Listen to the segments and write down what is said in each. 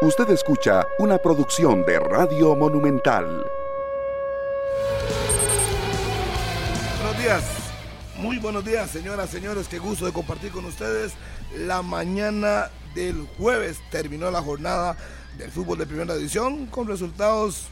Usted escucha una producción de Radio Monumental. Buenos días, muy buenos días, señoras, señores. Qué gusto de compartir con ustedes la mañana del jueves. Terminó la jornada del fútbol de primera división con resultados,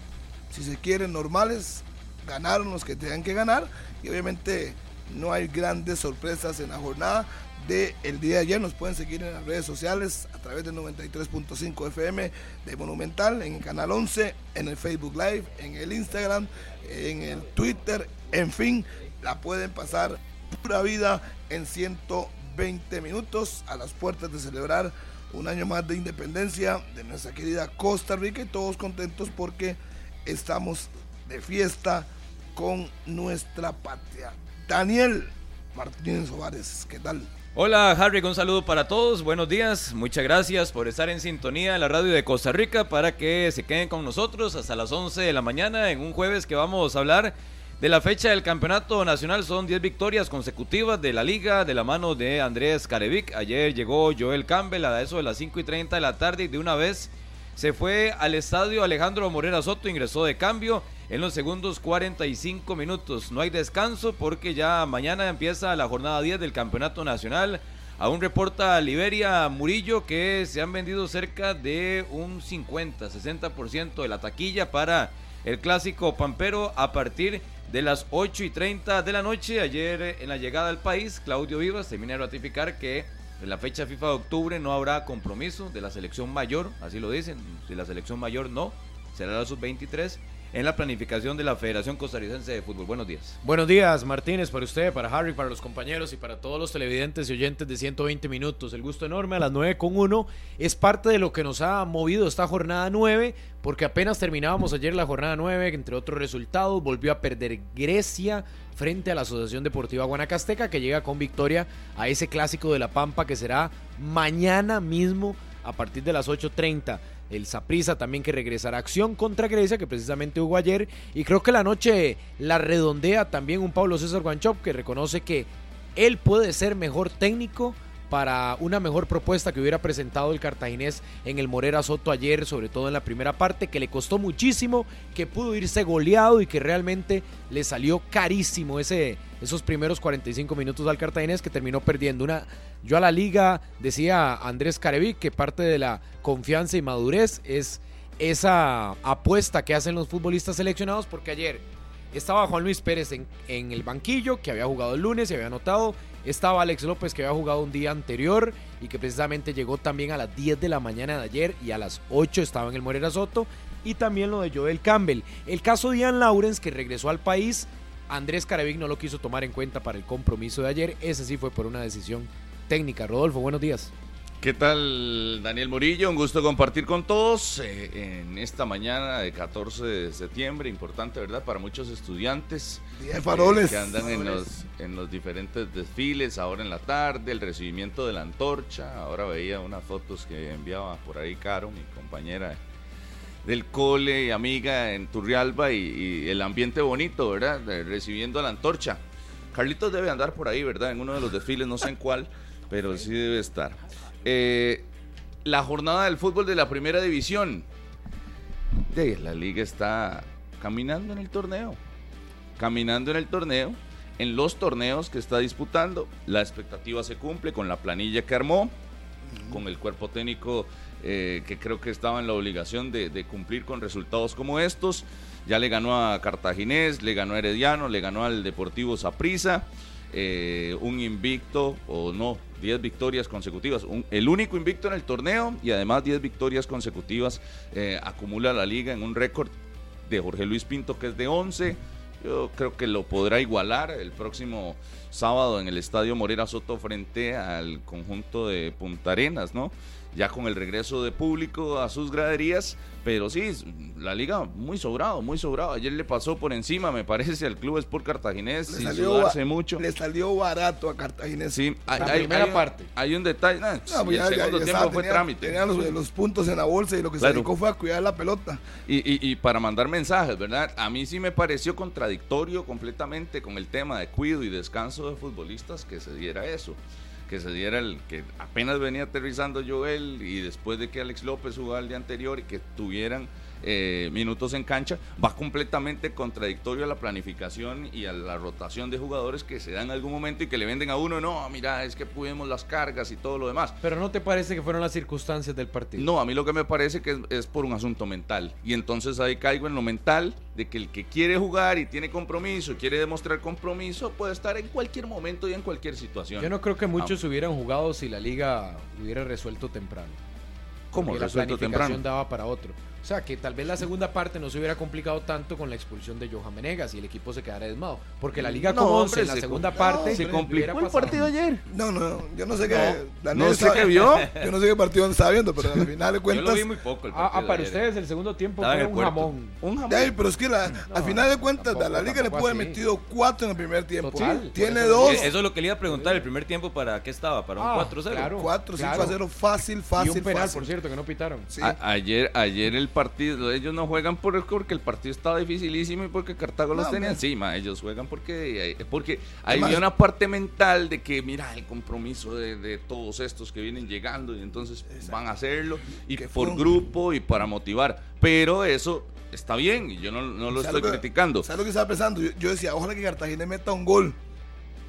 si se quieren, normales. Ganaron los que tenían que ganar y obviamente no hay grandes sorpresas en la jornada del el día de ayer. Nos pueden seguir en las redes sociales a través de 93.5 FM de Monumental, en el canal 11, en el Facebook Live, en el Instagram, en el Twitter, en fin, la pueden pasar pura vida en 120 minutos a las puertas de celebrar un año más de independencia de nuestra querida Costa Rica y todos contentos porque estamos de fiesta con nuestra patria. Daniel Martínez Suárez, ¿qué tal? Hola Harry, un saludo para todos, buenos días, muchas gracias por estar en sintonía en la radio de Costa Rica para que se queden con nosotros hasta las 11 de la mañana en un jueves que vamos a hablar de la fecha del campeonato nacional. Son 10 victorias consecutivas de la liga de la mano de Andrés Carevic. Ayer llegó Joel Campbell a eso de las 5 y 30 de la tarde y de una vez se fue al estadio Alejandro Morera Soto, ingresó de cambio en los segundos 45 minutos. No hay descanso porque ya mañana empieza la jornada 10 del Campeonato Nacional. Aún reporta Liberia Murillo que se han vendido cerca de un 50-60% de la taquilla para el clásico Pampero a partir de las 8 y 30 de la noche. Ayer en la llegada al país, Claudio Vivas termina de ratificar que en la fecha FIFA de octubre no habrá compromiso de la selección mayor, así lo dicen, si la selección mayor no, será la sub-23 en la planificación de la Federación Costarricense de Fútbol. Buenos días. Buenos días, Martínez, para usted, para Harry, para los compañeros y para todos los televidentes y oyentes de 120 minutos. El gusto enorme a las 9 con 1 es parte de lo que nos ha movido esta jornada 9, porque apenas terminábamos ayer la jornada 9, entre otros resultados, volvió a perder Grecia frente a la Asociación Deportiva Guanacasteca, que llega con victoria a ese clásico de La Pampa que será mañana mismo a partir de las 8.30 el Saprisa también que regresará a acción contra Grecia, que precisamente hubo ayer. Y creo que la noche la redondea también un Pablo César Guanchop, que reconoce que él puede ser mejor técnico para una mejor propuesta que hubiera presentado el cartaginés en el Morera Soto ayer, sobre todo en la primera parte, que le costó muchísimo, que pudo irse goleado y que realmente le salió carísimo ese, esos primeros 45 minutos al cartaginés que terminó perdiendo. Una, yo a la liga decía Andrés Carevic que parte de la confianza y madurez es esa apuesta que hacen los futbolistas seleccionados porque ayer estaba Juan Luis Pérez en, en, el banquillo, que había jugado el lunes y había anotado. Estaba Alex López, que había jugado un día anterior y que precisamente llegó también a las 10 de la mañana de ayer y a las 8 estaba en el Morera Soto. Y también lo de Joel Campbell. El caso de Ian Lawrence, que regresó al país, Andrés Caravic no lo quiso tomar en cuenta para el compromiso de ayer. Ese sí fue por una decisión técnica. Rodolfo, buenos días. ¿Qué tal, Daniel Murillo? Un gusto compartir con todos eh, en esta mañana de 14 de septiembre, importante, ¿verdad? Para muchos estudiantes de faroles. eh, que andan en los, en los diferentes desfiles, ahora en la tarde, el recibimiento de la antorcha. Ahora veía unas fotos que enviaba por ahí Caro, mi compañera del cole y amiga en Turrialba, y, el ambiente bonito, ¿verdad? Recibiendo la antorcha. Carlitos debe andar por ahí, ¿verdad? En uno de los desfiles, no sé en cuál, pero sí debe estar. Eh, la jornada del fútbol de la primera división. La liga está caminando en el torneo. Caminando en el torneo. En los torneos que está disputando. La expectativa se cumple con la planilla que armó. Con el cuerpo técnico eh, que creo que estaba en la obligación de, cumplir con resultados como estos. Ya le ganó a Cartaginés, le ganó a Herediano, le ganó al Deportivo Saprissa. eh, un invicto, o no, 10 victorias consecutivas. El único invicto en el torneo y además 10 victorias consecutivas eh, acumula la liga en un récord de Jorge Luis Pinto que es de 11. Yo creo que lo podrá igualar el próximo sábado en el Estadio Morera Soto frente al conjunto de Punta Arenas, ¿no? Ya con el regreso de público a sus graderías, pero sí, la liga muy sobrado, muy sobrado. Ayer le pasó por encima, me parece, al Club Sport Cartaginés, Le sin salió, mucho. le salió barato a Cartaginés. Sí, hay, La hay- primera hay parte. Hay un detalle. nah, No, pues el ya- segundo ya tiempo fue tenía- trámite. Tenía los, los puntos en la bolsa y lo que Claro. se dedicó fue a cuidar la pelota. Y, y- y para mandar mensajes, ¿verdad? A mí sí me pareció contradictorio completamente con el tema de cuido y descanso de futbolistas que se diera eso. Que se diera el que apenas venía aterrizando Joel y después de que Alex López jugaba el día anterior y que tuvieran eh, minutos en cancha, va completamente contradictorio a la planificación y a la rotación de jugadores que se da en algún momento y que le venden a uno, no, mira, es que pudimos las cargas y todo lo demás. Pero no te parece que fueron las circunstancias del partido. No, a mí lo que me parece que es, es por un asunto mental. Y entonces ahí caigo en lo mental de que el que quiere jugar y tiene compromiso, quiere demostrar compromiso, puede estar en cualquier momento y en cualquier situación. Yo no creo que muchos hubieran jugado si la liga hubiera resuelto temprano. ¿Cómo Porque la planificación temprano? daba para otro. O sea, que tal vez la segunda parte no se hubiera complicado tanto con la expulsión de Johan Menegas y el equipo se quedara desmado. Porque la liga No, con 11 hombre, en la se segunda parte no, Se complicó el partido ayer. No, no, yo no sé qué. No sé qué vio. Yo no sé qué partido estaba viendo, pero al final de Yo cuentas. lo vi muy poco el Ah, partido ah, para ustedes el segundo tiempo fue un puerto. jamón. Un jamón. Pero es que la- al final de cuentas, tampoco, a la liga le así. haber metido cuatro en el primer tiempo. Total, Tiene dos, Eso es lo que le iba a preguntar. ¿El primer tiempo para qué estaba? ¿Para un Ah, 4-0? claro. cuatro, cinco claro. a 0, fácil, fácil. y un penal, fácil. por cierto, que no pitaron. Ayer, ayer el partido, ellos no juegan por, porque el partido estaba dificilísimo y porque Cartago los tenía encima. Ellos juegan porque, eh, porque hay una parte mental de que, mira, el compromiso de, de todos estos que vienen llegando y entonces van a hacerlo y por grupo y para motivar. Pero eso está bien y yo no, no lo ¿Sabes estoy que- criticando. ¿Sabes lo que estaba pensando? Yo, yo decía, ojalá que Cartagena meta un gol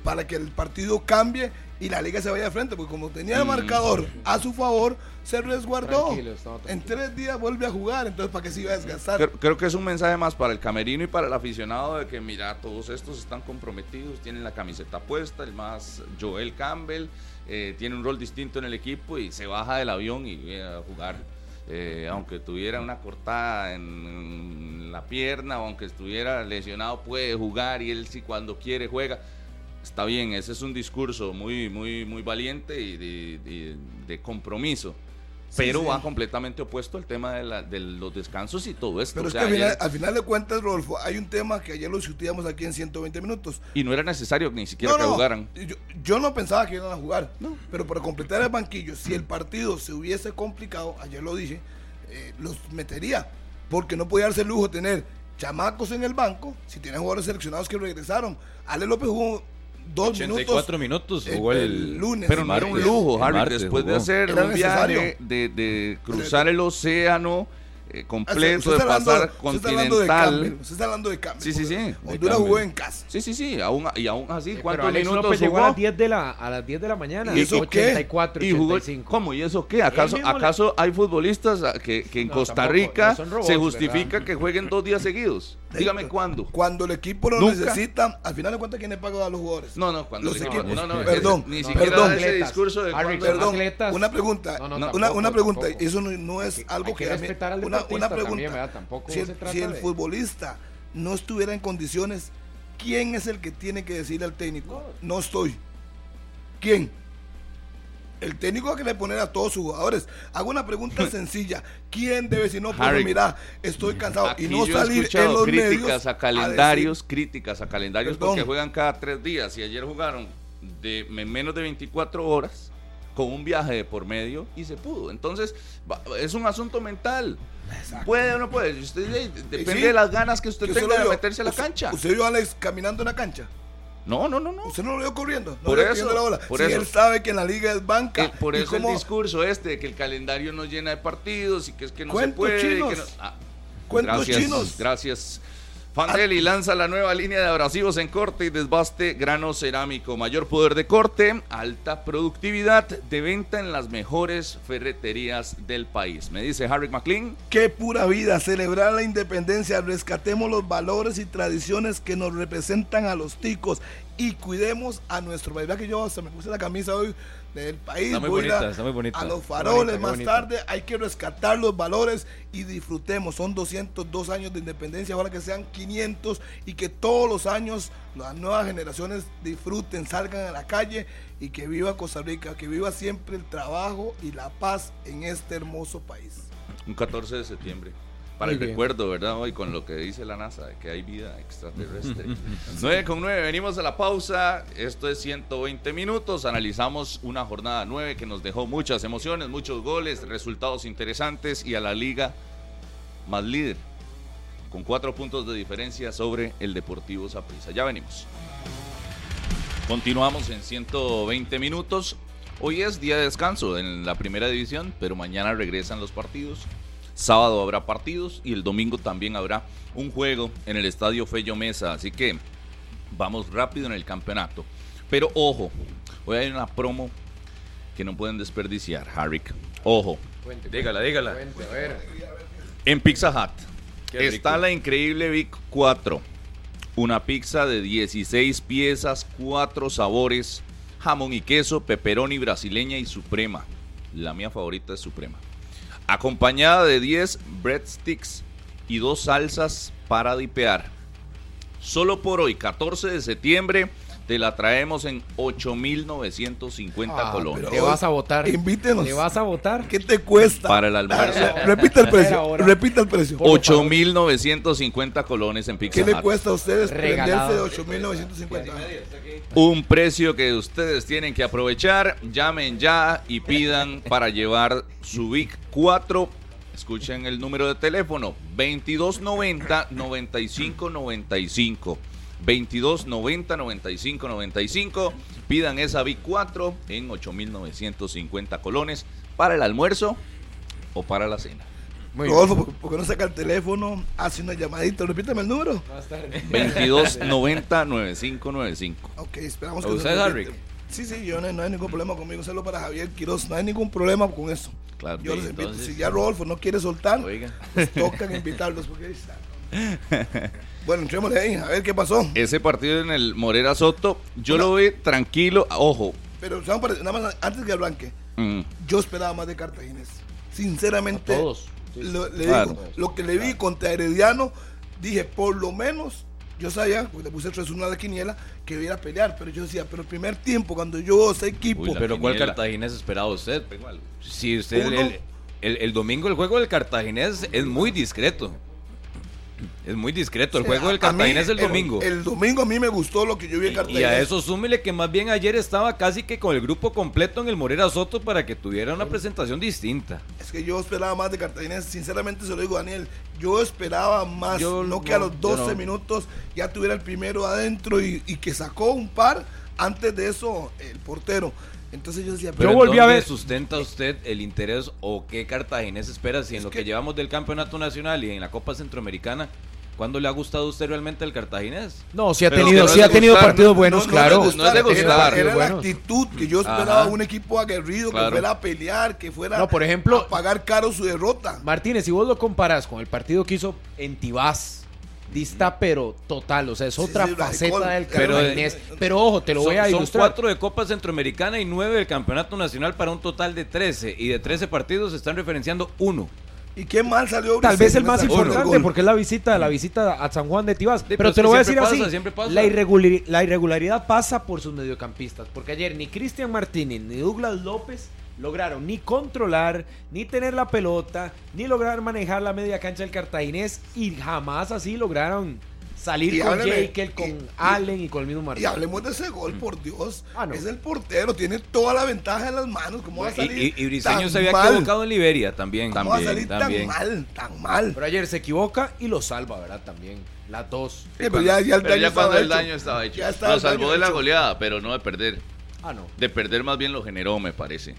para que el partido cambie y la liga se vaya de frente, porque como tenía el Mm. marcador a su favor, se resguardó. Tranquilo, estaba En tres días vuelve a jugar, entonces ¿para qué se iba a desgastar? Creo, creo que es un mensaje más para el camerino y para el aficionado de que, mira, todos estos están comprometidos, tienen la camiseta puesta, el más Joel Campbell eh, tiene un rol distinto en el equipo y se baja del avión y viene a jugar. Eh, aunque tuviera una cortada en la pierna o aunque estuviera lesionado, puede jugar y él sí cuando quiere juega. Está bien, ese es un discurso muy, muy, muy valiente y de, de- de compromiso. Pero sí. va completamente opuesto al tema de, la- de los descansos y todo esto. Pero O es que al final, ayer- al final de cuentas, Rodolfo, hay un tema que ayer lo discutíamos aquí en 120 minutos. y no era necesario ni siquiera No, que no, jugaran. Yo, yo no pensaba que iban a jugar, pero para completar el banquillo, si el partido se hubiese complicado, ayer lo dije, eh, los metería, porque no podía darse el lujo tener chamacos en el banco si tienen jugadores seleccionados que regresaron. Ale López jugó dos 84 minutos el- jugó el, el lunes. Pero no era un lujo, Harry, después de hacer Era un necesario. viaje, de, de cruzar el océano eh, Ah, completo, de pasar hablando continental. Usted está hablando de Campbell. Sí, sí, sí, Honduras jugó en casa. Sí, sí, sí, aún, y aún así, Sí, ¿cuántos pero Alex minutos López llegó jugó? a las 10 de la, a las 10 de la mañana. ¿Y eso qué? 84, Y jugó, 85. ¿Cómo? ¿Y eso qué? ¿Acaso, ¿acaso hay futbolistas que, que en No, Costa tampoco, Rica no son robots, se justifica ¿verdad? que jueguen dos días seguidos? Dígame cuándo. Cuando el equipo lo Nunca. necesita, al final de cuentas, ¿quién le paga a los jugadores? No, no, cuando Los el equipos- no, no, perdón, ni siquiera ese discurso de Perdón, una pregunta. No, no, una, pregunta, eso no, no es algo que respetar al una, también, pregunta. ¿verdad? Tampoco si, el, trata si el de- futbolista no estuviera en condiciones, ¿quién es el que tiene que decirle al técnico? No estoy. ¿Quién? El técnico que le poner a todos sus jugadores. Hago una pregunta sencilla. ¿Quién debe decir no, profe, Harry, mira, estoy cansado Aquí y no yo he salir en escuchado los críticas medios a calendarios, críticas a calendarios Perdón. porque juegan cada tres días y ayer jugaron de en menos de 24 horas con un viaje de por medio y se pudo. Entonces, es un asunto mental. Puede o no puede. Usted, depende sí, de las ganas que usted que tenga de meterse a la Usted- cancha. ¿Usted vio a Alex caminando en la cancha? No, no, no, no. ¿Usted no lo vio corriendo? ¿No Por eso, la bola? por si eso. él sabe que en la liga es banca. Eh, por ¿y eso cómo- el discurso este de que el calendario nos llena de partidos y que es que no se puede. chinos. que no- Ah, Cuentos gracias, chinos. Gracias. Fandeli lanza la nueva línea de abrasivos en corte y desbaste grano cerámico. Mayor poder de corte, alta productividad de venta en las mejores ferreterías del país. Me dice Harry McLean. Qué pura vida, celebrar la independencia, rescatemos los valores y tradiciones que nos representan a los ticos y cuidemos a nuestro país. Que yo hasta me puse la camisa hoy del país. Está muy voy a ir bonita, a- está muy bonita. A los faroles bonita, más bonita. tarde hay que rescatar los valores y disfrutemos. Son 202 años de independencia, ahora que sean 500 y que todos los años las nuevas generaciones disfruten, salgan a la calle y que viva Costa Rica, que viva siempre el trabajo y la paz en este hermoso país. Un 14 de septiembre. Para Muy el bien. recuerdo, ¿verdad? Hoy con lo que dice la NASA, de que hay vida extraterrestre. 9 con 9, venimos a la pausa. Esto es 120 minutos. Analizamos una jornada 9 que nos dejó muchas emociones, muchos goles, resultados interesantes y a la liga más líder, con cuatro puntos de diferencia sobre el Deportivo Saprissa. Ya venimos. Continuamos en 120 minutos. Hoy es día de descanso en la primera división, pero mañana regresan los partidos. Sábado habrá partidos y el domingo también habrá un juego en el estadio Fello Mesa. Así que vamos rápido en el campeonato. Pero ojo, hoy hay una promo que no pueden desperdiciar, Harrick. Ojo, Dígala, dígala. Cuente, a ver. en Pizza Hut Qué está rico. la increíble Vic 4. Una pizza de 16 piezas, 4 sabores, jamón y queso, pepperoni brasileña y suprema. La mía favorita es suprema. Acompañada de 10 breadsticks y dos salsas para dipear. Solo por hoy, 14 de septiembre, te la traemos en 8.950 Ah, colones. Te vas a votar. Invítenos. Te vas a votar. ¿Qué te cuesta? Para el almuerzo. Repita el precio. Repita el precio. 8.950 colones en Pizza ¿Qué le cuesta a ustedes Regalado. prenderse de 8.950? Un precio que ustedes tienen que aprovechar. Llamen ya y pidan para llevar su Vic 4. Escuchen el número de teléfono 2290 9595. 2290 9595. Pidan esa Vic 4 en 8950 colones para el almuerzo o para la cena. Muy. Rodolfo, ¿por- ¿por qué no saca el teléfono? Hace una llamadita. Repítame el número. 2290 9595. Ok, esperamos ¿A que usted, Harry? Sí, sí, yo no, no hay ningún problema conmigo. Solo para Javier Quiroz. No hay ningún problema con eso. Claro, yo los invito. entonces- Si ya Rodolfo no quiere soltar, Oiga. pues tocan invitarlos. Porque ahí está. bueno, entrémosle ahí. A ver qué pasó. Ese partido en el Morera Soto, yo lo vi tranquilo. Ojo, Pero ¿saben para- nada más antes que arranque, mm, yo esperaba más de Cartaginés. Sinceramente, A todos. Sí. lo, le Claro. digo, lo que le vi contra Herediano, dije, por lo menos, yo sabía, porque le puse 3-1 a la quiniela, que iba a ir a pelear, pero yo decía, pero el primer tiempo, cuando yo veo ese equipo, Uy, Pero ¿cuál cartaginés esperaba usted? Si usted el- el domingo el juego del cartaginés es muy discreto. Es muy discreto el juego del a mí, cartaginés el domingo. El, domingo a mí me gustó lo que yo vi en Y Cartaginés. a eso súmele que más bien ayer estaba casi que con el grupo completo en el Morera Soto para que tuviera una presentación distinta. Es que yo esperaba más de Cartaginés, sinceramente se lo digo Daniel, yo esperaba más, Yo no que a los yo 12 no. minutos ya tuviera el primero adentro y, y que sacó un par, antes de eso el portero. Entonces yo decía, Pero Yo volví a ¿dónde ver- sustenta usted el interés o qué cartaginés espera si en lo que, que- llevamos del campeonato nacional y en la Copa Centroamericana, ¿cuándo le ha gustado a usted realmente el cartaginés? No, sí ha Pero tenido, sí ha tenido gustar, partidos No, buenos, no claro. es de No es de gustar, gustar. Era, era la actitud que yo esperaba Ajá. un equipo aguerrido, Claro. que fuera a pelear, que fuera No, por ejemplo- a pagar caro su derrota. Martínez, si vos lo comparas con el partido que hizo en Tibás, dista pero total, o sea, es otra sí, faceta del Pero, cartaginés. Pero, ojo, te lo son, voy a son ilustrar. cuatro de Copa Centroamericana y nueve del Campeonato Nacional para un total de 13. Y de 13 partidos se están referenciando uno. Y qué mal salió. Tal vez el más importante, gol. porque es la visita, la visita a San Juan de Tibás. pero pero te lo voy a decir así. La, irregulari- la irregularidad pasa por sus mediocampistas. Porque ayer ni Cristian Martínez ni Douglas López lograron ni controlar, ni tener la pelota, ni lograr manejar la media cancha del cartaginés. Y jamás así lograron salir Y con hábleme, Jekyll, con y- y- Allen y con el mismo Y Martínez. hablemos de ese gol, por Dios. Ah, no. Es el portero, tiene toda la ventaja en las manos. ¿Cómo va a Y, salir? y, y Briseño tan se había mal? equivocado en Liberia también. ¿Cómo va a También, salir también. tan mal? Tan mal. Pero ayer se equivoca y lo salva, ¿verdad? También. Las dos. Sí, pero ya, ya el Pero daño ya cuando estaba el daño estaba hecho. Ya estaba Lo salvó de la hecho. goleada, pero no de perder. Ah, no. De perder más bien lo generó, me parece.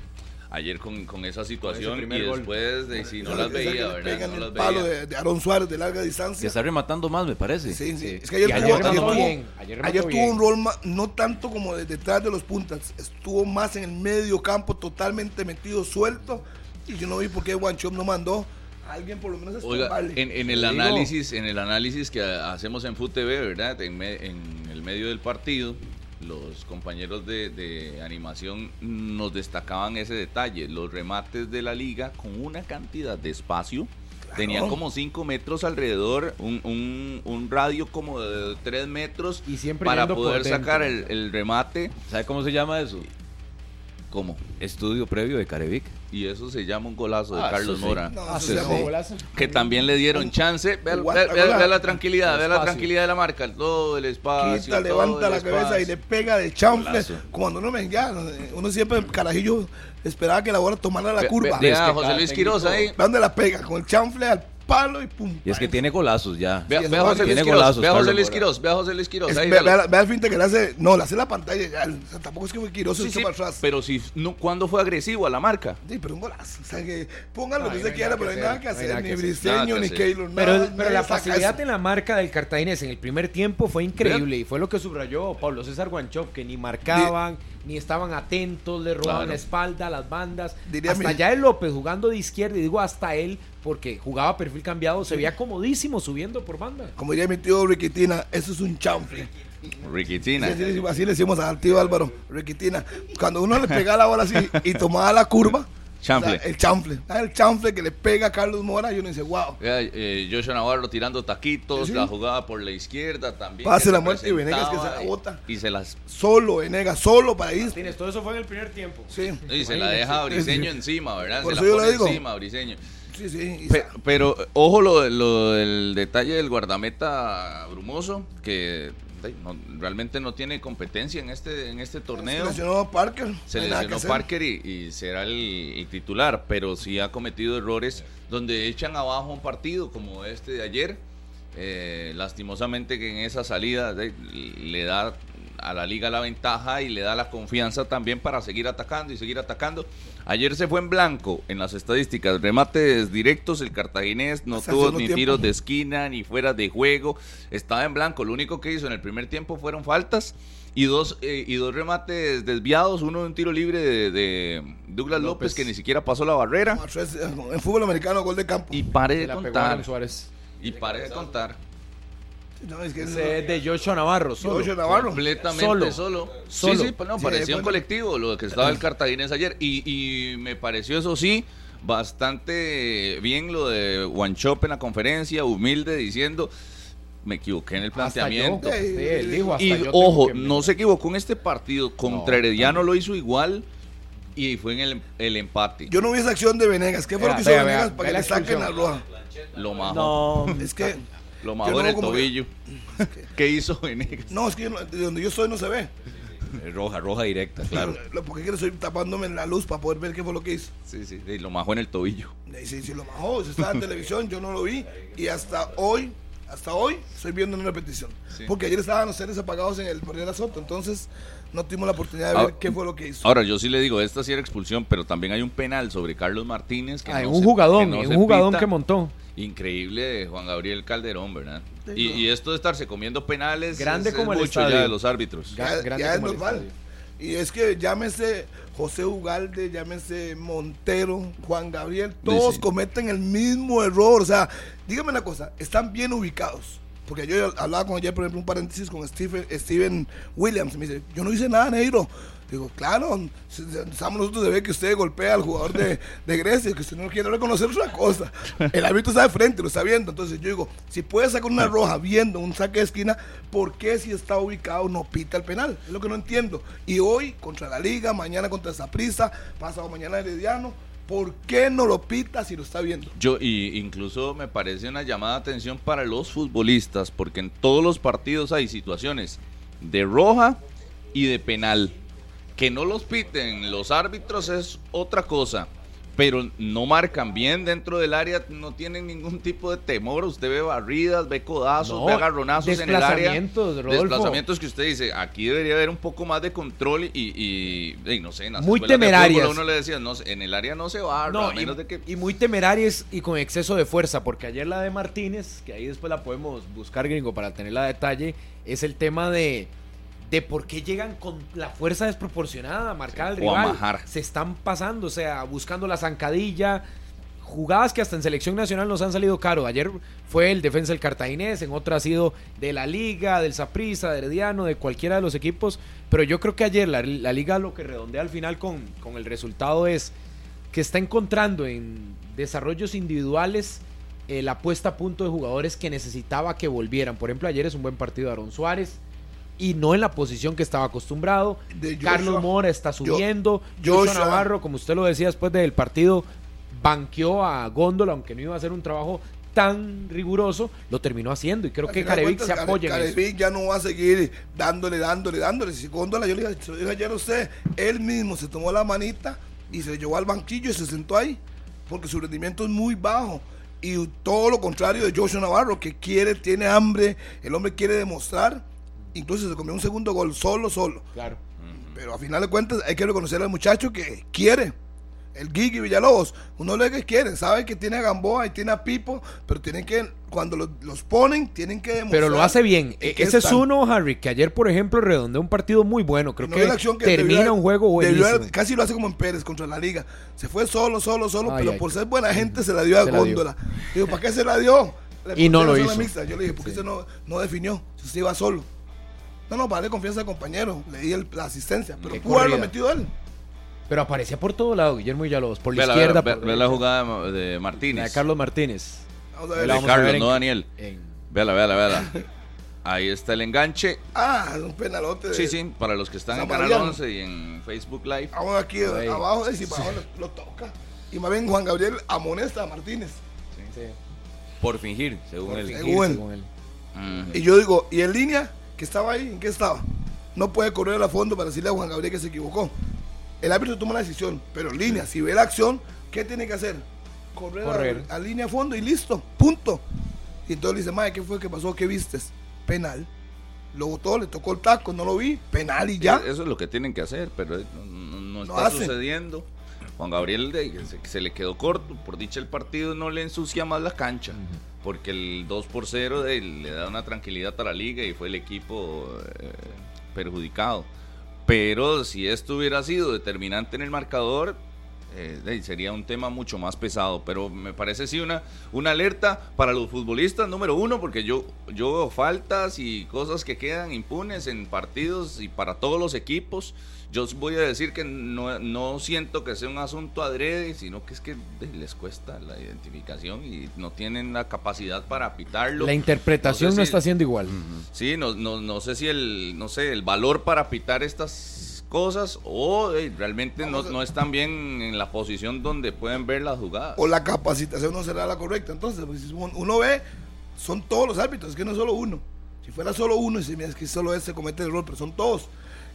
Ayer con, con esa situación y primer gol. después de si no Esa las que- que veía, ¿verdad? pegan No el las palo veía. de, de Aaron Suárez de larga Que distancia. está rematando más, me parece. Sí, sí. Es que ayer, ayer tuvo- bien, ayer ayer tuvo bien. un rol ma- no tanto como de detrás de los puntas, estuvo más en el medio campo, totalmente metido, suelto. Y yo no vi por qué Guanchop no mandó a alguien por lo menos Oiga, en, en el análisis, en el análisis que hacemos en FUTV, ¿verdad? En, me- en el medio del partido, los compañeros de, de animación nos destacaban ese detalle. Los remates de la liga con una cantidad de espacio. Tenían como 5 metros alrededor, un, un- un radio como de 3 metros Y siempre para poder sacar el, el remate. ¿Sabe cómo se llama eso? ¿Cómo? Estudio previo de Carevic. Y eso se llama un golazo de Ah, Carlos sí. Mora. No, Ah, eso sí, se sí. Que también le dieron chance. Vea, Guau- vea- vea- guau- vea la tranquilidad, vea la Espacio. tranquilidad de la marca. Todo el espacio. Quita, todo levanta el la cabeza y espacio. le pega de chanfle. Cuando uno me ya, uno siempre, carajillo, esperaba que la bola tomara la Ve- curva. ve- Vea Es a que José Luis Quiroz ahí. ¿Dónde la pega? Con el chanfle al palo y pum. Y es que tiene golazos ya. Vea, Sí, vea José tiene Luis Quiroz, golazos, vea a José Luis. Quiroz, vea a José Luis Quiroz. Es- ahí, vea, véalo. vea- vea el finte que le hace. No, le hace la pantalla ya. O sea, tampoco es que fue Quiroz, Sí, sí, para atrás. pero si no, ¿cuándo fue agresivo a la marca? Sí, pero un golazo. O sea, que pongan lo que hay quiera, pero no hay nada que hacer, Ni. Briseño, ni. Keylor. Pero, nada, pero la facilidad eso. en la marca del cartaginés en el primer tiempo fue increíble y fue lo que subrayó Pablo César Guanchop, que ni marcaban, ni estaban atentos, le robaban Claro. la espalda a las bandas. Diría hasta mi- ya el López jugando de izquierda, y digo hasta él, porque jugaba perfil cambiado, se veía comodísimo subiendo por banda. Como diría mi tío Riquitina, eso es un chanfle. Riquitina. Sí, sí, sí, así le decimos al tío Álvaro, Riquitina. Cuando uno le pegaba la bola así y tomaba la curva, Chanfle. o sea, el chanfle. El chanfle que le pega a Carlos Mora y uno dice, wow. Eh, Joshua Navarro tirando taquitos, Sí. la jugada por la izquierda también. Pase la muerte y Venegas que se la bota. Y se las Solo, Enega, solo para ir. Martínez, todo eso fue en el primer tiempo. Sí, y se la deja a Briseño encima, ¿verdad? Por se eso la yo pone digo. encima a Briseño. Sí, sí. Pero, ojo lo, lo del detalle del guardameta brumoso, que no- realmente no tiene competencia en este, en este se torneo. lesionó Parker. Se lesionó. Parker y, y será el, el titular, pero sí ha cometido errores donde echan abajo un partido como este de ayer. Eh, lastimosamente que en esa salida de- le da a la liga la ventaja y le da la confianza también para seguir atacando y seguir atacando. Ayer se fue en blanco en las estadísticas, remates directos, el cartaginés no Hasta tuvo ni tiempo. tiros de esquina ni fuera de juego, estaba en blanco, lo único que hizo en el primer tiempo fueron faltas y dos, eh, y dos remates desviados, uno de un tiro libre de, de Douglas López. López. que ni siquiera pasó la barrera En fútbol americano, gol de campo. y pare de contar, y pare de contar. No, es que Ese es de Joshua Navarro. solo. Joshua Navarro. Completamente Solo. solo. Solo. Sí, sí, pues no, Sí, parecía un bueno. colectivo lo que estaba el cartaginés ayer. Y, y me pareció, eso sí, bastante bien lo de Wanchop en la conferencia, humilde, diciendo, me equivoqué en el Hasta yo. planteamiento. Sí, él dijo, hasta Y yo ojo, no se equivocó en este partido. Contra No, Herediano lo hizo igual y fue en el, el empate. Yo no vi esa acción de Venegas. ¿Qué fue lo que hizo Venegas para que le saquen la expulsión. roja? Lo majó. No, Es que. Lo majó no en el como que- tobillo. ¿Qué hizo Venegas? No, es que yo de donde yo estoy no se ve. Roja, roja directa, claro. Lo- ¿Por qué quiero estoy tapándome la luz para poder ver qué fue lo que hizo? Sí, sí, sí, lo majó en el tobillo. Y Sí, sí, lo bajó, eso estaba en televisión, yo no lo vi. Y hasta hoy, hasta hoy, estoy viendo una repetición. Sí. Porque ayer estaban los seres apagados en el Portero Soto, entonces no tuvimos la oportunidad de ver Ahora- qué fue lo que hizo. Ahora, yo sí le digo, esta sí era expulsión, pero también hay un penal sobre Carlos Martínez. Que Ah, no un se- jugadón, que no un jugadón pita. que montó. Increíble de Juan Gabriel Calderón, ¿verdad? Y, esto de estarse comiendo penales Grande es, como es el mucho estadio. ya de los árbitros. ya grande ya es como el normal. Y es que llámese José Ugalde, llámese Montero, Juan Gabriel, todos Sí. cometen el mismo error. O sea, dígame una cosa, están bien ubicados. Porque yo hablaba con ayer, por ejemplo, un paréntesis con Stephen, Steven Williams. Me dice, yo no hice nada, negro. Digo, claro, estamos nosotros de ver que usted golpea al jugador de, de Grecia, que usted no quiere reconocer otra cosa. El árbitro está de frente, lo está viendo. Entonces yo digo, si puede sacar una roja viendo un saque de esquina, ¿por qué si está ubicado no pita el penal? Es lo que no entiendo. Y hoy contra la Liga, mañana contra Zaprisa, pasado mañana Herediano, ¿por qué no lo pita si lo está viendo? Yo, y incluso me parece una llamada de atención para los futbolistas, porque en todos los partidos hay situaciones de roja y de penal. Que no los piten los árbitros es otra cosa, pero no marcan bien dentro del área, no tienen ningún tipo de temor. Usted ve barridas, ve codazos, No, ve agarronazos en el área. desplazamientos, Rodolfo. Desplazamientos que usted dice, aquí debería haber un poco más de control y, y, y no sé, en las Muy de temerarias. Uno le decía, no, en el área no se va, No, a menos y, de que... y muy temerarias y con exceso de fuerza, porque ayer la de Martínez, que ahí después la podemos buscar, gringo, para tenerla a detalle, es el tema de, de por qué llegan con la fuerza desproporcionada a marcar al Sí, o a rival. majar. Se están pasando, o sea, buscando la zancadilla. Jugadas que hasta en selección nacional nos han salido caro. Ayer fue el defensa del Cartaginés, en otra ha sido de la Liga, del Saprissa, de Herediano, de cualquiera de los equipos. Pero yo creo que ayer la, la Liga lo que redondea al final con, con el resultado es que está encontrando en desarrollos individuales eh, la puesta a punto de jugadores que necesitaba que volvieran. Por ejemplo, ayer es un buen partido de Aaron Suárez y no en la posición que estaba acostumbrado. De Joshua- Carlos Mora está subiendo. Joshua Joshua- Navarro, como usted lo decía después del partido, banqueó a Góndola, aunque no iba a hacer un trabajo tan riguroso, lo terminó haciendo. Y creo que Carevic se apoya en eso. Carevic ya no va a seguir dándole, dándole, dándole. Si Góndola, yo le dije, ayer a usted, él mismo se tomó la manita y se llevó al banquillo y se sentó ahí, porque su rendimiento es muy bajo. Y todo lo contrario de Joshua Navarro, que quiere, tiene hambre, el hombre quiere demostrar, incluso se comió un segundo gol solo, solo. Claro. Pero a final de cuentas hay que reconocer al muchacho que quiere. El Gigi Villalobos, uno lo que quiere, sabe que tiene a Gamboa y tiene a Pipo, pero tienen que, cuando los, los ponen, tienen que demostrar. Pero lo hace bien. E- Ese es uno, Harry, que ayer, por ejemplo, redondeó un partido muy bueno. Creo No que, que termina debió- un juego buenísimo. casi lo hace como en Pérez contra la liga. Se fue solo, solo, solo, Ay, pero ay. por ser buena gente se la dio a Se la dio. Góndola. Digo, ¿para qué se la dio? Le Y no lo hizo. mixta. Yo le dije, ¿por qué usted no, no definió? Si usted iba solo. No, no, para darle confianza al compañero. Le di el- la asistencia, pero Qué pudo haberlo metido él. Pero aparecía por todo lado, Guillermo Villalobos. Por la Ve la, izquierda, ve- por ve la jugada de Martínez. de Carlos Martínez. Vamos a ver. de Carlos, ver en- no Daniel. en- Véala, véala, véala. Ahí está el enganche. Ah, un penalote. de- Sí, sí, para los que están en Canal Mariano. 11 y en Facebook Live. Vamos aquí Ahí. abajo, y si abajo lo, lo toca. Y más bien Juan Gabriel amonesta a Martínez. Por fingir, según por él. fingir, Según él. según él. Ujú. Y yo digo, ¿y en línea? Que estaba ahí? ¿En qué estaba? No puede correr a fondo para decirle a Juan Gabriel que se equivocó. El árbitro toma la decisión, pero en línea, si ve la acción, ¿qué tiene que hacer? Correr, a- Correr. A, línea a fondo y listo, punto. Y entonces le dice, Mae, ¿qué fue que pasó? ¿Qué vistes? Penal. Lo botó, le tocó el taco, no lo vi, penal y ya. Eso es lo que tienen que hacer, pero no, no- no Lo está sucediendo. Juan Gabriel se, se le quedó corto. Por dicha, el partido no le ensucia más la cancha. Porque el 2 por 0 de- le da una tranquilidad a la liga y fue el equipo eh, perjudicado. Pero si esto hubiera sido determinante en el marcador, eh, sería un tema mucho más pesado. Pero me parece sí una, una alerta para los futbolistas, número uno, porque yo, yo veo faltas y cosas que quedan impunes en partidos y para todos los equipos. Yo voy a decir que no, no siento que sea un asunto adrede, sino que es que les cuesta la identificación y no tienen la capacidad para pitarlo. La interpretación No no, sé si- está siendo igual. Sí, no, no, no sé si el, no sé, el valor para pitar estas cosas o eh, realmente no, a- no están bien en la posición donde pueden ver las jugadas. o la capacitación no será la correcta. Entonces, pues, si uno ve, son todos los árbitros, es que no es solo uno. Si fuera solo uno, y si mira, es que solo ese comete el error, pero son todos.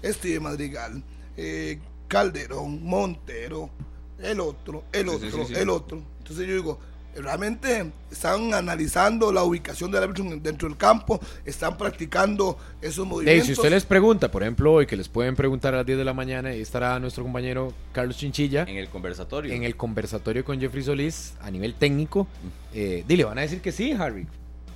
Este de Madrigal, eh, Calderón, Montero, el otro, el Sí, sí, otro, sí, sí. el otro. Entonces yo digo, realmente están analizando la ubicación del árbitro dentro del campo, están practicando esos movimientos. si usted les pregunta, por ejemplo, hoy que les pueden preguntar a las 10 de la mañana, y estará nuestro compañero Carlos Chinchilla En el conversatorio. en el conversatorio con Jeffrey Solís a nivel técnico. Eh, di, le van a decir que sí, Harry.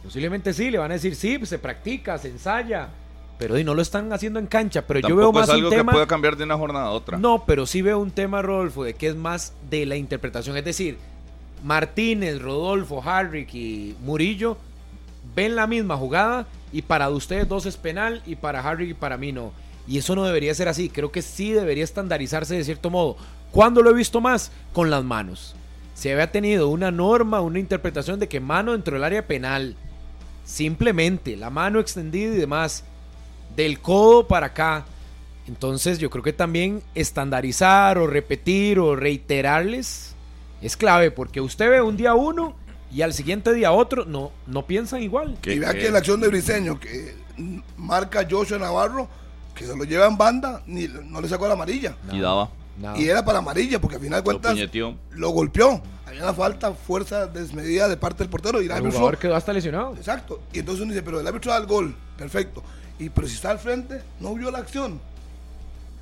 Posiblemente sí, le van a decir sí, pues, se practica, se ensaya. Pero di, no lo están haciendo en cancha. Pero yo veo más es algo un tema. que pueda cambiar de una jornada a otra. No, pero sí veo un tema, Rodolfo, de que es más de la interpretación. Es decir, Martínez, Rodolfo, Harrick y Murillo ven la misma jugada y para ustedes dos es penal y para Harrick y para mí no. Y eso no debería ser así. Creo que sí debería estandarizarse de cierto modo. ¿Cuándo lo he visto más? Con las manos. Se había tenido una norma, una interpretación de que mano dentro del área penal. Simplemente la mano extendida y demás. Del codo para acá. Entonces yo creo que también estandarizar o repetir o reiterarles es clave porque usted ve un día uno y al siguiente día otro no, no piensan igual. Que- y vea que- la acción de Briseño, que mm, marca Joshua Navarro, que se lo lleva en banda, ni, no le sacó la amarilla. Y daba. Nada. Y era para amarilla, porque al final de Lo cuentas lo golpeó. Había una falta, fuerza desmedida de parte del portero. Y el El árbitro- jugador quedó hasta lesionado. Exacto. Y entonces uno dice, pero el árbitro da el gol. Perfecto. Y pero si está al frente, no vio la acción.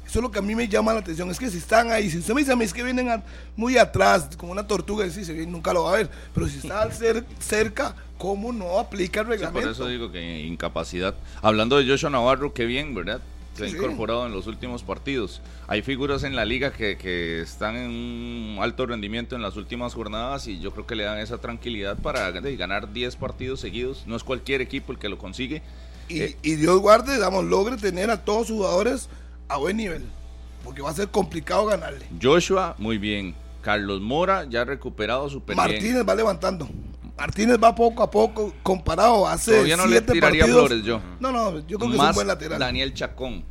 Eso es lo que a mí me llama la atención. Es que si están ahí, si usted me dice a mí es que vienen a- muy atrás, como una tortuga, y sí, se viene, nunca lo va a ver. Pero si está al cer- cerca, ¿cómo no aplica el Sí, por reglamento? eso digo que incapacidad. Hablando de Joshua Navarro, qué bien, ¿verdad? Se ha sí. incorporado en los últimos partidos. Hay figuras en la liga que, que están en un alto rendimiento en las últimas jornadas y yo creo que le dan esa tranquilidad para de, ganar 10 partidos seguidos. No es cualquier equipo el que lo consigue. Y, Eh, y Dios guarde, digamos, logre tener a todos sus jugadores a buen nivel. Porque va a ser complicado ganarle. Joshua, muy bien. Carlos Mora ya ha recuperado bien. Martínez va levantando. Martínez va poco a poco comparado hace Todavía no le siete tiraría partidos. flores yo. No, no, yo creo que es Más un buen lateral. Daniel Chacón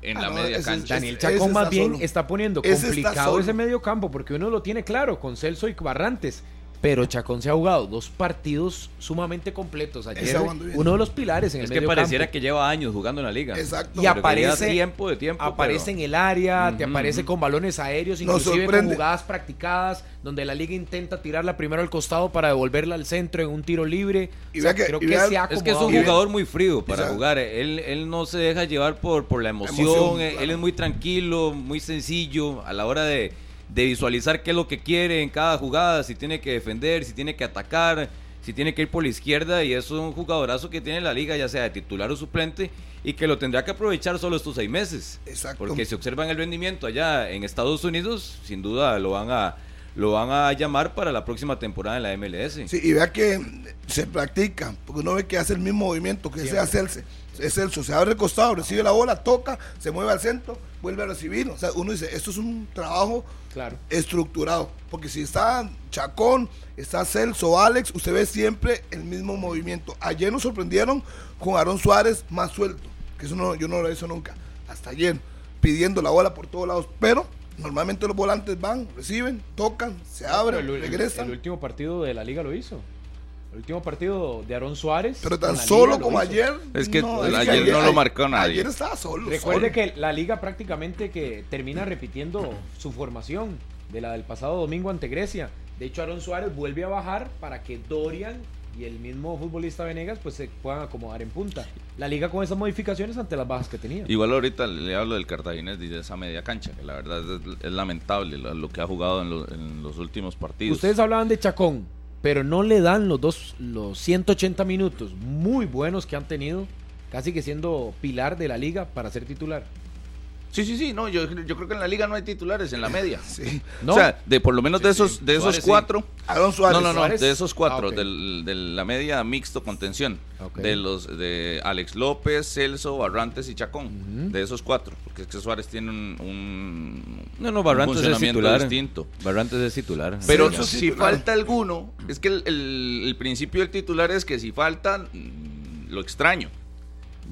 en Ah, la no, media ese cancha. Daniel ese Chacón más bien solo. está poniendo Ese está complicado solo. ese medio campo porque uno lo tiene claro con Celso y Barrantes. Pero Chacón se ha jugado dos partidos sumamente completos. Ayer, uno de los pilares en Es el que medio pareciera campo. que lleva años jugando en la liga. Exacto. Y Pero que aparece- tiempo de tiempo. Aparece pero- en el área, te aparece con balones aéreos, inclusive con jugadas practicadas, donde la liga intenta tirarla primero al costado para devolverla al centro en un tiro libre. Y O sea, vea que- creo y que vea- se ha Es que es un jugador muy frío para Exacto. jugar. Él, él no se deja llevar por, por la emoción. Emoción, él, claro. él es muy tranquilo, muy sencillo a la hora de, de visualizar qué es lo que quiere en cada jugada, si tiene que defender, si tiene que atacar, si tiene que ir por la izquierda. Y es un jugadorazo que tiene la liga, ya sea de titular o suplente, y que lo tendrá que aprovechar solo estos seis meses. Exacto. Porque si observan el rendimiento allá en Estados Unidos, sin duda lo van a, lo van a llamar para la próxima temporada en la MLS. Sí, y vea que se practica, porque uno ve que hace el mismo movimiento, que sea Celso. Es Celso, se abre el costado, recibe la bola, toca, se mueve al centro, vuelve a recibir. O sea, uno dice, esto es un trabajo Claro. estructurado. Porque si está Chacón, está Celso, Alex, usted ve siempre el mismo movimiento. Ayer nos sorprendieron con Aaron Suárez más suelto, que eso no, yo no lo he visto nunca, hasta ayer, pidiendo la bola por todos lados. Pero normalmente los volantes van, reciben, tocan, se abren, el, el- regresan. el último partido de la liga lo hizo. El último partido de Aaron Suárez. Pero tan solo como hizo. ayer. Es que es ayer no lo marcó nadie. Ayer estaba solo. Recuerde solo. que la liga prácticamente que termina repitiendo su formación de la del pasado domingo ante Grecia. De hecho, Aaron Suárez vuelve a bajar para que Dorian y el mismo futbolista Venegas pues se puedan acomodar en punta. La liga con esas modificaciones ante las bajas que tenía. Igual ahorita le hablo del Cartaginés y de esa media cancha, que la verdad es, es lamentable lo, lo que ha jugado en, lo- en los últimos partidos. Ustedes hablaban de Chacón, pero no le dan los dos, los 180 minutos muy buenos que han tenido, casi que siendo pilar de la liga para ser titular. Sí, sí, sí, no, yo, yo creo que en la liga no hay titulares en la media. Sí. ¿No? O sea, de por lo menos de sí. esos, de esos Suárez sí. cuatro. Aaron Suárez. no, no, no, Suárez. de esos cuatro, Ah, del- de la media mixto contención. De los de Alex López, Celso, Barrantes y Chacón. De esos cuatro. Porque es que Suárez tiene un, un, No, no, un Barrantes es funcionamiento titular. distinto. Barrantes es titular. Pero si titular. falta alguno, es que el, el- el principio del titular es que si faltan, mm, lo extraño.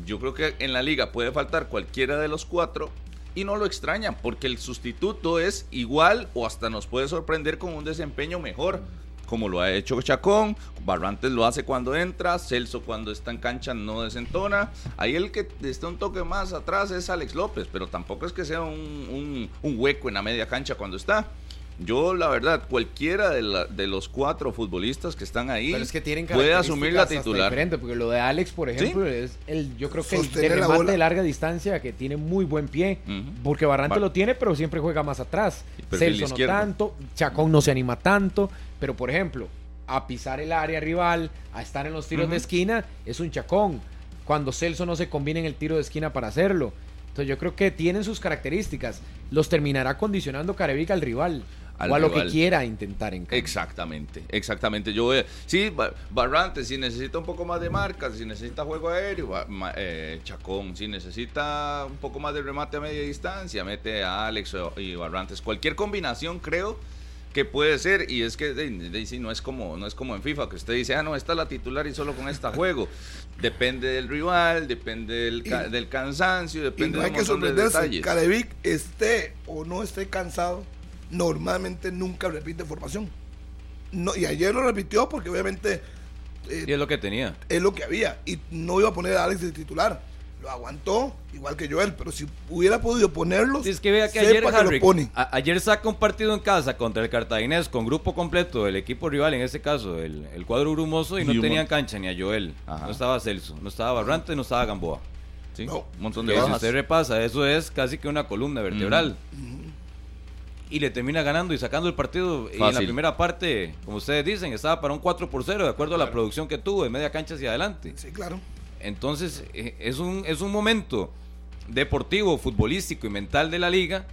Yo creo que en la liga puede faltar cualquiera de los cuatro y no lo extrañan, porque el sustituto es igual o hasta nos puede sorprender con un desempeño mejor, como lo ha hecho Chacón, Barrantes lo hace cuando entra, Celso cuando está en cancha no desentona, ahí el que está un toque más atrás es Alex López, pero tampoco es que sea un, un- un hueco en la media cancha cuando está. Yo, la verdad, cualquiera de, la- de los cuatro futbolistas que están ahí Pero es que tienen puede asumir la titular. diferentes, porque lo de Alex, por ejemplo, es el, yo creo que el de Sostener la remate de larga distancia que tiene muy buen pie, porque Barrante Bar- lo tiene, pero siempre juega más atrás. Celso no tanto, Chacón no se anima tanto, pero por ejemplo, a pisar el área rival, a estar en los tiros de esquina, es un Chacón. Cuando Celso no se combina en el tiro de esquina para hacerlo. Entonces yo creo que tienen sus características. Los terminará condicionando Carevica al rival. Al o a lo que quiera intentar en campo. Exactamente, exactamente. Yo voy a- sí, Ba- Barrantes, si necesita un poco más de marca, si necesita juego aéreo, eh, Chacón, si necesita un poco más de remate a media distancia, mete a Alex o- y Barrantes. Cualquier combinación creo que puede ser y es que de- de- no es como no es como en FIFA que usted dice ah no esta es la titular y solo con esta juego depende del rival depende del, ca- Y- del cansancio Y depende no de hay un que de sorprenderse. detalles Carevic esté o no esté cansado, normalmente nunca repite formación. No, y ayer lo repitió porque obviamente eh, Y es lo que tenía. es lo que había. Y no iba a poner a Alex de titular. Lo aguantó, igual que Joel. Pero si hubiera podido ponerlos, Sí, es que vea que ayer, que lo Harry, pone. a- ayer saca un partido en casa contra el Cartaginés con grupo completo del equipo rival, en este caso el, el cuadro brumoso, y no Y tenían cancha ni a Joel. Ajá. No estaba Celso, no estaba Barrantes, no estaba Gamboa. ¿sí? No. un montón Que de si usted repasa, eso es casi que una columna vertebral. Y le termina ganando y sacando el partido. Y en la primera parte, como ustedes dicen, estaba para un 4 por 0, de acuerdo a la producción que tuvo, de media cancha hacia adelante. Sí, claro. Entonces, eh, es un, es un momento deportivo, futbolístico y mental de la liga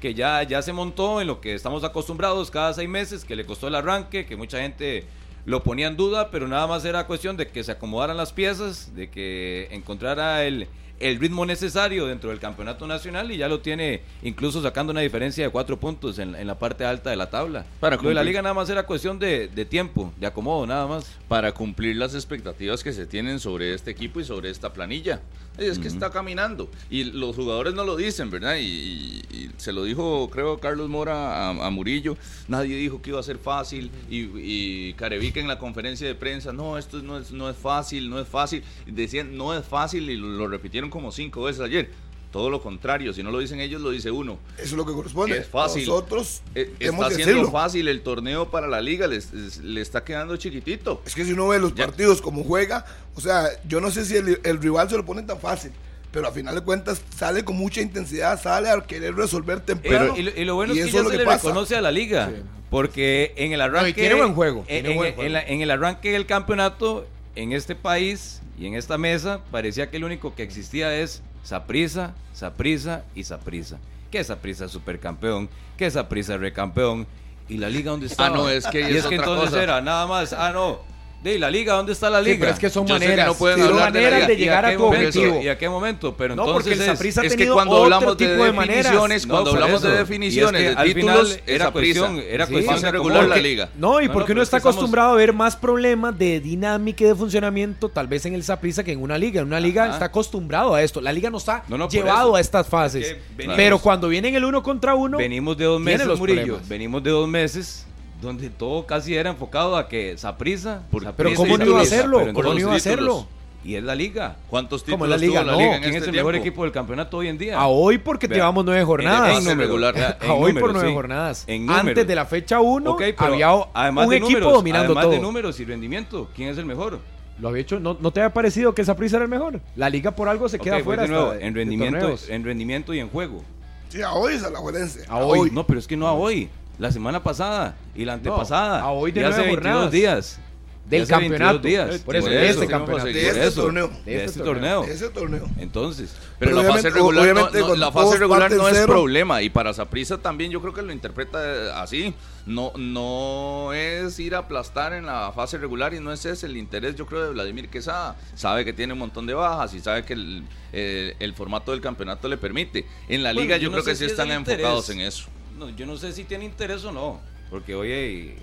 que ya, ya se montó en lo que estamos acostumbrados cada seis meses, que le costó el arranque, que mucha gente lo ponía en duda, pero nada más era cuestión de que se acomodaran las piezas, de que encontrara el, el ritmo necesario dentro del campeonato nacional y ya lo tiene incluso sacando una diferencia de cuatro puntos en, en la parte alta de la tabla. Para lo de la liga nada más era cuestión de, de tiempo, de acomodo, nada más. para cumplir las expectativas que se tienen sobre este equipo y sobre esta planilla. Es que está caminando. Y los jugadores no lo dicen, ¿verdad? Y, y- y se lo dijo, creo, Carlos Mora a, a Murillo. Nadie dijo que iba a ser fácil. Y, y Carevica en la conferencia de prensa, no, esto no es, no es fácil, no es fácil. Decían, no es fácil y lo, lo repitieron como cinco veces ayer. Todo lo contrario, si no lo dicen ellos, lo dice uno. Eso es lo que corresponde. Es fácil. Nosotros Eh, Está decirlo. fácil el torneo para la liga, les- les- le está quedando chiquitito. Es que si uno ve los Ya. partidos como juega, o sea, yo no sé si el, el rival se lo pone tan fácil, pero a final de cuentas sale con mucha intensidad, sale a querer resolver temprano. y, lo, y lo bueno y es que eso ya se que le pasa. reconoce a la liga. Porque en el arranque. tiene buen juego, En, tiene en- buen juego. en la- en el arranque del campeonato, en este país y en esta mesa, parecía que el único que existía es Saprisa, Saprisa y Saprisa. Que Saprisa es supercampeón, que Saprisa es recampeón. ¿Y la liga dónde está? Ah, no, es que y es es que otra entonces cosa. era nada más. Ah, no. De la liga, ¿dónde está la Sí, liga? pero es que son Yo sé que maneras, no pueden son hablar de la maneras liga. de ¿Y a llegar a tu objetivo. ¿Y a qué momento? Pero No, entonces porque el es- Saprissa ha es que cuando otro hablamos de tipo de maneras. definiciones, No, cuando hablamos eso. de Y es que definiciones, al de títulos, final era cuestión- era Sí, cuestión de regular acomodo. la liga. No, y No, porque no, uno está es que estamos- acostumbrado a ver más problemas de dinámica y de funcionamiento, tal vez en el Saprissa que en una liga. En una liga Ajá. está acostumbrado a esto. La liga no está No, no, por llevado a estas fases. Es Pero cuando vienen el uno contra uno, Venimos de dos meses, los Murillo. Venimos de dos meses donde todo casi era enfocado a que Saprisa. Por- pero ¿cómo no iba a hacerlo? ¿Cómo no iba a hacerlo? Y es la liga. ¿Cuántos títulos la liga, tuvo la no. liga en ¿Quién este es el mejor equipo del campeonato hoy en día? A hoy porque Vea, llevamos nueve en- jornadas. en número, regular. en a hoy por nueve sí. jornadas. En. Antes de la fecha 1 Ok, pero había además un de equipo números, dominando además todo. de números y rendimiento, ¿quién es el mejor? Lo había hecho, ¿no, ¿no te había parecido que Saprissa era el mejor? La liga por algo se queda fuera de nuevo, hasta en rendimiento, en rendimiento y en juego. Sí, a hoy es a la Juelense. A hoy. No, pero es que no a hoy. La semana pasada y la antepasada. a hoy de y hace nueve 22 jornadas. días. Del Y hace 22 campeonato. días. Por eso, Por de este campeonato. De este eso, torneo. De este torneo. Ese torneo. Entonces, Pero Pero la fase regular, no- no, la fase regular no es cero- problema y para Saprissa también yo creo que lo interpreta eh, así. No, no es ir a aplastar en la fase regular y no es ese el interés yo creo de Vladimir Quesada. Sabe que tiene un montón de bajas y sabe que el, eh, el formato del campeonato le permite. En la Bueno, liga yo yo, no creo que si sí es están enfocados en eso. No, yo no sé si tiene interés o no. Porque hoy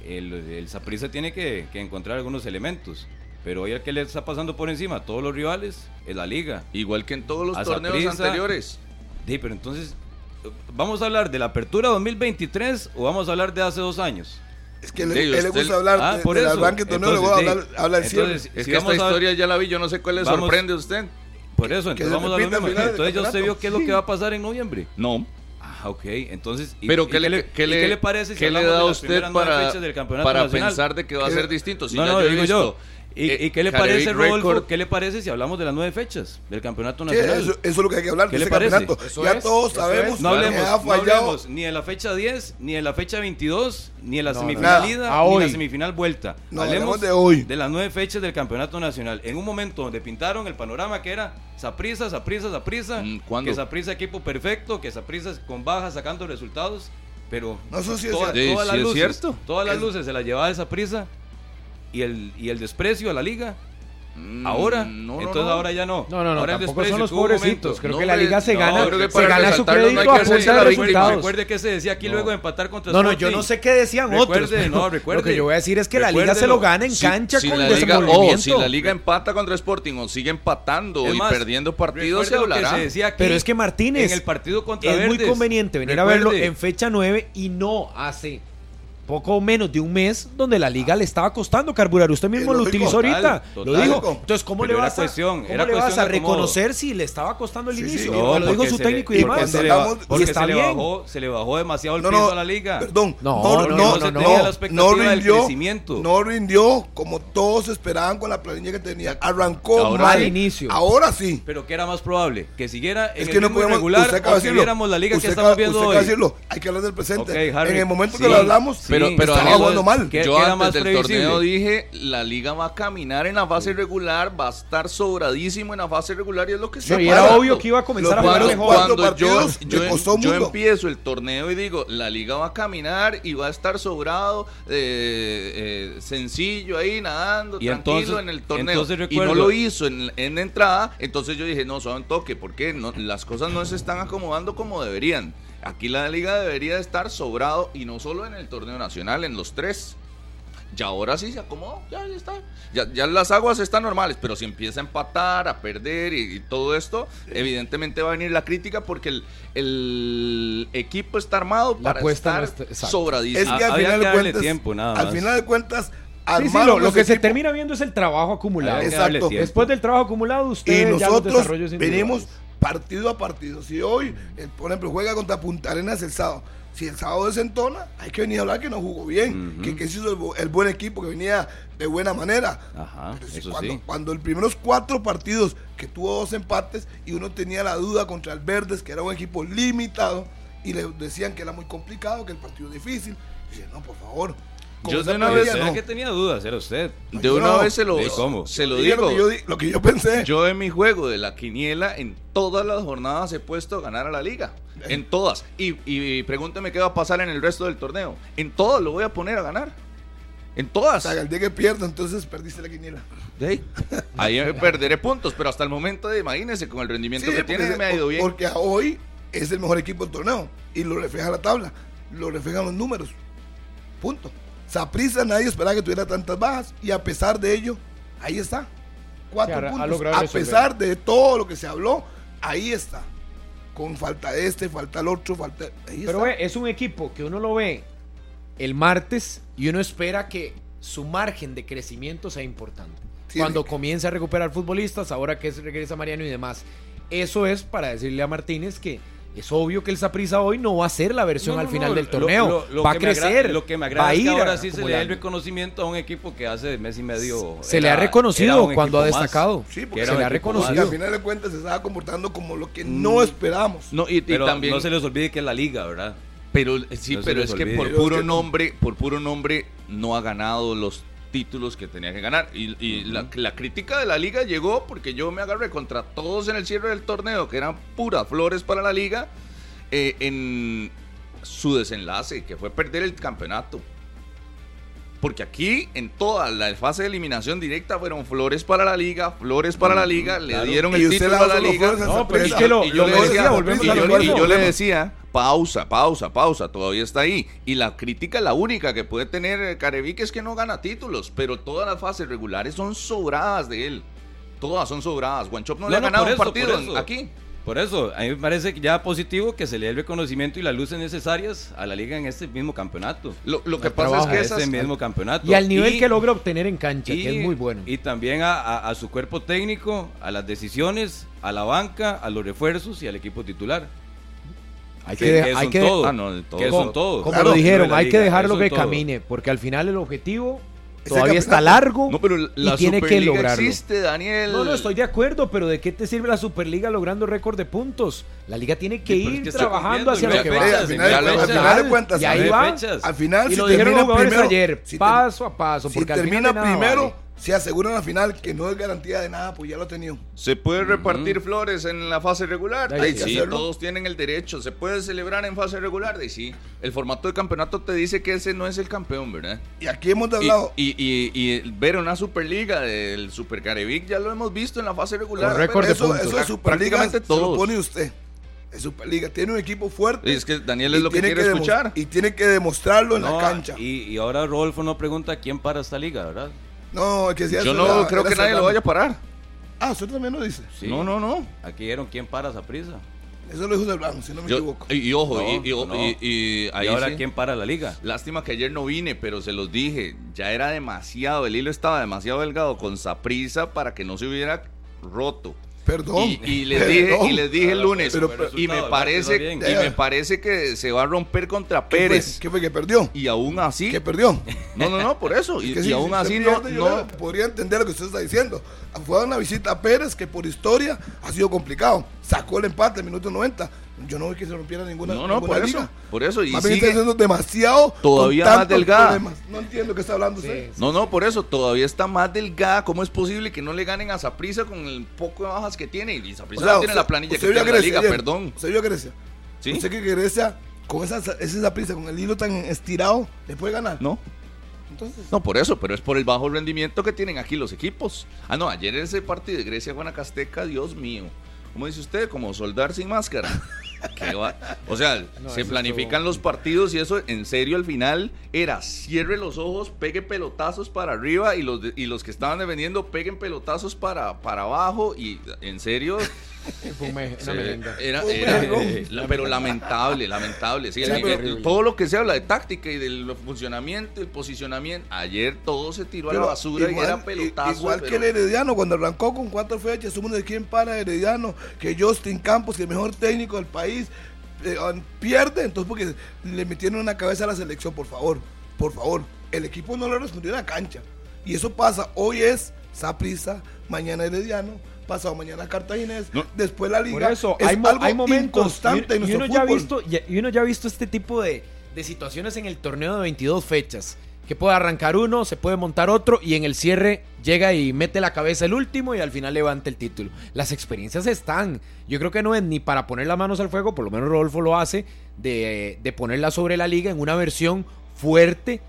el, el Saprissa tiene que, que encontrar algunos elementos. Pero hoy el que le está pasando por encima a todos los rivales es la liga. Igual que en todos los A torneos anteriores. Sí, pero entonces, ¿vamos a hablar de la apertura 2023 o vamos a hablar de hace dos años? Es que le, le usted- gusta hablar Ah, de, por del eso. luego Entonces, hablar, sí. habla del cierre. Entonces, Es si que esta a- historia ya la vi, yo no sé cuál le Vamos- sorprende a usted. Por eso, entonces vamos a del Entonces ya usted vio qué es lo que va a pasar en noviembre. No. Ah, ok. Entonces, ¿y, Pero y ¿qué, le, le, qué y le- qué le parece si qué le hablamos da de a usted para, fechas del campeonato para pensar de que va a ¿Qué- ser distinto? Si no, ya no, yo he digo yo. ¿Y, eh, y qué le parece, Rodolfo? Record- ¿Qué le parece si hablamos de las nueve fechas del campeonato Sí, nacional? eso, eso es lo que hay que hablar ¿Qué de le ese parece? campeonato. Eso ya es, todos eso sabemos es. No que hablemos, ha no fallado. hablemos ni de la fecha 10, ni de la fecha 22, ni de la No, no, semifinal nada. ida, ni la semifinal vuelta. No, hablemos de hoy. de las nueve fechas del campeonato nacional. En un momento donde pintaron el panorama que era Saprisa, Saprisa, Saprisa, Mm, ¿cuándo? que Saprisa equipo perfecto, que Saprisa con bajas sacando resultados, pero No, eso sí es toda- cierto. Sí, todas las sí es luces, cierto. todas las Es- luces se las llevaba esa prisa y el, y el desprecio a la liga. Mm, Ahora, no, no, entonces no. ahora ya no. No, no, no, Ahora el tampoco son desprecio los pobrecitos. Creo No, que la liga se no, gana, se gana su hay crédito que a punta la de resultados. Recuerde que se decía aquí luego de empatar contra No, no, yo no sé qué decían otros. Recuerde, pero no, recuerde. Lo que yo voy a decir es que la liga se lo gana en Si- cancha si con la liga, oh, si la liga empata contra Sporting o sigue empatando Es y perdiendo partidos, se hablará. se decía aquí Pero es que Martínez en el partido contra es muy conveniente venir a verlo en fecha 9 y no hace poco menos de un mes donde la liga le estaba costando carburar. Usted mismo lo lógico. utilizó ahorita. Total, lo total. dijo. Entonces, ¿cómo Pero le vas a, cuestión, cómo era le vas a reconocer si le estaba costando el Sí, inicio? sí, Cuando lo dijo porque su le- técnico y porque demás. se le, ba- y porque está se le bien. bajó, se le bajó demasiado el No, peso no, a la liga. Perdón, No, no, no, no, no, no, no, no, rindió, crecimiento. no rindió como todos esperaban con la planilla que tenía. Arrancó Ahora mal al inicio. Ahora sí. Pero que era más probable que siguiera en Es el que no podemos irregular usted acaba o que viéramos la liga que estamos viendo hoy. Hay que hablar del presente. En el momento sí, que lo hablamos, sí, Pero, pero estaba Daniel, jugando mal. ¿Qué- yo antes del previsible? torneo dije, la liga va a caminar en la fase regular, va a estar sobradísimo en la fase regular y es lo que No, y era obvio que iba a comenzar Los a jugar mejor. Cuando yo, partidos yo, yo empiezo el torneo y digo, la liga va a caminar y va a estar sobrado, eh, eh, sencillo ahí, nadando, Y tranquilo entonces- en el torneo. entonces y no lo hizo en, en entrada, entonces yo dije, no, un toque, porque no, las cosas no se están acomodando como deberían. Aquí la liga debería de estar sobrado y no solo en el torneo nacional, en los tres. Ya ahora sí se acomodó, ya, ya está. Ya, ya las aguas están normales, pero si empieza a empatar, a perder y, y todo esto, evidentemente va a venir la crítica porque el, el equipo está armado La para no estar está- exacto. Es sobradísimo. que al Había final que de cuentas, tiempo, nada al más. final de cuentas, Sí, sí, armaron lo, que se termina viendo es el trabajo acumulado. Exacto. Después del trabajo acumulado, Y usted ya los nosotros desarrollos venimos individuales. Partido a partido. Si hoy, eh, por ejemplo, juega contra Punta Arenas el sábado, si el sábado desentona, hay que venir a hablar que no jugó bien, que, que se hizo el, bu- el buen equipo, que venía de buena manera. Ajá, Pero si eso cuando, sí. cuando los primeros cuatro partidos que tuvo dos empates y uno tenía la duda contra el Verdes, que era un equipo limitado, y le decían que era muy complicado, que el partido difícil, dice, no, por favor. Yo de una vez- no. que tenía dudas, era usted. De una No, vez se lo, ¿de cómo? se lo digo. que yo di- lo que yo pensé. Yo en mi juego de la quiniela, en todas las jornadas he puesto a ganar a la liga. En todas. Y, y pregúnteme qué va a pasar en el resto del torneo. En todas lo voy a poner a ganar. En O todas. sea, el día que pierdo, entonces perdiste la quiniela. De ahí. Perderé puntos, pero hasta el momento, imagínense, con el rendimiento que tiene, porque- me ha ido bien. Porque hoy es el mejor equipo del torneo y lo refleja la tabla, lo reflejan los números. Punto. Saprisa nadie esperaba que tuviera tantas bajas y a pesar de ello, ahí está. Cuatro ha- puntos. a resolver. pesar de todo lo que se habló, ahí está. Con falta este, falta el otro, falta. Ahí Pero está. ve, es un equipo que uno lo ve el martes y uno espera que su margen de crecimiento sea importante. Cuando que. comience a recuperar futbolistas, ahora que es- regresa Mariano y demás. Eso es para decirle a Martínez que es obvio que el Saprissa hoy no va a ser la versión No, al final no, del torneo. lo- lo va a que me agra- crecer. Lo que me va agrada a es que ir ahora sí se le da el reconocimiento a un equipo que hace mes y medio. Se le ha reconocido cuando ha más. destacado. Sí, porque se le ha reconocido. al final de cuentas se estaba comportando como lo que no esperábamos. No, y, también. no se les olvide que es la liga, ¿verdad? Pero sí, No se pero es que por puro nombre, por puro nombre no ha ganado los títulos que tenía que ganar. Y, y la, la crítica de la liga llegó porque yo me agarré contra todos en el cierre del torneo, que eran puras flores para la liga, eh, en su desenlace, que fue perder el campeonato. Porque aquí, en toda la fase de eliminación directa, fueron flores para la liga, flores para la liga, le dieron Y el título a la liga. No, pero es que lo- Y yo lo le decía, decía, volvemos y yo- y mismo. yo le decía, pausa, pausa, pausa, todavía está ahí. Y la crítica, la única que puede tener eh, Carevic es que no gana títulos, pero todas las fases regulares son sobradas de él. Todas son sobradas. Guanchop no, le ha no, ganado un eso, partido aquí. Por eso, a mí me parece que ya positivo que se le dé el reconocimiento y las luces necesarias a la liga en este mismo campeonato. Lo, lo que pasa es que esas... este mismo campeonato. Y al nivel Y- que logra obtener en cancha, que es muy bueno. Y también a, a- a su cuerpo técnico, a las decisiones, a la banca, a los refuerzos y al equipo titular. Hay Que- que, que hay son que todo. Ah, no, de todo. Que son todos. Como Claro, lo dijeron, hay que dejarlo que camine, porque al final el objetivo todavía está largo No, pero la y tiene que Superliga lograrlo. existe, Daniel. No, no, estoy de acuerdo, pero ¿de qué te sirve la Superliga logrando récord de puntos? La liga tiene que Sí, pero es ir que trabajando hacia lo que va. al final, de- lo- al ya final de cuentas, y ahí va. al final, Y si lo dijeron los termina jugadores primero, ayer, si paso a paso, si porque al final termina primero, vale. Se asegura la final, que no es garantía de nada, pues ya lo ha tenido. ¿Se puede repartir flores en la fase regular? Que sí, todos tienen el derecho. ¿Se puede celebrar en fase regular? Sí. El formato de campeonato te dice que ese no es el campeón, ¿verdad? Y aquí hemos Y, hablado. y, y- y ver una Superliga del Super Carevic ya lo hemos visto en la fase regular. Con récord de eso, puntos. eso es Superliga, Prácticamente se lo pone usted. Es Superliga, tiene un equipo fuerte. Y es que Daniel es lo que tiene quiere demo- escuchar. Y tiene que demostrarlo en la cancha. Y, y ahora Rodolfo no pregunta quién para esta liga, ¿verdad? No, que si Yo no era- creo era que nadie lo vaya a parar. Ah, usted también lo dice. Sí. No, no, no. Aquí dieron quién para esa prisa. Eso lo dijo Serrano, si no me Yo- equivoco. y, y ojo, No, y, y- no. y- y ahí y ahora sí. quién para la liga. Lástima que ayer no vine, pero se los dije, ya era demasiado, el hilo estaba demasiado delgado con Saprisa para que no se hubiera roto. Perdón. Y, y les dije, y les dije el lunes, Pero- y me parece, y me bien. parece que se va a romper contra ¿Qué fue? Pérez. ¿Qué fue que perdió? Y aún así, ¿Qué perdió? no, no, no, por eso. Y, Que y si- aún si así no, pierde, yo no. le podría entender lo que usted está diciendo. Fue a una visita a Pérez que por historia ha sido complicado. Sacó el empate en minuto 90. Yo no vi que se rompiera ninguna, No, no, ninguna por liga. eso, por eso, y Más bien sigue- está siendo demasiado. Todavía más delgada. problemas. No entiendo qué está hablando usted. No, no, por eso todavía está más delgada. ¿Cómo es posible que no le ganen a Saprisa con el poco de bajas que tiene? Y Saprisa no tiene la planilla que tiene la Grecia liga, ayer. perdón. Usted vio a Grecia. ¿Sí? Usted que Grecia, con esa, esa prisa, con el hilo tan estirado, le puede ganar. No, Entonces, no, por eso, pero es por el bajo rendimiento que tienen aquí los equipos. Ah, no, ayer ese partido de Grecia-Guanacasteca, Dios mío. ¿Cómo dice usted? Como soldar sin máscara. O sea, No, se planifican los partidos y eso en serio al final era cierre los ojos, pegue pelotazos para arriba y los, de- y los que estaban defendiendo peguen pelotazos para, para abajo y en serio Me- una era, era- eh, la- pero lamentable, lamentable. sí, Sí, el- pero- el- todo lo que se habla de táctica y del funcionamiento, el posicionamiento, ayer todo se tiró a la basura igual, y era pelotazo. igual que el Herediano, cuando arrancó con cuatro fechas, somos de quién para Herediano, que Justin Campos, que el mejor técnico del país, eh, pierde, entonces porque le metieron una cabeza a la selección, por favor, por favor. El equipo no le respondió en la cancha. Y eso pasa, hoy es Saprisa, mañana Herediano, pasado mañana Cartaginés, No. después la Por liga. eso, es hay, algo hay momentos. inconstante y, en y nuestro uno ya ha visto, y- y uno ya ha visto este tipo de, de situaciones en el torneo de 22 fechas. Que puede arrancar uno, se puede montar otro y en el cierre llega y mete la cabeza el último y al final levanta el título. Las experiencias están. Yo creo que no es ni para poner las manos al fuego, por lo menos Rodolfo lo hace, de, de ponerla sobre la liga en una versión fuerte,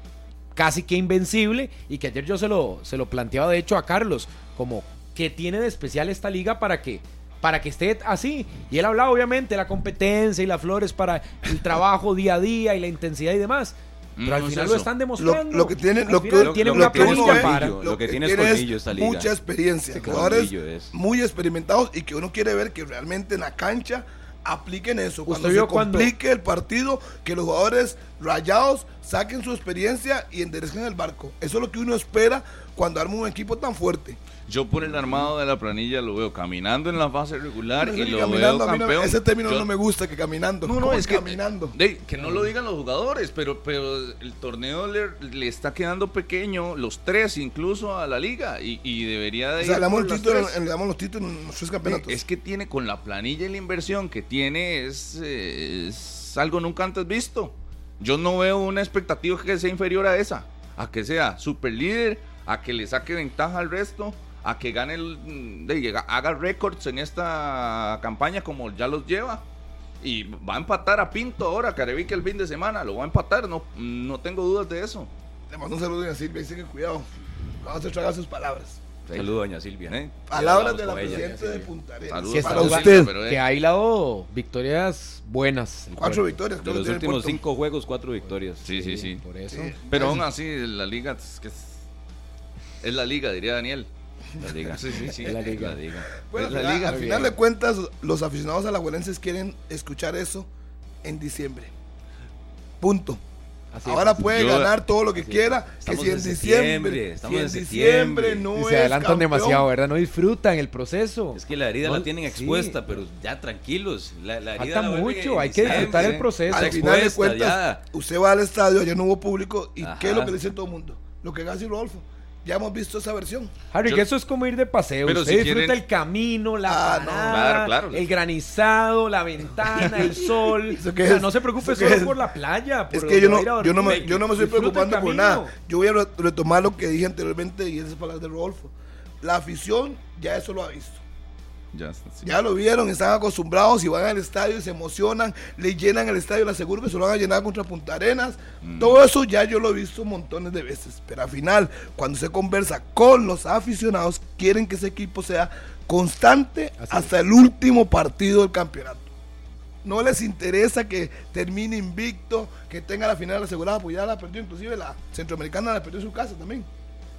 casi que invencible y que ayer yo se lo, se lo planteaba de hecho a Carlos, como que tiene de especial esta liga para que para que esté así. Y él hablaba obviamente de la competencia y las flores para el trabajo día a día y la intensidad y demás. Pero al final lo están demostrando. Lo, lo que tiene, lo que, lo- tiene lo una que tiene es para. lo que tiene es es colmillo esta liga. Mucha experiencia, jugadores es. muy experimentados y que uno quiere ver que realmente en la cancha apliquen eso. Cuando ¿Usted vio se cuando- complique el partido, que los jugadores rayados saquen su experiencia y enderecen el barco. Eso es lo que uno espera cuando arma un equipo tan fuerte. Yo por el armado de la planilla lo veo caminando en la fase regular y lo caminando, veo a mí no- campeón. ese término Yo- no me gusta, que caminando. No, no, ¿Cómo es que caminando. que no lo digan los jugadores, pero pero el torneo le, le está quedando pequeño, los tres incluso a la liga y, y debería de o sea, le damos, título, le los títulos en los tres campeonatos. Es que tiene con la planilla y la inversión que tiene es, es algo nunca antes visto. Yo no veo una expectativa que sea inferior a esa, a que sea super líder, a que le saque ventaja al resto, a que gane, el, de, llega- haga récords en esta campaña como ya los lleva. Y va a empatar a Pinto ahora, Carevique el fin de semana, lo va a empatar, no, no tengo dudas de eso. Le mando un saludo a Silvia, dice que cuidado. Vamos a tragar sus palabras. Saludo, doña Silvia. ¿eh? Palabras de la presidenta de Punta Arenas. Saludos Que Para usted. pero, eh, Que ha hilado victorias buenas. Cuatro victorias. De creo que los últimos cinco juegos, cuatro victorias. Sí, sí, sí. Por eso. Sí. Pero aún así, la liga es, que es, es la liga, diría Daniel. La liga. Sí, sí, sí. Es la liga. La liga. Bueno, la final, liga. al final de cuentas, los aficionados alajuelenses quieren escuchar eso en diciembre. Punto. Así Ahora es. puede Yo- ganar todo lo que quiera, que Estamos si en diciembre, si en diciembre no Y es se adelantan campeón, demasiado, ¿verdad? No disfrutan el proceso. Es que la herida No, la tienen sí. expuesta, pero ya tranquilos. La, la herida Falta la vuelven mucho, hay que disfrutar el proceso. Al final de cuentas, ya. usted va al estadio, ayer no hubo público, y Ajá. ¿qué es lo que dice todo el mundo? Lo que hace Rodolfo. Ya hemos visto esa versión. Harry, Yo- que eso es como ir de paseo. Pero Usted si disfruta quieren- el camino, la Ah, no. Claro, claro. el granizado, la ventana, el sol. ¿Eso O sea, es? no se preocupe ¿Eso qué solo es? por la playa. Es que yo no, yo no me, yo no me estoy preocupando por nada. Yo voy a re- retomar lo que dije anteriormente y esas palabras de Rodolfo. La afición ya eso lo ha visto. Ya, está, sí. Ya lo vieron, están acostumbrados y van al estadio y se emocionan, le llenan el estadio, le aseguro que se lo van a llenar contra Punta Arenas. Mm. Todo eso ya yo lo he visto montones de veces. Pero al final, cuando se conversa con los aficionados, quieren que ese equipo sea constante Así hasta el último partido del campeonato. No les interesa que termine invicto, que tenga la final asegurada, pues ya la perdió, inclusive la centroamericana la perdió en su casa también.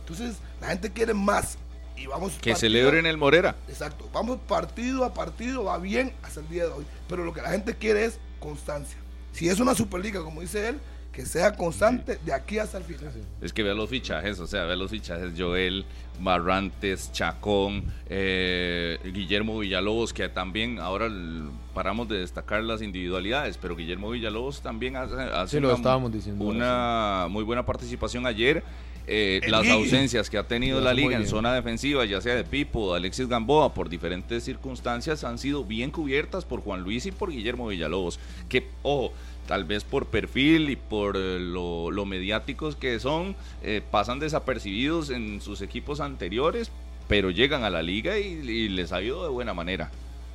Entonces, la gente quiere más. Y vamos Que partido- celebren el Morera. Exacto, vamos partido a partido, va bien hasta el día de hoy. Pero lo que la gente quiere es constancia. Si es una Superliga, como dice él, que sea constante de aquí hasta el final. Es que vea los fichajes, o sea, vea los fichajes, Joel, Barrantes, Chacón, eh, Guillermo Villalobos, que también ahora el- paramos de destacar las individualidades, pero Guillermo Villalobos también hace, hace Sí, lo una, estábamos diciendo una muy buena participación ayer. Eh, las ausencias que ha tenido la liga en zona defensiva, ya sea de Pipo o de Alexis Gamboa, por diferentes circunstancias, han sido bien cubiertas por Juan Luis y por Guillermo Villalobos. Que, ojo, tal vez por perfil y por eh, lo, lo mediáticos que son, eh, pasan desapercibidos en sus equipos anteriores, pero llegan a la liga y, y les ha ido de buena manera.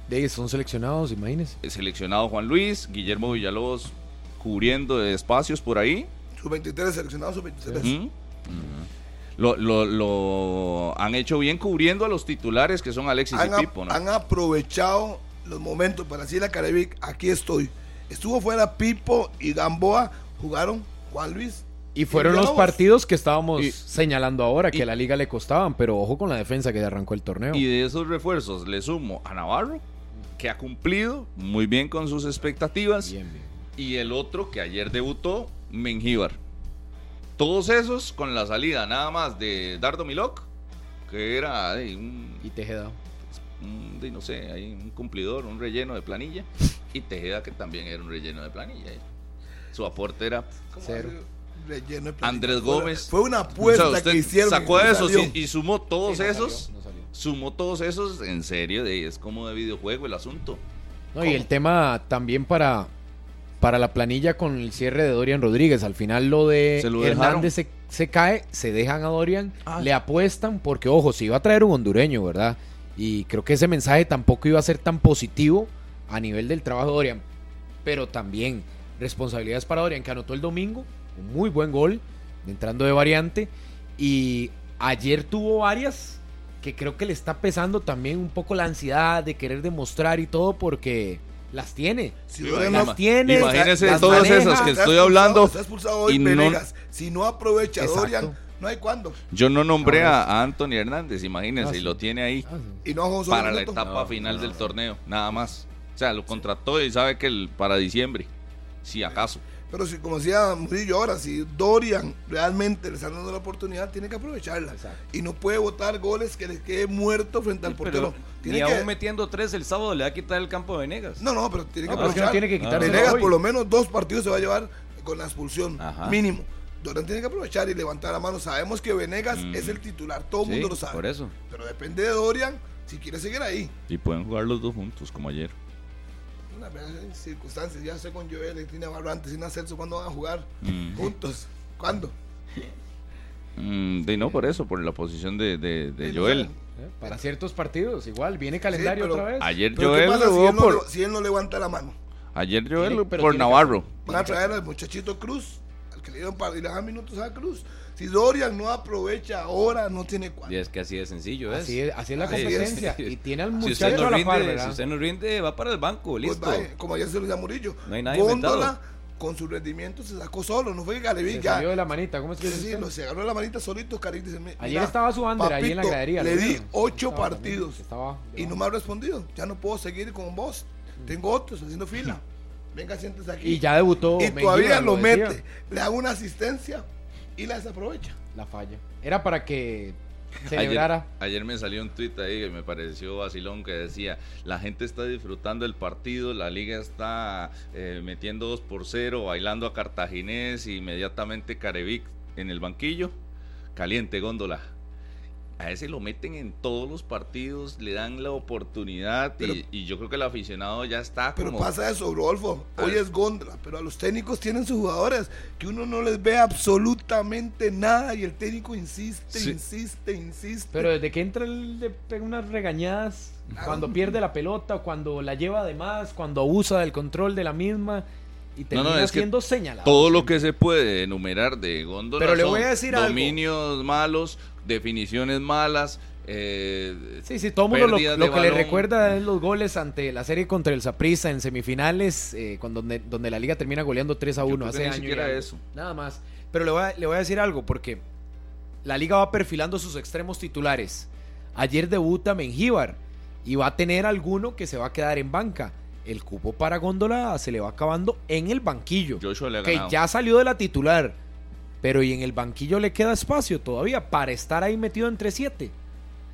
De ahí son seleccionados, imagínense. El seleccionado Juan Luis, Guillermo Villalobos cubriendo espacios por ahí. Sus 23 seleccionados, sus 23. Lo, lo- lo han hecho bien cubriendo a los titulares que son Alexis han, y Pipo, ¿no? han aprovechado los momentos para decirle a Carevic, aquí estoy. Estuvo fuera Pipo y Gamboa, jugaron Juan Luis. Y fueron los partidos que estábamos Y- señalando ahora, que y- a la liga le costaban, pero ojo con la defensa que arrancó el torneo. Y de esos refuerzos le sumo a Navarro, que ha cumplido muy bien con sus expectativas, Bien, bien. y el otro que ayer debutó, Mengíbar. Todos esos con la salida nada más de Dardo Milok, que era un, Y Tejeda. un, de, no sé, ahí un cumplidor, un relleno de planilla, y Tejeda que también era un relleno de planilla. Su aporte era ¿Cómo Cero. Relleno de planilla. Andrés Gómez. Fue una apuesta O sea, usted que hicieron. Sacó y no esos y, y sumó todos Sí, no esos. salió, no salió. Sumó todos esos. En serio, de, es como de videojuego el asunto. No, y el tema también para, para la planilla con el cierre de Dorian Rodríguez. Al final lo de Se lo. Hernández se, se cae, se dejan a Dorian, Ah. le apuestan, porque ojo, se iba a traer un hondureño, ¿verdad? Y creo que ese mensaje tampoco iba a ser tan positivo a nivel del trabajo de Dorian. Pero también responsabilidades para Dorian, que anotó el domingo, un muy buen gol, entrando de variante. Y ayer tuvo varias que creo que le está pesando también un poco la ansiedad de querer demostrar y todo porque las tiene. Sí, las no- tiene. Imagínese las todas maneja. esas que está estoy expulsado- hablando Está expulsado hoy y no- Venegas. Si no aprovecha Exacto. Dorian, no hay cuándo. Yo no nombré a, a Anthony Hernández, imagínense, Ah, y lo tiene ahí Ah. Y no para la etapa No, final no, del no. torneo, nada más. O sea, lo contrató y sabe que el, para diciembre, si acaso. Pero si, como decía Murillo ahora, si Dorian realmente le está dando la oportunidad, tiene que aprovecharla. Exacto. Y no puede votar goles que le quede muerto frente al Sí, portero. Tiene que- aún metiendo tres el sábado le va a quitar el campo de Venegas. No, no, pero tiene que No, que no aprovechar. tiene que quitárselo Venegas hoy. por lo menos dos partidos se va a llevar con la expulsión, Ajá. mínimo. Dorian tiene que aprovechar y levantar la mano. Sabemos que Venegas Mm. es el titular, todo el Sí, mundo lo sabe. por eso. Pero depende de Dorian si quiere seguir ahí. Y pueden jugar los dos juntos, como ayer. En circunstancias, ya sé con Joel y tiene Barrantes y Celso, ¿cuándo van a jugar Mm. juntos? ¿Cuándo? Mm, de no por eso, por la posición de, de- de Sí, Joel. ¿Eh? Para ciertos partidos, igual, viene calendario pero otra vez. Ayer Pero ¿qué Joel pasa si jugó él, no, por, si él no levanta la mano? ayer Joel Tiene- pero por Navarro. Van a traer al muchachito Cruz, al que le dieron para y le dan minutos a Cruz. Si Dorian no aprovecha ahora, no tiene Y cuál. es que así de sencillo es. Así es, así es la competencia. Y tiene al Si usted, muchacho no a la rinde, par, si usted no rinde, va para el banco, Pues listo. vaya, como ayer se lo decía Murillo. No hay nada Góndola, inventado. con su rendimiento, se sacó solo. No fue que Galeví Se ya. salió de la manita, ¿cómo es que Sí, dice lo, se agarró la manita solito, Caritas. Ayer estaba su under ahí en la gradería. Le ¿lo di ocho Estaba partidos estaba y no me ha respondido. Ya no puedo seguir con vos. Tengo otros haciendo fila. Venga, siéntese aquí. Y ya debutó. Y todavía lo decía. mete. Le hago una asistencia y la desaprovecha. La falla. Era para que Ayer, celebrara. ayer me salió un tuit ahí que me pareció vacilón que decía, la gente está disfrutando el partido, la liga está eh, metiendo 2 por 0, bailando a Cartaginés, y inmediatamente Carevic en el banquillo, caliente góndola. A ese lo meten en todos los partidos, le dan la oportunidad y- Pero- y, yo creo que el aficionado ya está Pero como... pasa eso, Rodolfo. Hoy es góndola, pero a los técnicos tienen sus jugadores que uno no les ve absolutamente nada y el técnico insiste, Sí. insiste, insiste. Pero desde que entra él le pega unas regañadas. Cuando pierde la pelota, cuando la lleva de más, cuando abusa del control de la misma. Y No, termina no, es que siendo señalado. Todo lo que se puede enumerar de góndola Pero le voy a decir algo. dominios malos, definiciones malas, eh, Sí, sí, todo el mundo lo, que le recuerda es los goles ante la serie contra el Saprissa en semifinales, eh, con donde, donde la liga termina goleando 3 a Yo 1 creo hace que ni año y siquiera algo. eso. Nada más. Pero le voy, a, le voy a decir algo, porque la liga va perfilando sus extremos titulares. Ayer debuta Mengíbar y va a tener alguno que se va a quedar en banca. el cupo para Góndola se le va acabando en el banquillo. Joshua le ha que ganado. ya salió de la titular. Pero y en el banquillo le queda espacio todavía para estar ahí metido entre siete.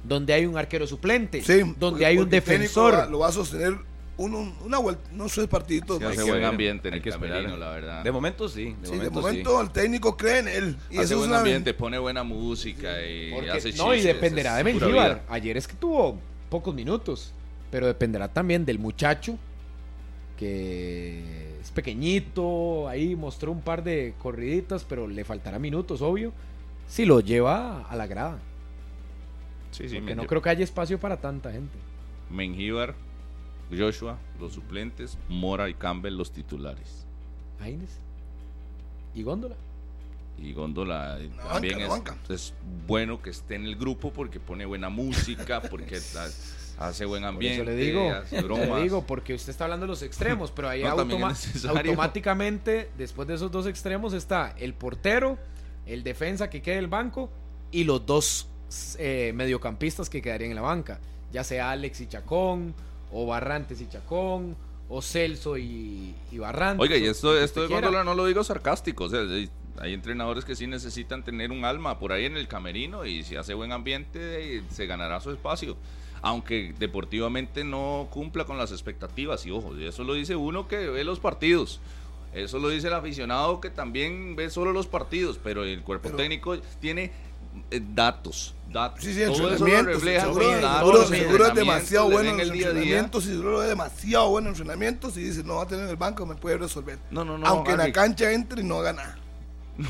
Donde hay un arquero suplente. Sí, donde porque- hay un defensor. va- Lo va a sostener uno- una vuelta, no sé, partiditos. Sí, hace buen ambiente en el camerino, la verdad. De momento sí. De Sí, momento, de momento sí. el técnico cree en él. Y hace eso es buen una ambiente, pone buena música y Porque- hace no, y chistes, dependerá de Mengíbar. Ayer es que tuvo pocos minutos. Pero dependerá también del muchacho. Que es pequeñito. Ahí mostró un par de corriditas. Pero le faltará minutos, obvio. Si lo lleva a la grada. Sí, sí, Porque no creo que haya espacio para tanta gente. Mengíbar, Joshua, los suplentes, Mora y Campbell, los titulares. Aines. Y Góndola. Y Góndola eh, también banca, es, es bueno que esté en el grupo porque pone buena música, porque hace buen Por ambiente, eso le digo, hace bromas. le digo, porque usted está hablando de los extremos, pero ahí No, automa- automáticamente, después de esos dos extremos, está el portero, el defensa que quede en el banco y los dos eh, mediocampistas que quedarían en la banca, ya sea Alex y Chacón, o Barrantes y Chacón, o Celso y, y Barrantes. Oiga, y esto, esto de no lo digo sarcástico, o sea, hay- hay entrenadores que sí necesitan tener un alma por ahí en el camerino y si hace buen ambiente eh, se ganará su espacio. Aunque deportivamente no cumpla con las expectativas, y ojo, eso lo dice uno que ve los partidos. Eso lo dice el aficionado que también ve solo los partidos, pero el cuerpo Pero- técnico tiene eh, datos, datos. Sí, sí, Todo eso lo refleja Seguro, datos, seguro es demasiado bueno en el día a día. Y seguro es demasiado bueno en entrenamientos. Y dice, no va a tener en el banco, me puede resolver. No, no, no. Aunque en la Harry. cancha entre y no gana.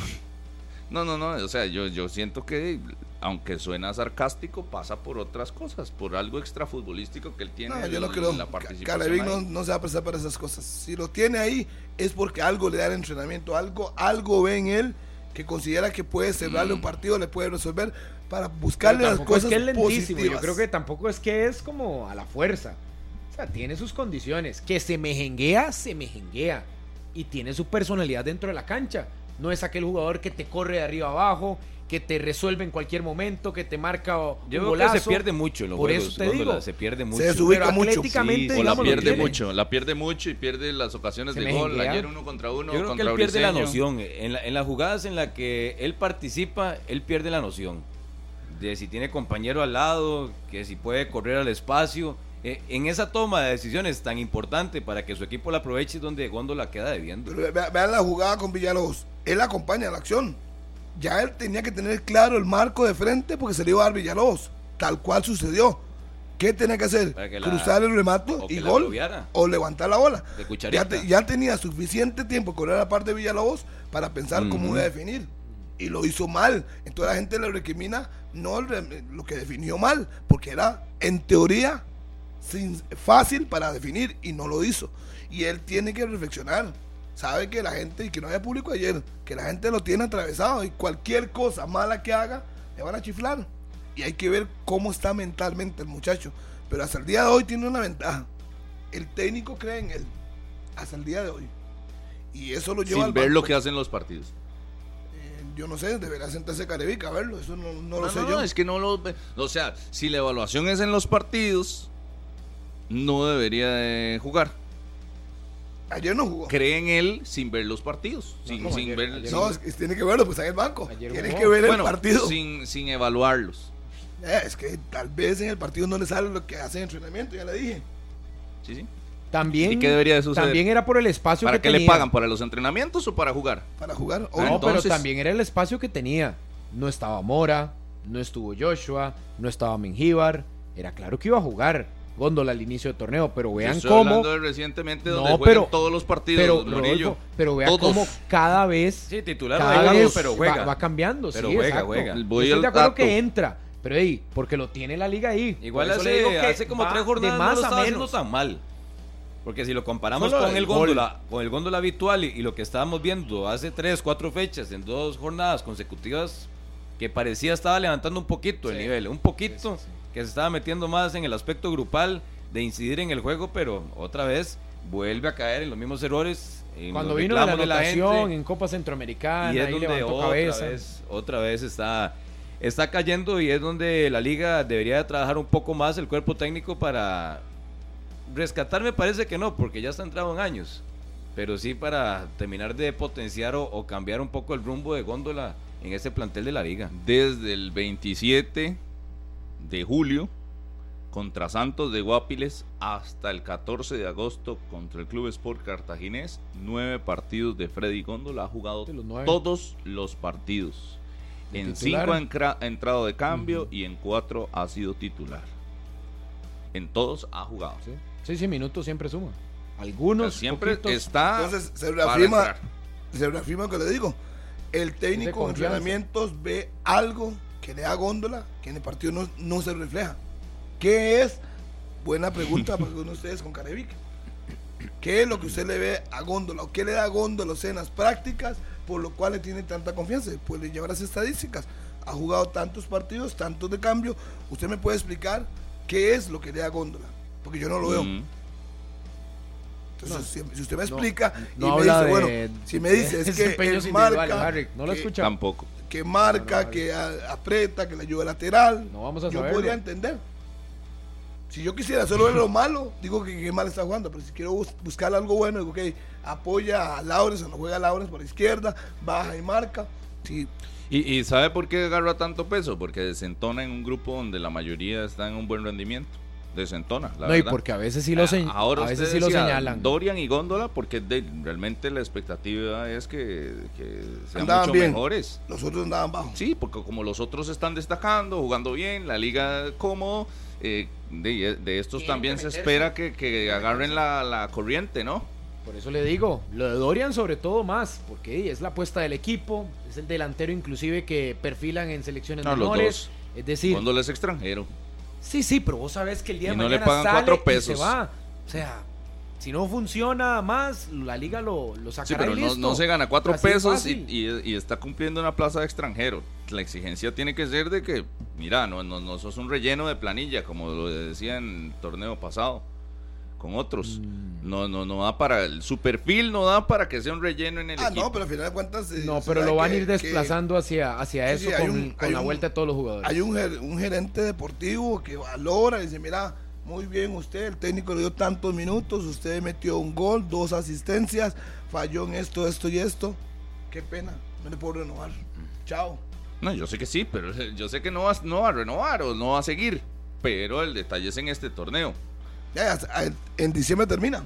No, no, no, o sea, yo, yo siento que, aunque suena sarcástico, pasa por otras cosas, por algo extrafutbolístico que él tiene No, yo no creo. la participación. No, ahí. no se va a prestar para esas cosas. Si lo tiene ahí es porque algo le da el entrenamiento, algo, algo ve en él que considera que puede cerrarle Mm. un partido, le puede resolver para buscarle las es cosas que es lentísimo, positivas. yo creo que tampoco es que es como a la fuerza. O sea, tiene sus condiciones. Que se mejenguea, se mejenguea. Y tiene su personalidad dentro de la cancha. No es aquel jugador que te corre de arriba abajo, que te resuelve en cualquier momento, que te marca un Yo creo golazo. que se pierde mucho en los Por juegos. eso te Góndola, digo. se pierde mucho. Se desubica mucho. Sí, O la pierde mucho, la pierde mucho y pierde las ocasiones Se de gol. Ayer uno contra uno, Yo creo que él pierde la noción. En, la- en las jugadas en las que él participa, él pierde la noción. De si tiene compañero al lado, que si puede correr al espacio. Eh, en esa toma de decisiones tan importante para que su equipo la aproveche es donde Góndola queda debiendo. Pero vean la jugada con Villalobos. Él acompaña la acción. Ya él tenía que tener claro el marco de frente porque se le iba a dar Villalobos. Tal cual sucedió. ¿Qué tenía que hacer? Para que la- Cruzar el remate y gol. bloqueara. O levantar la bola. Ya, te- ya tenía suficiente tiempo a la parte de Villalobos para pensar cómo iba a definir. Y lo hizo mal. Entonces la gente le recrimina no lo que definió mal, porque era en teoría sin- fácil para definir y no lo hizo. Y él tiene que reflexionar. Sabe que la gente, y que no había público ayer, que la gente lo tiene atravesado y cualquier cosa mala que haga, le van a chiflar. Y hay que ver cómo está mentalmente el muchacho. Pero hasta el día de hoy tiene una ventaja. El técnico cree en él. Hasta el día de hoy. Y eso lo lleva Sin al ver lo que hacen los partidos. Eh, yo no sé, debería sentarse Carevica a verlo. Eso no, no lo No, sé no, yo. no, es que no lo ve. O sea, si la evaluación es en los partidos, no debería de jugar. Ayer no jugó. Cree en él sin ver los partidos. Sin, como sin ayer- ver. ayer No, tiene que verlo, pues está en el banco. Ayer Tiene jugó. que ver bueno, el partido. Sin, sin evaluarlos. Eh, es que tal vez en el partido no le sale lo que hace en entrenamiento, ya le dije. Sí, sí. También, ¿Y qué debería de suceder? también era por el espacio ¿Para que qué le tenía. pagan? ¿Para los entrenamientos o para jugar? Para jugar. Ah, O- No, entonces- pero también era el espacio que tenía. No estaba Mora, no estuvo Joshua, no estaba Mengíbar. Era claro que iba a jugar Góndola al inicio del torneo, pero vean Estoy cómo. hablando de recientemente No, donde juegan pero- todos los partidos, Pero. Rodolfo, pero vean Todos. cómo cada vez, Sí, titular cada no vez pero juega. Va, va cambiando. Pero sí, juega, exacto. juega. Yo Voy estoy de acuerdo dato. que entra, pero ey, porque lo tiene la liga ahí. Igual le hace, digo que hace como tres jornadas de no más lo a menos. tan mal. Porque si lo comparamos Solo con el gol. góndola, con el góndola habitual y, y lo que estábamos viendo hace tres, cuatro fechas en dos jornadas consecutivas, que parecía estaba levantando un poquito el nivel, un poquito, Sí, sí, sí. Que se estaba metiendo más en el aspecto grupal de incidir en el juego, pero otra vez vuelve a caer en los mismos errores. en Cuando vino de la anotación gente. en Copa Centroamericana, y es ahí donde levantó otra cabeza. vez, otra vez está, está cayendo y es donde la liga debería de trabajar un poco más el cuerpo técnico para rescatar me parece que no, porque ya está entrado en años. Pero sí para terminar de potenciar o, o cambiar un poco el rumbo de góndola en ese plantel de la liga. Desde el 27 de julio contra Santos de Guapiles hasta el 14 de agosto contra el Club Sport Cartaginés. Nueve partidos de Freddy Góndola. Ha jugado los todos los partidos. ¿De En titular? cinco ha entrado de cambio y en cuatro ha sido titular. En todos ha jugado. Sí, sí, sí, minutos siempre suma. Algunos. Siempre poquitos. está Entonces se reafirma, se reafirma lo que le digo. El técnico en entrenamientos ve algo que le da góndola que en el partido no, no se refleja. ¿Qué es? Buena pregunta para uno de ustedes con Carevic. ¿Qué es lo que usted le ve a góndola o qué le da a góndola en las prácticas por lo cual le tiene tanta confianza? Pues le lleva las estadísticas. Ha jugado tantos partidos, tantos de cambio. ¿Usted me puede explicar qué es lo que le da a góndola? Porque yo no lo veo. Mm. Entonces, si, si usted me explica no y me dice, de- bueno, si me dice es que él marca, Harry. No lo que, escucha. Tampoco. Que marca, No, que aprieta, que le ayuda lateral, No vamos a yo saberlo. podría entender. Si yo quisiera solo ver lo malo, digo que qué mal está jugando, pero si quiero bus- buscar algo bueno, digo que apoya a Laures, o no juega a Laures por la izquierda, baja y marca. Sí, ¿Y, y sabe por qué agarra tanto peso? Porque desentona en un grupo donde la mayoría está en un buen rendimiento. Desentona, la no, y porque a veces sí lo, señ- Ah, Ahora a veces sí lo señalan. Dorian y Góndola, porque de- realmente la expectativa es que, que sean Andaban mucho bien. mejores. los otros andaban bajo. Sí, porque como los otros están destacando, jugando bien, la liga cómodo, eh, de, de estos también se espera que, que agarren la, la corriente, ¿no? Por eso le digo, lo de Dorian sobre todo más, porque es la apuesta del equipo, es el delantero inclusive que perfilan en selecciones No, los menores. dos. Es decir, Góndola es extranjero. Sí, sí, pero vos sabés que el día Y de no le pagan sale cuatro y pesos. se va. O sea, si no funciona más, la liga lo, lo Sí, sacará pero y no, listo. no se gana cuatro Así pesos y, y- y está cumpliendo una plaza de extranjero. La exigencia tiene que ser de que, mira, no, no, no sos un relleno de planilla, como lo decía en el torneo pasado, con otros. Mm. No, no, no da para, el, su perfil no da para que sea un relleno en el Ah, equipo. no, pero al final de cuentas... eh, No, pero lo van a ir que desplazando hacia, hacia Sí, eso sí, con, un- con hay la un- vuelta de todos los jugadores. Hay un, ger- un gerente deportivo que valora y dice, mira, muy bien usted, el técnico le dio tantos minutos, usted metió un gol, dos asistencias, falló en esto, esto y esto. Qué pena, no le puedo renovar. Chao. No, yo sé que sí, pero yo sé que no va, no va a renovar o no va a seguir. Pero el detalle es en este torneo. Ya, ya, en- en diciembre termina.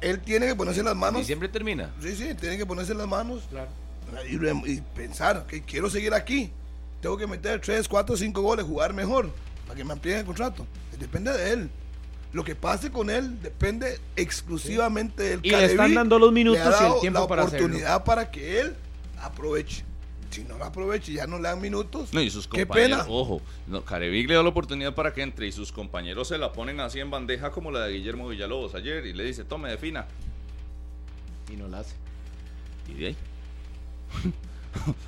Él tiene que ponerse las manos. Diciembre termina. Sí, sí, tiene que ponerse las manos Claro. y, pensar que quiero seguir aquí. Tengo que meter 3, 4, 5 goles, jugar mejor para que me amplíen el contrato. Depende de él. Lo que pase con él depende exclusivamente del Y le están dando los minutos y el tiempo la para hacerlo. oportunidad para que él aproveche. Si no lo aproveche y ya no le dan minutos, No, y sus qué compañeros, pena. ojo, no, Carevic le da la oportunidad para que entre y sus compañeros se la ponen así en bandeja como la de Guillermo Villalobos ayer y le dice, tome, defina. Y no la hace. Y de ahí.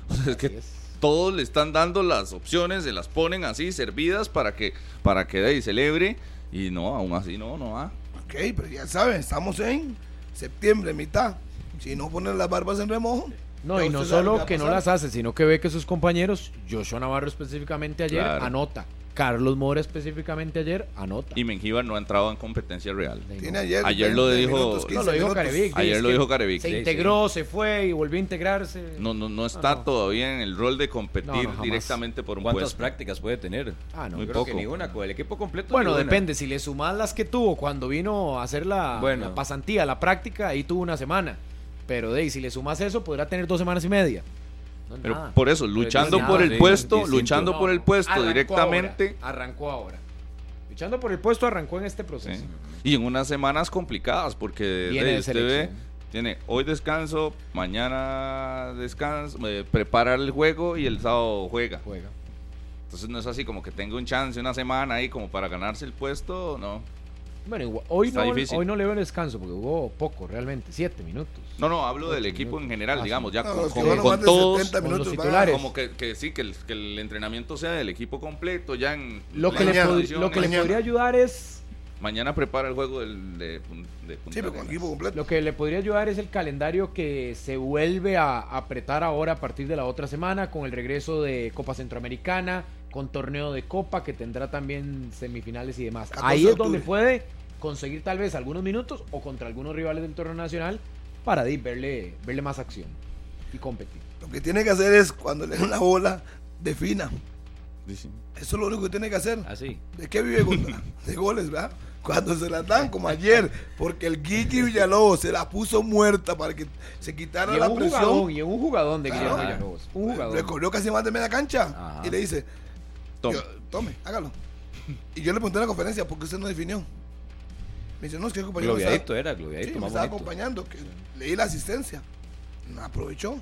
O sea, es que es. todos le están dando las opciones, se las ponen así servidas para que para que de ahí celebre y no, aún así no, no va. Ok, pero ya saben, estamos en septiembre, mitad. Si no ponen las barbas en remojo. No, y no solo que no las hace, sino que ve que sus compañeros, Joshua Navarro específicamente ayer, Claro. anota. Carlos Mora específicamente ayer, anota. Y Mengíbar no ha entrado en competencia real. Tiene ayer. Ayer lo 20 dijo- minutos, no, 15 lo dijo minutos. Carevic. Ayer lo que dijo Carevic, Se sí, integró, se fue y volvió a integrarse. No, no, no está Ah, no. todavía en el rol de competir No, no, jamás. directamente por un ¿Cuántas puesto. prácticas puede tener? Ah, no. Muy Creo que poco. ni una, con el equipo completo. Bueno, depende. Si le sumas las que tuvo cuando vino a hacer la, Bueno. la pasantía, la práctica, ahí tuvo una semana. Pero de ahí, si le sumas eso, podrá tener dos semanas y media. No Pero nada. por eso, luchando por el puesto, distinto. luchando No, por el puesto arrancó directamente. ahora, arrancó ahora. Luchando por el puesto, arrancó en este Sí. proceso. Y en unas semanas complicadas, porque de- usted ve, tiene hoy descanso, mañana descanso, eh, prepara el juego y el sábado juega. Juega. Entonces no es así como que tenga un chance una semana ahí como para ganarse el puesto, no. Bueno, igual- hoy Está no, difícil. hoy no le veo el descanso porque jugó poco realmente, siete minutos. No, no, hablo del equipo en general, Ah, digamos, ya No, con, todos, 70 con los titulares. como que, que sí, que el, que el entrenamiento sea del equipo completo, ya en Lo que, le, lo que le podría ayudar es Mañana prepara el juego del, de, de Punta Sí, pero con equipo completo. Lo que le podría ayudar es el calendario que se vuelve a apretar ahora a partir de la otra semana con el regreso de Copa Centroamericana, con torneo de Copa que tendrá también semifinales y demás. 14 Ahí es donde puede conseguir tal vez algunos minutos o contra algunos rivales del torneo nacional para verle, verle más acción y competir. Lo que tiene que hacer es, cuando le den la bola, defina. Eso es lo único que tiene que hacer. Así. ¿De qué vive Góndola? De goles, ¿verdad? Cuando se la dan, como ayer, porque el Gigi Villalobos se la puso muerta para que se quitara Y en la un presión. jugadón, y en un jugadón de Claro. Guillermo Villalobos. Un jugador. Recorrió casi más de media cancha Ajá. y le dice, Yo- tome, hágalo. Y yo le pregunté en la conferencia, ¿por qué usted no definió? Me dice, no, es que el compañero Globiadito era, sí, me estaba bonito. acompañando, que leí la asistencia. No aprovechó.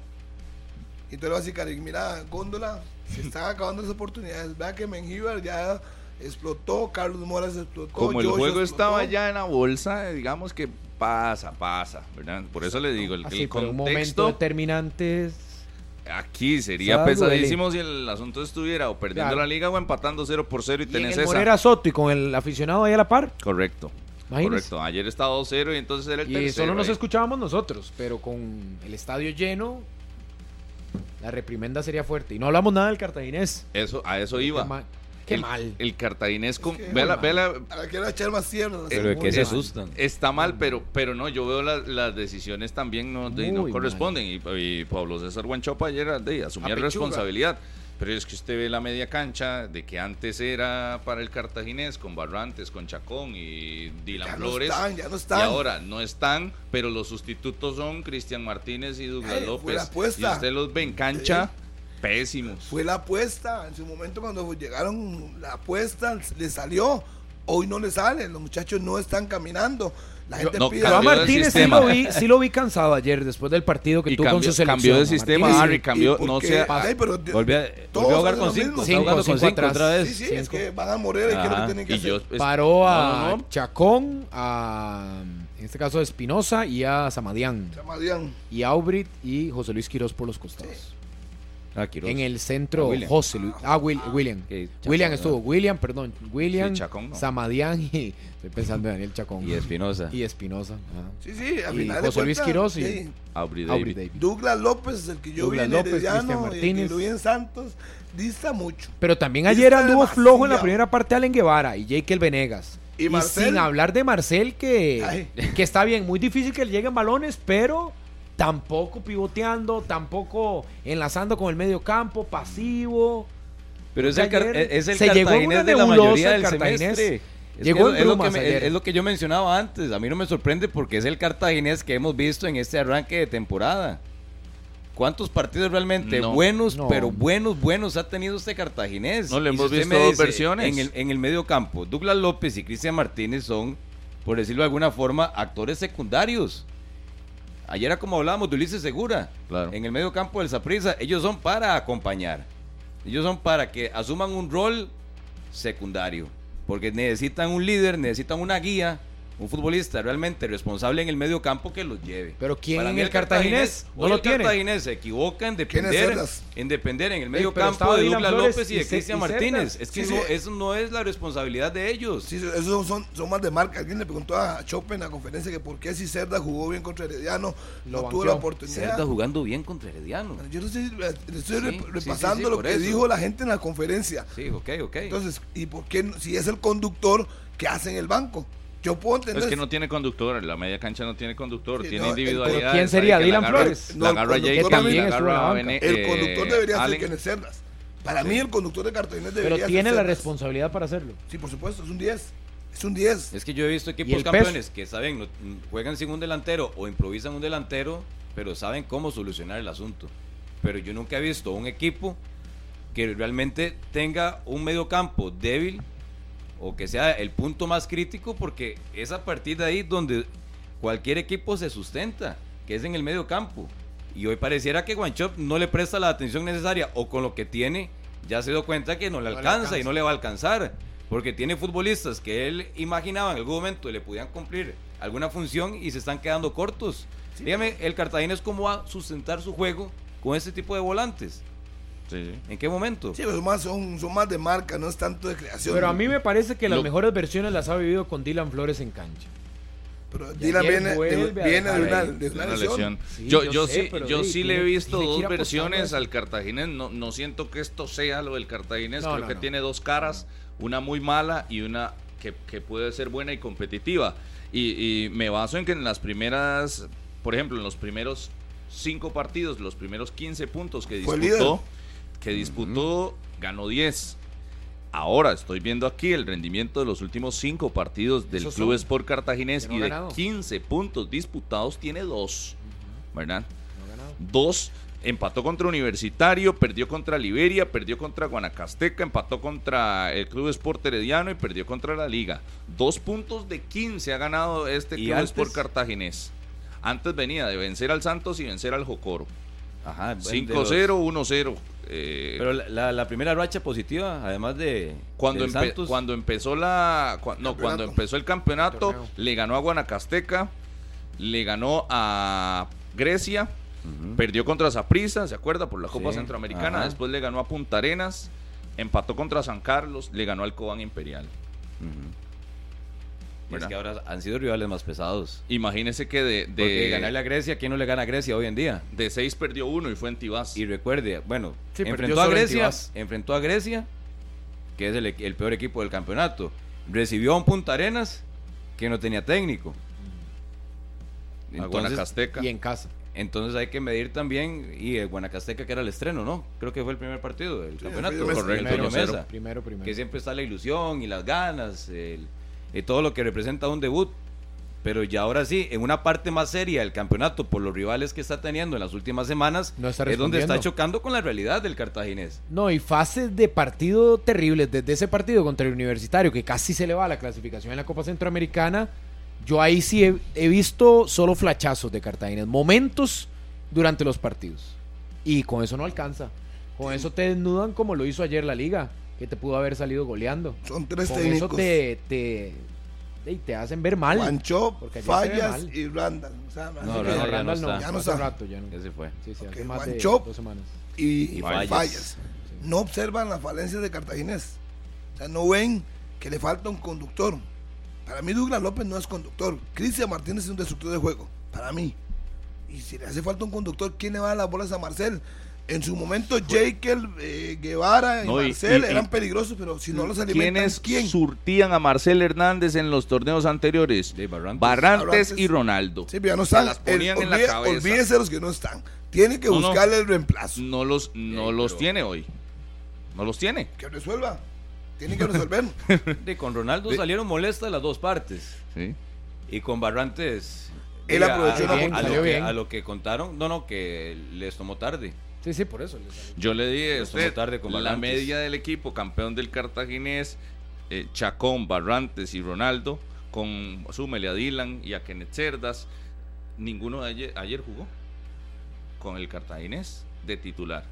Y entonces le voy a decir, Karen, mira, Góndola, se están acabando las oportunidades. Vea que Mengíbar ya explotó, Carlos Moras explotó. Como el Joshua juego explotó. estaba ya en la bolsa, digamos que pasa, pasa, ¿verdad? Por eso le digo, el, Así, el pero en un momento contexto determinante es- aquí sería pesadísimo si el asunto estuviera o perdiendo Claro. la liga o empatando 0 por 0 y, y en tenés el esa. Morera Soto y con el aficionado ahí a la par. Correcto. Imagínese. Correcto. Ayer estaba 2-0 y entonces era el Y tercero. solo nos ahí. escuchábamos nosotros, pero con el estadio lleno, la reprimenda sería fuerte. Y no hablamos nada del cartaginés. Eso, a eso iba. Qué, el, mal. El cartaginés con. Es que ve la- muy ve la- A la que era echar más tierra. Pero qué se asustan. está mal, pero, pero no, yo veo la- las decisiones también no, de- no corresponden. Y, y Pablo César Guanchopa ayer de, asumía responsabilidad. Pero es que usted ve la media cancha de que antes era para el cartaginés con Barrantes, con Chacón y Dylan Ya no Flores. están, ya no están. Y ahora no están, pero los sustitutos son Cristian Martínez y Douglas López. Y usted los ve en cancha pésimos. Fue la apuesta. En su momento, cuando llegaron, la apuesta le salió. Hoy no le sale. Los muchachos no están caminando. La gente no, pide. Pero a cambió de Martínez sí lo, vi, sí lo vi cansado ayer después del partido que Y tuvo con cambió, su selección. cambió de sistema, Martínez. Harry, cambió, ¿Y por no sé, Volvió a, jugar con cinco. Está jugando con cinco atrás. otra vez. Sí, sí, es Cinco. que van a morir. ¿Qué es lo Ajá. que tienen que y hacer? yo, es- Paró a no, no. Chacón, a, en este caso a Espinosa y a Samadián. Chamadían. Y a Aubrit y José Luis Quirós por los costados. Ah, Quiroz. En el centro, A William. José Luis. Ah, Will- William. Chacón, William estuvo. William, perdón. William, Sí, Chacón, no. Samadián y. Estoy pensando en Daniel Chacón. Y Espinosa. Y Espinosa. Sí, sí, al Y final. de José Luis Quirós y- sí. Aubrey Aubrey David. David. Douglas López, el que yo Douglas vi en López, Cristian y Martínez. en Santos, dista mucho. Pero también Y ayer anduvo demasiado. flojo en la primera parte Allen Guevara y Jekyll Venegas. Y Marcel. sin hablar de Marcel, que, Ay. que está bien, muy difícil que le lleguen balones, pero tampoco pivoteando, tampoco enlazando con el medio campo, pasivo. Pero es el, es el se cartaginés de la mayoría el del Cartaginés. semestre. Es Llegó que en es, lo que me- es lo que yo mencionaba antes. A mí no me sorprende porque es el cartaginés que hemos visto en este arranque de temporada. ¿Cuántos partidos realmente No. buenos, No. pero buenos, buenos ha tenido este cartaginés? No, le hemos visto dos dice, versiones. En el, en el medio campo, Douglas López y Cristian Martínez son, por decirlo de alguna forma, actores secundarios. Ayer era como hablábamos de Ulises Segura. Claro. En el medio campo del Saprissa, ellos son para acompañar. Ellos son para que asuman un rol secundario. Porque necesitan un líder, necesitan una guía, un futbolista realmente responsable en el medio campo que los lleve. Pero ¿quién Para en mí el Cartaginés no hoy lo el tiene? Cartaginés se equivoca en ¿Quiénes depender, Cerdas? en depender en el medio campo de Dylan Douglas Flores López y y de Cristian Martínez. Es que Sí, no, sí. eso no es la responsabilidad de ellos. Sí, esos son, son más de marca. Alguien le preguntó a Chope en la conferencia que por qué si Cerda jugó bien contra Herediano Lo no tuvo la oportunidad. Cerda jugando bien contra Herediano. Yo no sé, le estoy Sí, re- sí, repasando sí, sí, lo que eso. dijo la gente en la conferencia. Sí, ok, ok. Entonces, ¿y por qué si es el conductor que hace en el banco? Yo puedo entender. Es que no tiene conductor, la media cancha no tiene conductor, Sí, tiene no, individualidades. ¿Quién sería? ¿Dylan la Flores? No, La el agarra también la agarra el eh, conductor debería ser. Kenneth Cerdas. Para mí, el conductor de Cartaginés Pero debería tiene ser la Cerdas. responsabilidad para hacerlo. Sí, por supuesto, es un 10. Es un 10. Es que yo he visto ¿Y equipos campeones que saben, juegan sin un delantero o improvisan un delantero, pero saben cómo solucionar el asunto. Pero yo nunca he visto un equipo que realmente tenga un medio campo débil o que sea el punto más crítico porque es a partir de ahí donde cualquier equipo se sustenta, que es en el medio campo. Y hoy pareciera que Guanchop no le presta la atención necesaria o con lo que tiene ya se dio cuenta que no le No le alcanza, y no le va a alcanzar. Porque tiene futbolistas que él imaginaba en algún momento le podían cumplir alguna función y se están quedando cortos. Dígame, el Cartagena cómo va a sustentar su juego con este tipo de volantes. Sí, sí. ¿En qué momento? Sí, pero son más, son, son más de marca, no es tanto de creación. Pero a mí me parece que las Lo- mejores versiones las ha vivido con Dylan Flores en cancha. Pero Dylan viene, viene de, una, de lesión. lesión. Sí, yo, yo yo sé, sí, pero yo sí, sí le he visto dos versiones al Cartaginés. No, no siento que esto sea lo del Cartaginés. No, Creo no, que no. tiene dos caras, una muy mala y una que, que puede ser buena y competitiva. Y, y me baso en que en las primeras, por ejemplo, en los primeros cinco partidos, los primeros 15 puntos que disputó, que disputó, ganó 10. Ahora estoy viendo aquí el rendimiento de los últimos cinco partidos del Club Sport Cartaginés no y de ganado. 15 puntos disputados tiene dos, ¿verdad? No ha ganado. Dos, empató contra Universitario, perdió contra Liberia, perdió contra Guanacasteca, empató contra el Club Sport Herediano y perdió contra la Liga. Dos puntos de 15 ha ganado este ¿Y Club antes? Sport Cartaginés. Antes venía de vencer al Santos y vencer al Jocoro. Ajá. de 5-0, los- 1-0. Eh, Pero la, la- la primera racha positiva, además de cuando, del empe- Santos, cuando empezó la cua- no, cuando empezó el campeonato Torneo. le ganó a Guanacasteca le ganó a Grecia perdió contra Saprissa se acuerda por la Copa Sí, Centroamericana ajá. después le ganó a Punta Arenas empató contra San Carlos le ganó al Cobán Imperial es que ahora han sido rivales más pesados. imagínese que de Porque de, ganarle a Grecia, ¿quién no le gana a Grecia hoy en día? de seis perdió uno y fue en Tibás Y recuerde, bueno, Sí, enfrentó a Grecia, enfrentó a Grecia, que es el, el peor equipo del campeonato. Recibió a un Punta Arenas que no tenía técnico. a Entonces, Guanacasteca Y en casa. entonces hay que medir también, y el Guanacasteca que era el estreno, ¿no? Creo que fue el primer partido del campeonato. El Correcto, Toño 1-0. Mesa, Primero, primero. Que siempre está la ilusión y las ganas, el- y todo lo que representa un debut. Pero ya ahora sí, en una parte más seria del campeonato, por los rivales que está teniendo en las últimas semanas, No es donde está chocando con la realidad del cartaginés. No, y fases de partido terribles. Desde ese partido contra el Universitario, que casi se le va la clasificación en la Copa Centroamericana, yo ahí sí he, he visto solo flachazos de Cartagena, momentos durante los partidos. Y con eso no alcanza. Con eso te desnudan como lo hizo ayer la liga, que te pudo haber salido goleando. Son tres Con técnicos. eso te, te, hacen ver mal. Ve Fallas mal. y Randall. O sea, me hace No, Randall ya no Randall está. Ya no hace está. rato ya no. Ya se fue. Sí, sí, hace Ok, más de dos semanas. y, Y fallas. fallas. No observan las falencias de Cartaginés. O sea, no ven que le falta un conductor. Para mí Douglas López no es conductor. Cristian Martínez es un destructor de juego. Para mí. Y si le hace falta un conductor, ¿quién le va a dar las bolas a Marcel? En su momento, Jekyll, eh, Guevara y No, Marcel y- y- eran peligrosos, pero si no los alimentan, ¿Quiénes ¿quién? surtían a Marcel Hernández en los torneos anteriores? De Barrantes. Barrantes, Barrantes. y Ronaldo. Sí, pero ya no están. las ponían El- en la olvide- cabeza. Olvídese los que no están. Tiene que No, no. buscarle el reemplazo. No los, no Sí, los pero- tiene hoy. No los tiene. Que resuelva. Tiene que resolver. De, con Ronaldo De- salieron molestas las dos partes. Sí. Y con Barrantes. Él aprovechó a, a lo que, bien. a lo que contaron. No, no, que les tomó tarde. Sí, sí, por eso. Yo le dije usted, tarde con la media del equipo, campeón del Cartaginés, eh, Chacón, Barrantes y Ronaldo, con súmele a Dylan y a Kenneth Cerdas, ninguno de ayer, ayer jugó con el Cartaginés de titular.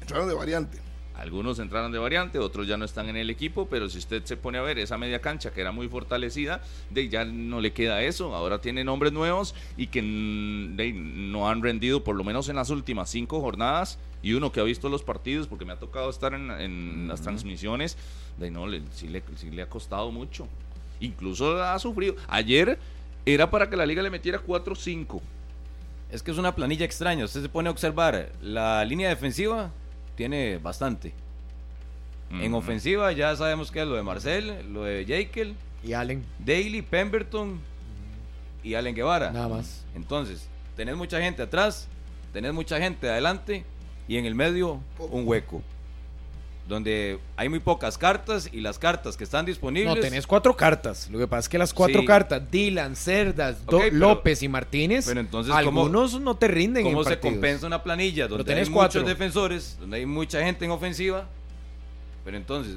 Entraron de variante. Algunos entraron de variante, otros ya no están en el equipo, pero si usted se pone a ver esa media cancha que era muy fortalecida, de ya no le queda eso. Ahora tiene nombres nuevos y que mm, de, no han rendido por lo menos en las últimas cinco jornadas. Y uno que ha visto los partidos, porque me ha tocado estar en, en las transmisiones, de no, le, sí, le, sí le ha costado mucho. Incluso ha sufrido. Ayer era para que la liga le metiera 4-5. Es que es una planilla extraña. Usted se pone a observar la línea defensiva, tiene bastante. En Ujú. ofensiva ya sabemos que es lo de Marcel, lo de Jekyll, Y Allen, Daly, Pemberton y Allen Guevara. nada más. Entonces, tenés mucha gente atrás, tenés mucha gente adelante y en el medio un hueco. Donde hay muy pocas cartas y las cartas que están disponibles. No, tenés cuatro cartas. Lo que pasa es que las cuatro Sí. cartas, Dylan, Cerdas, Do- Ok, pero- López y Martínez, pero entonces, ¿cómo- algunos no te rinden ¿Cómo en se partidos. compensa una planilla donde tenés hay cuatro. muchos defensores, donde hay mucha gente en ofensiva? Pero entonces,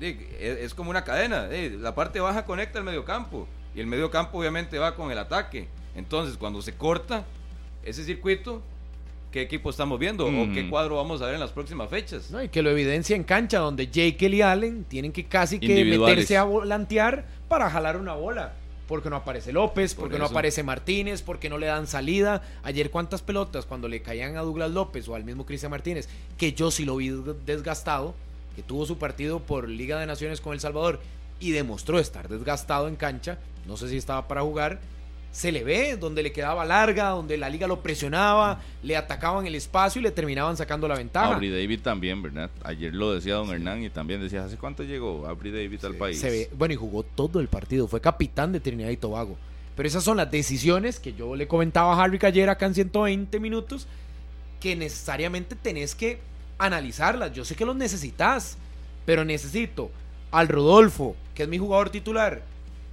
es, como una cadena. La parte baja conecta al mediocampo y el mediocampo obviamente va con el ataque. Entonces, cuando se corta ese circuito, ¿qué equipo estamos viendo? ¿O Mm. qué cuadro vamos a ver en las próximas fechas? No, y que lo evidencia en cancha, donde Jekyll y Allen tienen que casi que meterse a volantear para jalar una bola. Porque no aparece López, Por porque no eso. aparece Martínez, porque no le dan salida. Ayer cuántas pelotas cuando le caían a Douglas López o al mismo Cristian Martínez, que yo sí lo vi desgastado, que tuvo su partido por Liga de Naciones con El Salvador y demostró estar desgastado en cancha, no sé si estaba para jugar, se le ve, donde le quedaba larga, donde la liga lo presionaba, le atacaban el espacio y le terminaban sacando la ventaja. Aubrey David también, ¿verdad? Ayer lo decía don Hernán y también decía, ¿hace cuánto llegó Aubrey David al país? Se ve, bueno, y jugó todo el partido, fue capitán de Trinidad y Tobago. Pero esas son las decisiones que yo le comentaba a Harry ayer acá en 120 minutos, que necesariamente tenés que analizarlas. Yo sé que los necesitas, pero necesito al Rodolfo, que es mi jugador titular,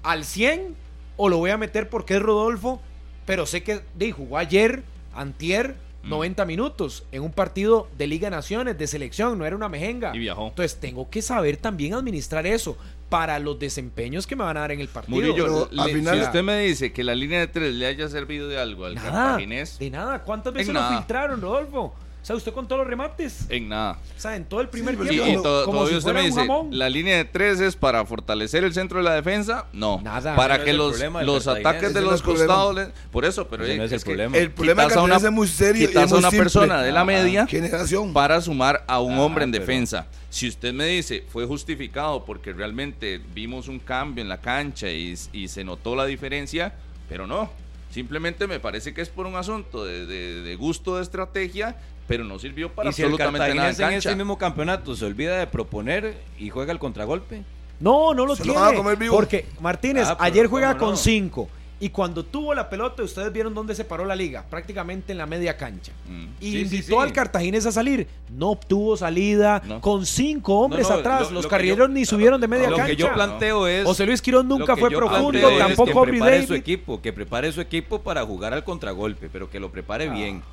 al 100 o lo voy a meter porque es Rodolfo, pero sé que de, jugó ayer, antier, 90 minutos en un partido de Liga de Naciones, de selección, no era una mejenga. Y viajó. Entonces tengo que saber también administrar eso para los desempeños que me van a dar en el partido. Murillo, Pero, al le- final- si usted me dice que la línea de tres le haya servido de algo al nada, cartaginés, de nada. ¿Cuántas veces lo nada. filtraron, Rodolfo? O sea, usted con todos los remates. en nada. O sea, en todo el primer Sí, Y, tiempo. y to- como todavía si usted fuera me dice, jamón. la línea de tres es para fortalecer el centro de la defensa. No. Nada. Para no que es los, problema los ataques de los es costados. le- por eso, pero Ese no es el que problema. El problema de a una- es muy serio y quitas es a una simple. persona de la Ajá. media Generación. para sumar a un Ah, hombre en pero- defensa. Si usted me dice fue justificado porque realmente vimos un cambio en la cancha y, y se notó la diferencia, pero no. Simplemente me parece que es por un asunto de, de- de gusto de estrategia, pero no sirvió para y si el absolutamente nada en en este mismo campeonato se olvida de proponer y juega el contragolpe. No, no lo Se lo tiene. van a comer vivo. Porque Martínez Ah, ayer juega no. con 5. Y cuando tuvo la pelota, ustedes vieron dónde se paró la liga. Prácticamente en la media cancha. Mm. Y Sí, invitó sí. al Cartaginés a salir. No obtuvo salida. No. Con cinco hombres No, no, atrás. lo- los lo carrileros yo- ni subieron de media Lo cancha. que yo planteo es. José Luis Quirón lo nunca fue profundo. planteo es Tampoco que prepare su equipo, que prepare su equipo para jugar al contragolpe, pero que lo Ah. prepare bien.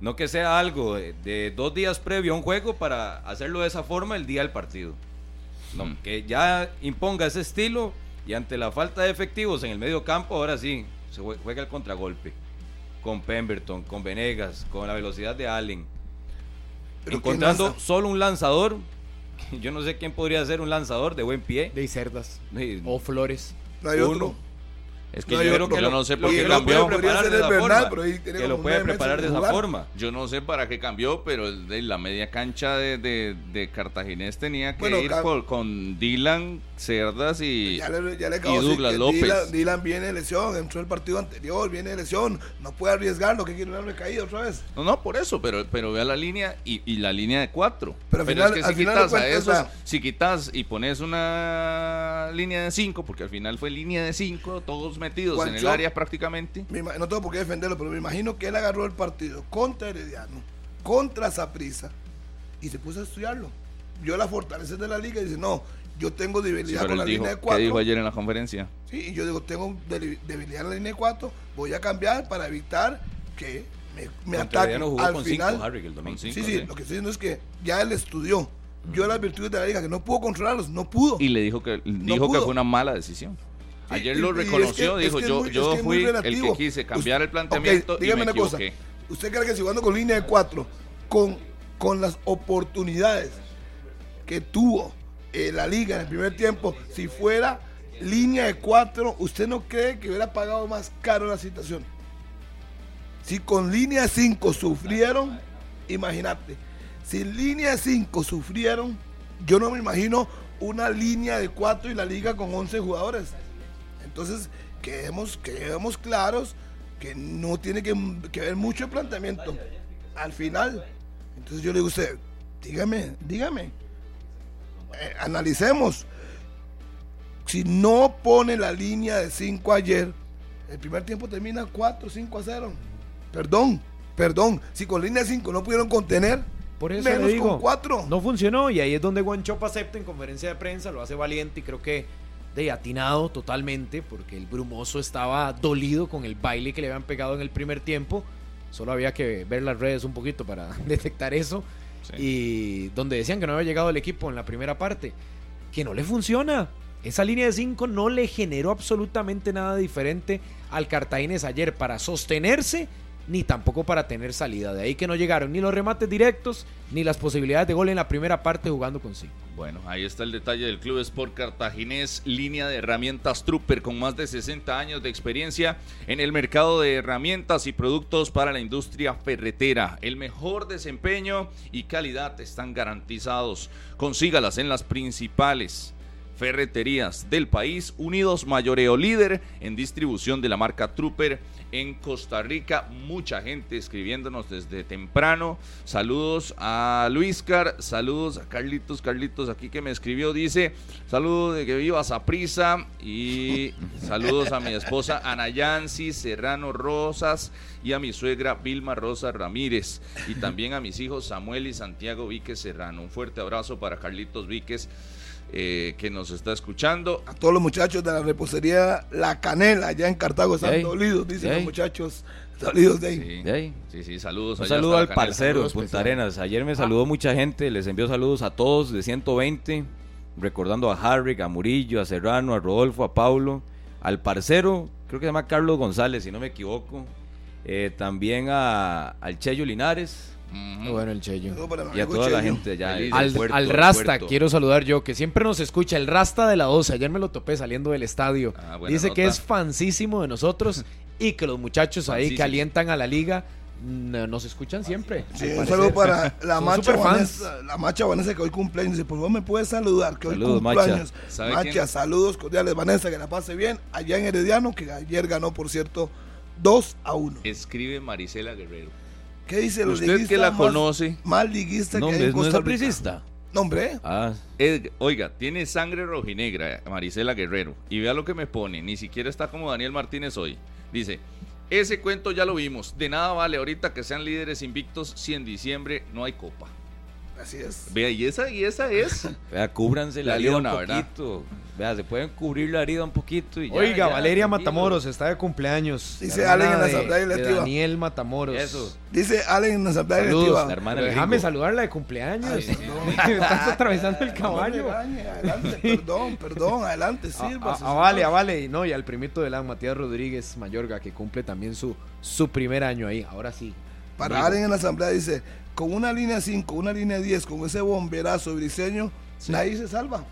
No que sea algo de, de dos días previo a un juego para hacerlo de esa forma el día del partido. No, Mm. que ya imponga ese estilo y ante la falta de efectivos en el medio campo, ahora sí, se jue- juega el contragolpe. Con Pemberton, con Venegas, con la velocidad de Allen. Pero encontrando solo un lanzador. Yo no sé quién podría ser un lanzador de buen pie. De cerdas. Sí, O Flores. No hay uno. otro. Es que No, yo, yo creo que yo no sé por qué cambió. puede preparar de esa Bernal, forma. pero Que lo puede preparar de esa jugar. forma. Yo no sé para qué cambió, pero el de la media cancha de, de, de Cartaginés tenía que Bueno, ir por- con Dylan, Cerdas y, Ya le, ya le y acabo de decir Douglas que López. Dylan, Dylan viene de lesión, entró el partido anterior, viene de lesión, no puede arriesgar, lo que quiere una recaída otra vez. No, no, por eso, pero, pero vea la línea y, y la línea de cuatro. Pero al final- es que si quitas a esos, la- si quitas y pones una línea de cinco, porque al final fue línea de cinco, todos metidos en el área prácticamente. No tengo por qué defenderlo, pero me imagino que él agarró el partido contra Herediano, contra Saprissa, y se puso a estudiarlo. Vio las fortalezas de la liga y dice, no, yo tengo Sí, debilidad con la dijo, línea de ¿Qué cuatro. dijo ayer en la conferencia? Sí, y yo digo, tengo debi- debilidad en la línea de cuatro, voy a cambiar para evitar que me, me ataquen. Al con final, cinco, Harry, el domingo. Con cinco. sí, sí, sí. lo que estoy diciendo es que ya él estudió, vio las virtudes de la liga, que no pudo controlarlos, no pudo. Y le dijo que dijo que fue una mala decisión. Ayer lo y es que- reconoció, es dijo que yo, yo es que fui el que quise cambiar el planteamiento ok, y dígame me una cosa. ¿Usted cree que si jugando con línea de cuatro, con, con las oportunidades que tuvo eh, la liga en el primer tiempo, si fuera línea de cuatro, ¿usted no cree que hubiera pagado más caro la situación? Si con línea de cinco sufrieron, imagínate. Si línea de cinco sufrieron, yo no me imagino una línea de cuatro y la liga con 11 jugadores. Entonces, quedemos, quedemos claros que no tiene que, que ver mucho el planteamiento. Al final, entonces yo le digo a usted, dígame, dígame, Eh, analicemos. Si no pone la línea de 5 ayer, el primer tiempo termina 4, 5 a 0. Perdón, perdón. Si con línea de 5 no pudieron contener, Por eso menos digo, con 4. no funcionó y ahí es donde Guanchop acepta en conferencia de prensa, lo hace valiente y creo que de atinado totalmente porque el brumoso estaba dolido con el baile que le habían pegado en el primer tiempo. Solo había que ver las redes un poquito para detectar eso. Sí. Y donde decían que no había llegado el equipo en la primera parte, que no le funciona. Esa línea de 5 no le generó absolutamente nada diferente al Cartaginés ayer para sostenerse ni tampoco para tener salida. De ahí que no llegaron ni los remates directos ni las posibilidades de gol en la primera parte jugando con 5. Bueno, ahí está el detalle del Club Sport Cartaginés, línea de herramientas Trooper con más de 60 años de experiencia en el mercado de herramientas y productos para la industria ferretera. El mejor desempeño y calidad están garantizados. Consígalas en las principales ferreterías del país, Unidos Mayoreo líder en distribución de la marca Trooper en Costa Rica. Mucha gente escribiéndonos desde temprano. Saludos a Luiscar, saludos a Carlitos, Carlitos aquí que me escribió, dice, saludos de que vivas a prisa y saludos a mi esposa Ana Yancy Serrano Rosas y a mi suegra Vilma Rosa Ramírez y también a mis hijos Samuel y Santiago Víquez Serrano. Un fuerte abrazo para Carlitos Víquez. Eh, que nos está escuchando. A todos los muchachos de la repostería La Canela, allá en Cartago, están dolidos, dicen los muchachos. Dolidos de ahí. Sí, De ahí. sí, sí, saludos. Un allá saludo al parcero de saludos Punta. Arenas. Ayer me saludó mucha gente, les envió saludos a todos de 120, recordando a Harry, a Murillo, a Serrano, a Rodolfo, a Paulo, al parcero, creo que se llama Carlos González, si no me equivoco, eh, también a, al Cheyo Linares Ujú. Bueno, el Cheyo. Saludos para mi y a toda la gente del Al, puerto, al Rasta, puerto. quiero saludar yo, que siempre nos escucha, el Rasta de la 12. Ayer me lo topé saliendo del estadio. Ah, Dice que es fansísimo de nosotros y que los muchachos ahí que alientan a la liga mm, nos escuchan siempre. Sí, un saludo para la macha. Vanessa, la macha Vanessa que hoy cumpleaños. Dice, por favor me puedes saludar, que hoy Saludos, Macha. cumpleaños. ¿Sabe Macha, quién? saludos cordiales Vanessa, que la pase bien. Allá en Herediano, que ayer ganó, por cierto, 2 a 1. Escribe Marisela Guerrero. ¿Qué dice el Usted liguista que la más- conoce. Más liguista No, que hay en no es Costa Rica? No, hombre. Ah, oiga, tiene sangre rojinegra, Marisela Guerrero. Y vea lo que me pone. Ni siquiera está como Daniel Martínez hoy. Dice, ese cuento ya lo vimos. De nada vale ahorita que sean líderes invictos si en diciembre no hay copa. Así es. Vea, y esa, y esa es. vea, cúbranse la, La herida leona, un ¿verdad? poquito. Vea, se pueden cubrir la herida un poquito y ya, Oiga, ya, Valeria. Matamoros está de cumpleaños. Dice La Allen en la de- asamblea de. Daniel Matamoros. Eso. Dice Allen en la asamblea Saludos, directiva. La hermana Pero del déjame saludarla de cumpleaños. Ay. Estás atravesando el No me caballo. adelante, perdón, perdón, adelante, A, sirva. a- a Vale, a Vale, y no, y al primito de la Matías Rodríguez Mayorga, que cumple también su, su primer año ahí. Ahora sí. Para. Allen en la asamblea dice, con una línea 5, una línea 10, con ese bomberazo briseño, nadie se salva.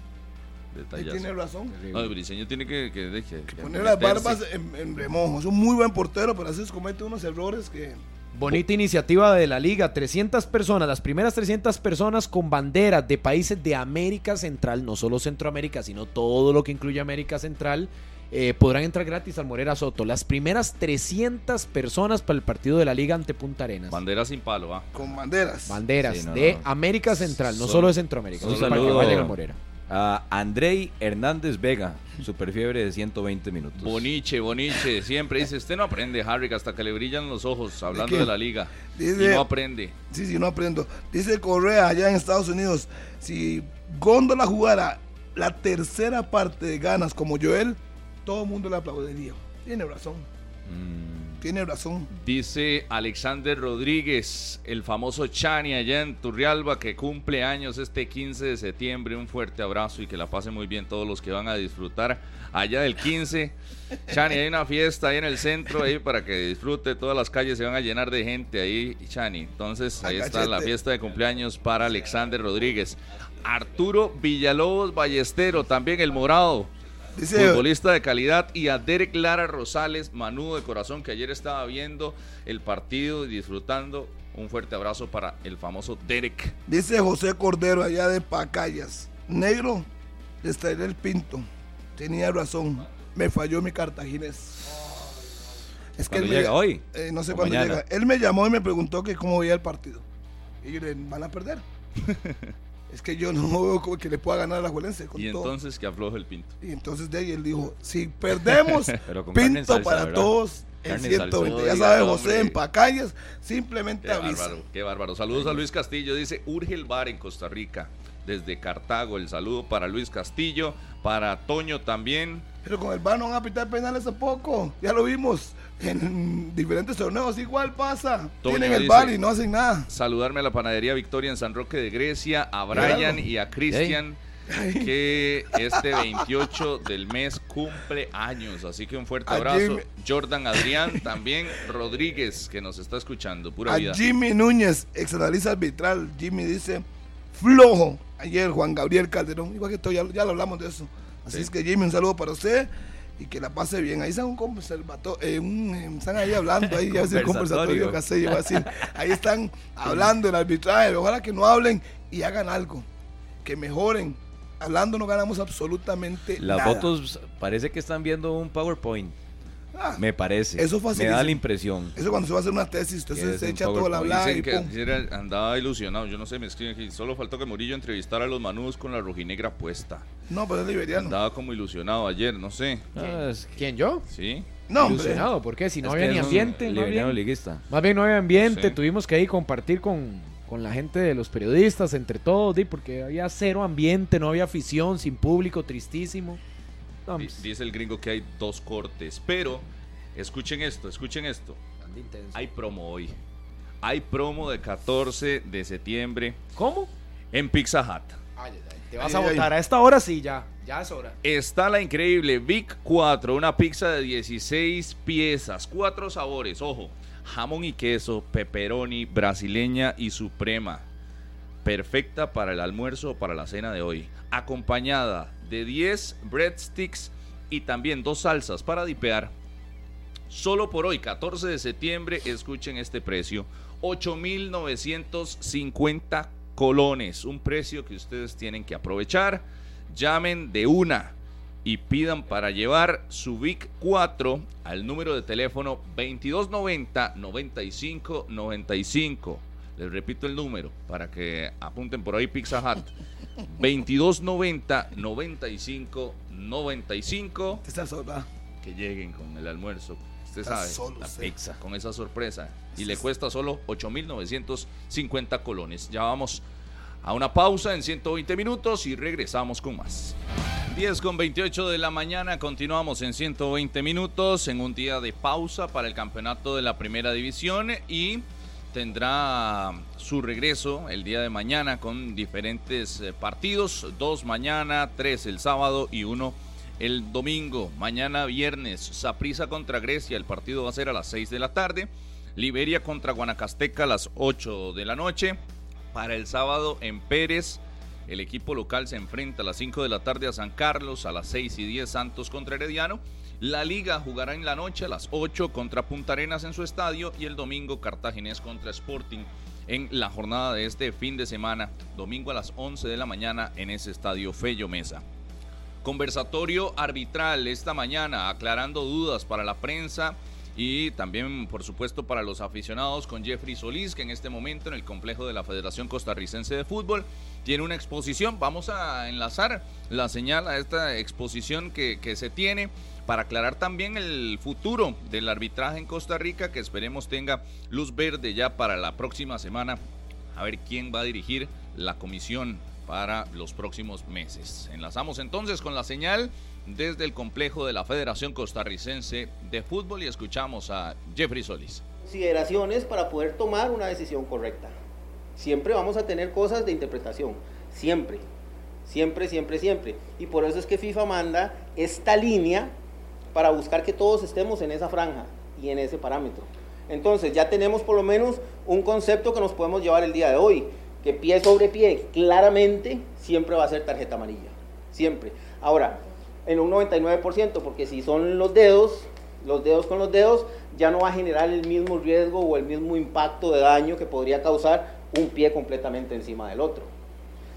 Detallazo. tiene razón. No, el briseño tiene que, que, que- que Poner las barbas en, en remojo. Es un muy buen portero, pero a veces comete unos errores que... Bonita iniciativa de la liga, 300 personas, las primeras 300 personas con banderas de países de América Central, no solo Centroamérica, sino todo lo que incluye América Central, eh, podrán entrar gratis al Morera Soto. Las primeras 300 personas para el partido de la liga ante Punta Arenas. Bandera sin palo, va. Con banderas. Banderas Sí, no, de no. América Central, no solo de Centroamérica. un Eso para que saludo. al Morera. A Andrei Hernández Vega, super fiebre de 120 minutos. Boniche, boniche. Siempre dice, usted no aprende, Harry, hasta que le brillan los ojos hablando qué? de la liga. Dice- Y no aprende. Sí, sí, no aprendo. Dice Correa allá en Estados Unidos, si Góndola jugara la tercera parte de ganas como Joel, todo el mundo le aplaudiría. Tiene razón, Mm, tiene razón. Dice Alexander Rodríguez, el famoso Chani allá en Turrialba, que cumple años este 15 de septiembre. Un fuerte abrazo y que la pasen muy bien todos los que van a disfrutar allá del 15. Chani, hay una fiesta ahí en el centro ahí para que disfrute. Todas las calles se van a llenar de gente ahí, Chani. Entonces ahí está la fiesta de cumpleaños para Alexander Rodríguez. Arturo Villalobos Ballestero, también el morado. Dice, Futbolista de calidad y a Derek Lara Rosales, manudo de corazón, que ayer estaba viendo el partido y disfrutando. Un fuerte abrazo para el famoso Derek. dice José Cordero allá de Pacayas, negro, les traeré el pinto. Tenía razón, me falló mi cartaginés. Es ¿Cuándo él me llega? ll- ¿Hoy? Eh, no sé ¿O cuándo llega. Él me llamó y me preguntó que cómo veía el partido. Y yo le van a perder. es que yo no veo como que le pueda ganar a la Juelense con Y todo. entonces que afloje el pinto. Y entonces de ahí él dijo, si perdemos, pinto salsa, para ¿verdad? todos en Carne en salsa. 120. No Ya sabe nombre. José en Pacayas, simplemente Qué avisa. bárbaro, qué bárbaro. Saludos a Luis Castillo. Dice Urge el bar en Costa Rica. Desde Cartago, el saludo para Luis Castillo, para Toño también. Pero con el VAR no van a pitar penales a poco. Ya lo vimos en diferentes torneos. Igual pasa. Toño Tienen el VAR y no hacen nada. Saludarme a la panadería Victoria en San Roque de Grecia, a Brian y a Cristian, que este 28 del mes cumple años. Así que un fuerte A abrazo. Jimmy- Jordan Adrián, también Rodríguez, que nos está escuchando. Pura A vida. Jimmy Núñez, ex analista arbitral. Jimmy dice, flojo. Ayer Juan Gabriel Calderón. Igual que todo, ya, ya lo hablamos de eso. Así Sí. es que Jimmy, un saludo para usted. Y que la pase bien. Ahí están un conservatorio, eh, un, eh, están ahí hablando, ahí ya es el Conversatorio. que sé, yo iba a decir. Ahí están hablando del arbitraje. Ojalá que no hablen y hagan algo. Que mejoren hablando no ganamos absolutamente Las nada. fotos parece que están viendo un PowerPoint. Ah, Me parece. Eso Me da la impresión. Eso cuando se va a hacer una tesis, Es entonces se echa todo la PowerPoint. bla y Dicen que andaba ilusionado, yo no sé, me escriben aquí, solo faltó que Murillo entrevistara a los manudos con la rojinegra puesta. No, pero es liberiano. Andaba como ilusionado ayer, no sé. Ah, ¿Quién yo? ¿Sí? No, hombre. Ilusionado, ¿por qué? Si no es había que ni ambiente, más liberiano bien, liguista. más bien no había ambiente, Sí. tuvimos que ahí compartir con, con la gente de los periodistas, entre todos, di, porque había cero ambiente, no había afición, sin público, tristísimo. Dice el gringo que hay dos cortes, pero escuchen esto, escuchen esto. Hay promo hoy. Hay promo de 14 de septiembre ¿Cómo? en Pizza Hut. Ay, ay, ay, Te vas Ay, a votar a esta hora, sí, ya, ya es hora. Está la increíble Vic 4, una pizza de 16 piezas, cuatro sabores, ojo, jamón y queso, pepperoni, brasileña y suprema. Perfecta para el almuerzo o para la cena de hoy. Acompañada de 10 breadsticks y también dos salsas para dipear. Solo por hoy, 14 de septiembre, escuchen este precio. 8.950 colones. Un precio que ustedes tienen que aprovechar. Llamen de una y pidan para llevar su Vic 4 al número de teléfono 2290 95 95. Les repito el número para que apunten por ahí Pizza Hut. 2290 95 95 Te estás sola. que lleguen con el almuerzo. Usted Está sabe, solo la usted. pizza con esa sorpresa. Y le cuesta solo 8.950 colones. Ya vamos a una pausa en 120 minutos y regresamos con más. 10 con 28 de la mañana, continuamos en 120 minutos en un día de pausa para el campeonato de la primera división y tendrá su regreso el día de mañana con diferentes eh, partidos, dos mañana, tres el sábado y uno el domingo. Mañana viernes, Saprissa contra Grecia, el partido va a ser a las 6 de la tarde. Liberia contra Guanacasteca a las 8 de la noche. Para el sábado en Pérez, el equipo local se enfrenta a las 5 de la tarde a San Carlos, a las 6 y 10 Santos contra Herediano. La liga jugará en la noche a las 8 contra Punta Arenas en su estadio y el domingo Cartaginés contra Sporting en la jornada de este fin de semana, domingo a las 11 de la mañana en ese estadio Fello Mesa. Conversatorio arbitral esta mañana, aclarando dudas para la prensa y también, por supuesto, para los aficionados con Jeffrey Solís, que en este momento en el complejo de la Federación Costarricense de Fútbol tiene una exposición. Vamos a enlazar la señal a esta exposición que, que se tiene para aclarar también el futuro del arbitraje en Costa Rica, que esperemos tenga luz verde ya para la próxima semana. A ver quién va a dirigir la comisión para los próximos meses. Enlazamos entonces con la señal desde el complejo de la Federación Costarricense de Fútbol y escuchamos a Jeffrey Solís. consideraciones para poder tomar una decisión correcta. Siempre vamos a tener cosas de interpretación, siempre, siempre, siempre, siempre. Y por eso es que FIFA manda esta línea para buscar que todos estemos en esa franja y en ese parámetro. Entonces ya tenemos por lo menos un concepto que nos podemos llevar el día de hoy, que pie sobre pie claramente siempre va a ser tarjeta amarilla, siempre. Ahora, en un 99%, porque si son los dedos, los dedos con los dedos, ya no va a generar el mismo riesgo o el mismo impacto de daño que podría causar un pie completamente encima del otro.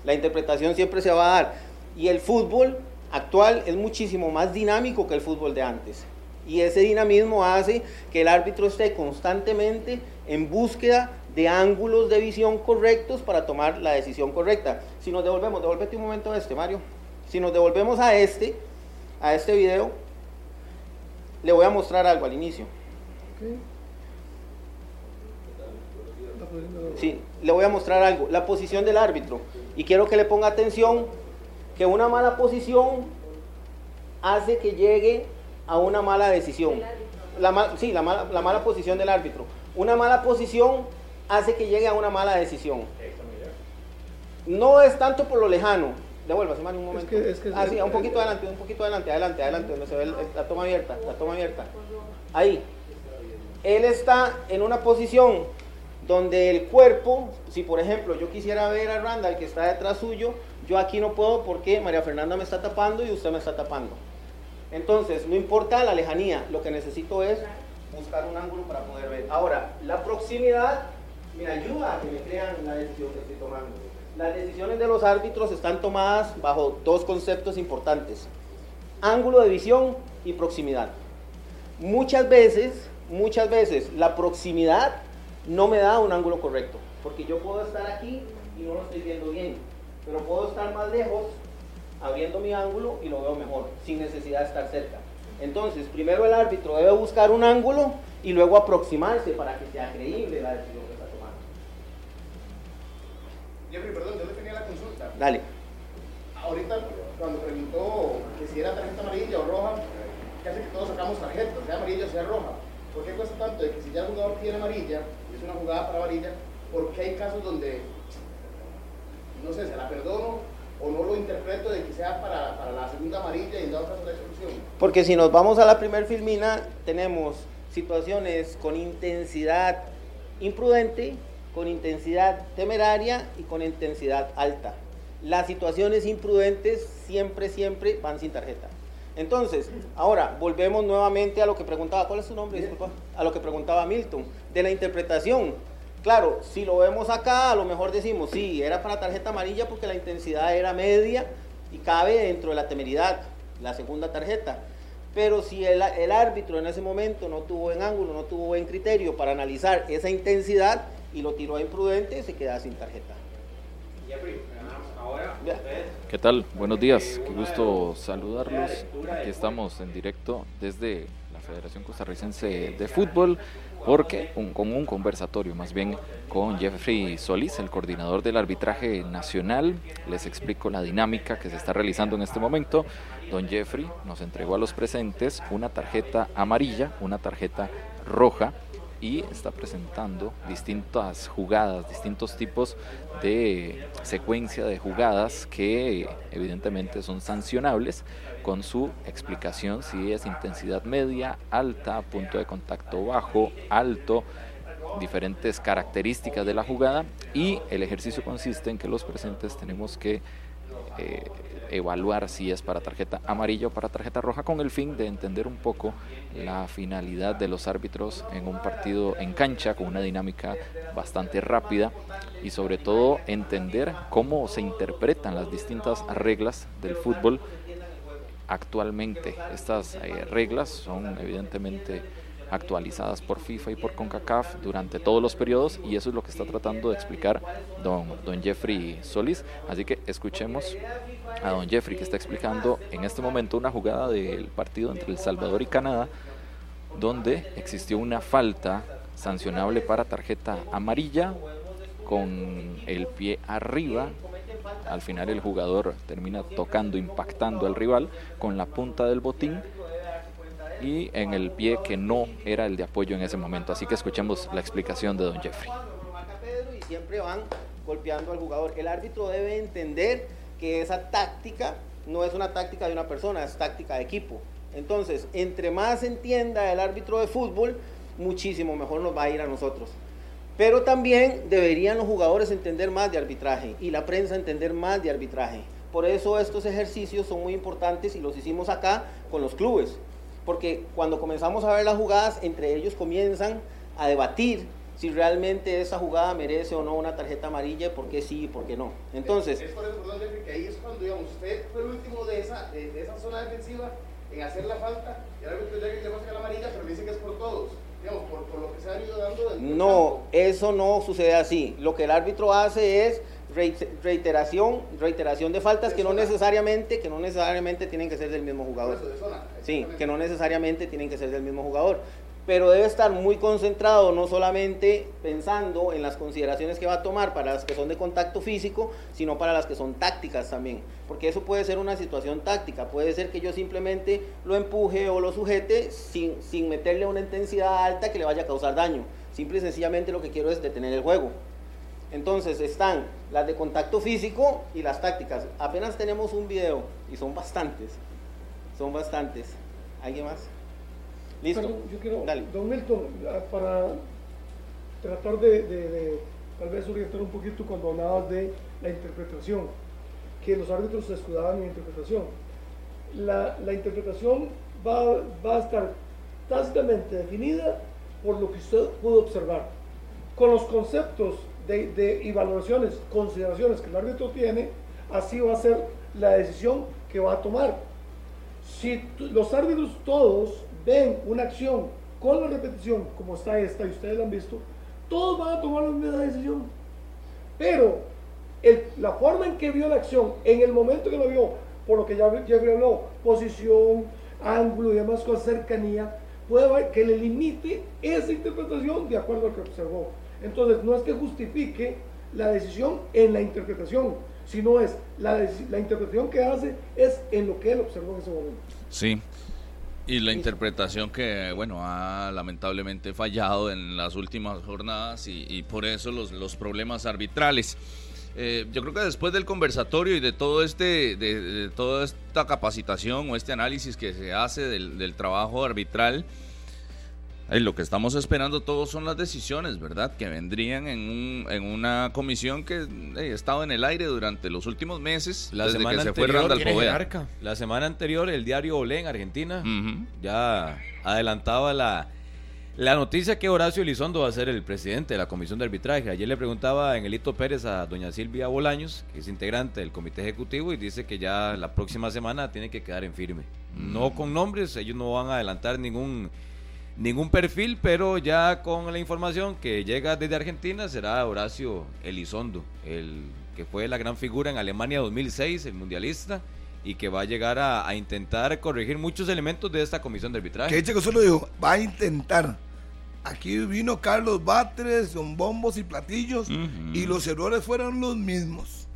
La interpretación siempre se va a dar. Y el fútbol actual es muchísimo más dinámico que el fútbol de antes. Y ese dinamismo hace que el árbitro esté constantemente en búsqueda de ángulos de visión correctos para tomar la decisión correcta. Si nos devolvemos, devuélvete un momento a este, Mario. Si nos devolvemos a este, a este video, le voy a mostrar algo al inicio. Sí, le voy a mostrar algo. La posición del árbitro. Y quiero que le ponga atención que una mala posición hace que llegue a una mala decisión. La ma- sí, la mala, la mala posición del árbitro. Una mala posición hace que llegue a una mala decisión. No es tanto por lo lejano. Devuélvase, Mario, un momento. ah, sí, un poquito adelante, un poquito adelante, adelante, adelante, donde se ve el- la toma abierta, la toma abierta. Ahí. Él está en una posición donde el cuerpo, si por ejemplo yo quisiera ver a Randall que está detrás suyo, yo aquí no puedo porque María Fernanda me está tapando y usted me está tapando. Entonces, no importa la lejanía, lo que necesito es buscar un ángulo para poder ver. Ahora, la proximidad me ayuda a que me crean la decisión que estoy tomando. Las decisiones de los árbitros están tomadas bajo dos conceptos importantes. Ángulo de visión y proximidad. Muchas veces, muchas veces la proximidad no me da un ángulo correcto, porque yo puedo estar aquí y no lo estoy viendo bien, pero puedo estar más lejos abriendo mi ángulo y lo veo mejor, sin necesidad de estar cerca. Entonces, primero el árbitro debe buscar un ángulo y luego aproximarse para que sea creíble la decisión que está tomando. Jeffrey, perdón, yo le tenía la consulta. Dale. Ahorita, cuando preguntó que si era tarjeta amarilla o roja, casi que todos sacamos tarjeta, sea amarilla o sea roja. ¿Por qué cuesta tanto de que si ya el jugador tiene amarilla, y es una jugada para amarilla, ¿por qué hay casos donde, no sé, se la perdono o no lo interpreto de que sea para, para la segunda amarilla y en dado caso la? Porque si nos vamos a la primer filmina, tenemos situaciones con intensidad imprudente, con intensidad temeraria y con intensidad alta. Las situaciones imprudentes siempre, siempre van sin tarjeta. Entonces, ahora volvemos nuevamente a lo que preguntaba, ¿cuál es su nombre? Disculpa. A lo que preguntaba Milton, de la interpretación. Claro, si lo vemos acá, a lo mejor decimos, sí, era para tarjeta amarilla porque la intensidad era media y cabe dentro de la temeridad, la segunda tarjeta. Pero si el, árbitro en ese momento no tuvo buen ángulo, no tuvo buen criterio para analizar esa intensidad y lo tiró a imprudente, se queda sin tarjeta. ¿Qué tal? Buenos días, qué gusto saludarlos. Aquí estamos en directo desde la Federación Costarricense de Fútbol, porque con un conversatorio más bien con Jeffrey Solís, el coordinador del arbitraje nacional. Les explico la dinámica que se está realizando en este momento. Don Jeffrey nos entregó a los presentes una tarjeta amarilla, una tarjeta roja y está presentando distintas jugadas, distintos tipos de secuencia de jugadas que evidentemente son sancionables con su explicación si es intensidad media, alta, punto de contacto bajo, alto, diferentes características de la jugada y el ejercicio consiste en que los presentes tenemos que eh, evaluar si es para tarjeta amarilla o para tarjeta roja con el fin de entender un poco la finalidad de los árbitros en un partido en cancha con una dinámica bastante rápida y sobre todo entender cómo se interpretan las distintas reglas del fútbol actualmente. Estas eh, reglas son evidentemente actualizadas por FIFA y por CONCACAF durante todos los periodos y eso es lo que está tratando de explicar don, don Jeffrey Solís. Así que escuchemos a don Jeffrey que está explicando en este momento una jugada del partido entre El Salvador y Canadá donde existió una falta sancionable para tarjeta amarilla con el pie arriba. Al final el jugador termina tocando, impactando al rival con la punta del botín y en el pie que no era el de apoyo en ese momento. Así que escuchemos la explicación de don Jeffrey. Y siempre van golpeando al jugador. El árbitro debe entender que esa táctica no es una táctica de una persona, es táctica de equipo. Entonces, entre más entienda el árbitro de fútbol, muchísimo mejor nos va a ir a nosotros. Pero también deberían los jugadores entender más de arbitraje y la prensa entender más de arbitraje. Por eso estos ejercicios son muy importantes y los hicimos acá con los clubes porque cuando comenzamos a ver las jugadas, entre ellos comienzan a debatir si realmente esa jugada merece o no una tarjeta amarilla, por qué sí y por qué no. Entonces... Es, por eso, perdón, que ahí es cuando, digamos, usted fue el último de esa, de, esa zona defensiva en hacer la falta, y ahora llega y le va a la amarilla, pero dice que es por todos. Digamos, por, por lo que se ha dando del No, eso no sucede así. Lo que el árbitro hace es reiteración, reiteración de faltas que no necesariamente, que no necesariamente tienen que ser del mismo jugador. Sí, que no necesariamente tienen que ser del mismo jugador. Pero debe estar muy concentrado, no solamente pensando en las consideraciones que va a tomar para las que son de contacto físico, sino para las que son tácticas también. Porque eso puede ser una situación táctica. Puede ser que yo simplemente lo empuje o lo sujete sin, sin meterle una intensidad alta que le vaya a causar daño. Simple y sencillamente lo que quiero es detener el juego. Entonces están las de contacto físico y las tácticas. Apenas tenemos un video y son bastantes. Son bastantes. ¿Alguien más? Listo. Perdón, yo quiero, Dale. don Milton, ah, para tratar de, de- de tal vez orientar un poquito cuando hablabas de la interpretación, que los árbitros se escudaban en la interpretación. La, la interpretación va, va a estar tácitamente definida por lo que usted pudo observar. Con los conceptos de, de, y valoraciones, consideraciones que el árbitro tiene, así va a ser la decisión que va a tomar. Si los árbitros todos ven una acción con la repetición, como está esta, y ustedes la han visto, todos van a tomar la misma decisión. Pero el, la forma en que vio la acción, en el momento que lo vio, por lo que ya Jeffrey habló, posición, ángulo y demás cosas, cercanía, puede que le limite esa interpretación de acuerdo a lo que observó. Entonces, no es que justifique la decisión en la interpretación, sino es la, la interpretación que hace es en lo que él observó en ese momento. Sí. Y la interpretación que, bueno, ha lamentablemente fallado en las últimas jornadas y, y por eso los, los problemas arbitrales. Eh, yo creo que después del conversatorio y de todo este, de, de, toda esta capacitación o este análisis que se hace del, del trabajo arbitral, lo que estamos esperando todos son las decisiones, ¿verdad? Que vendrían en, un, en una comisión que eh, ha estado en el aire durante los últimos meses, la desde semana que se anterior, fue Randall. La semana anterior, el diario Olé en Argentina Uh -huh. ya adelantaba la, la noticia que Horacio Elizondo va a ser el presidente de la comisión de arbitraje. Ayer le preguntaba Engelito Pérez a doña Silvia Bolaños, que es integrante del comité ejecutivo, y dice que ya la próxima semana tiene que quedar en firme. Mm. No con nombres, ellos no van a adelantar ningún ningún perfil, pero ya con la información que llega desde Argentina será Horacio Elizondo, el que fue la gran figura en Alemania 2006, el mundialista, y que va a llegar a, a intentar corregir muchos elementos de esta comisión de arbitraje. Que Checo solo dijo, va a intentar. Aquí vino Carlos Batres con bombos y platillos Uh -huh. y los errores fueron los mismos.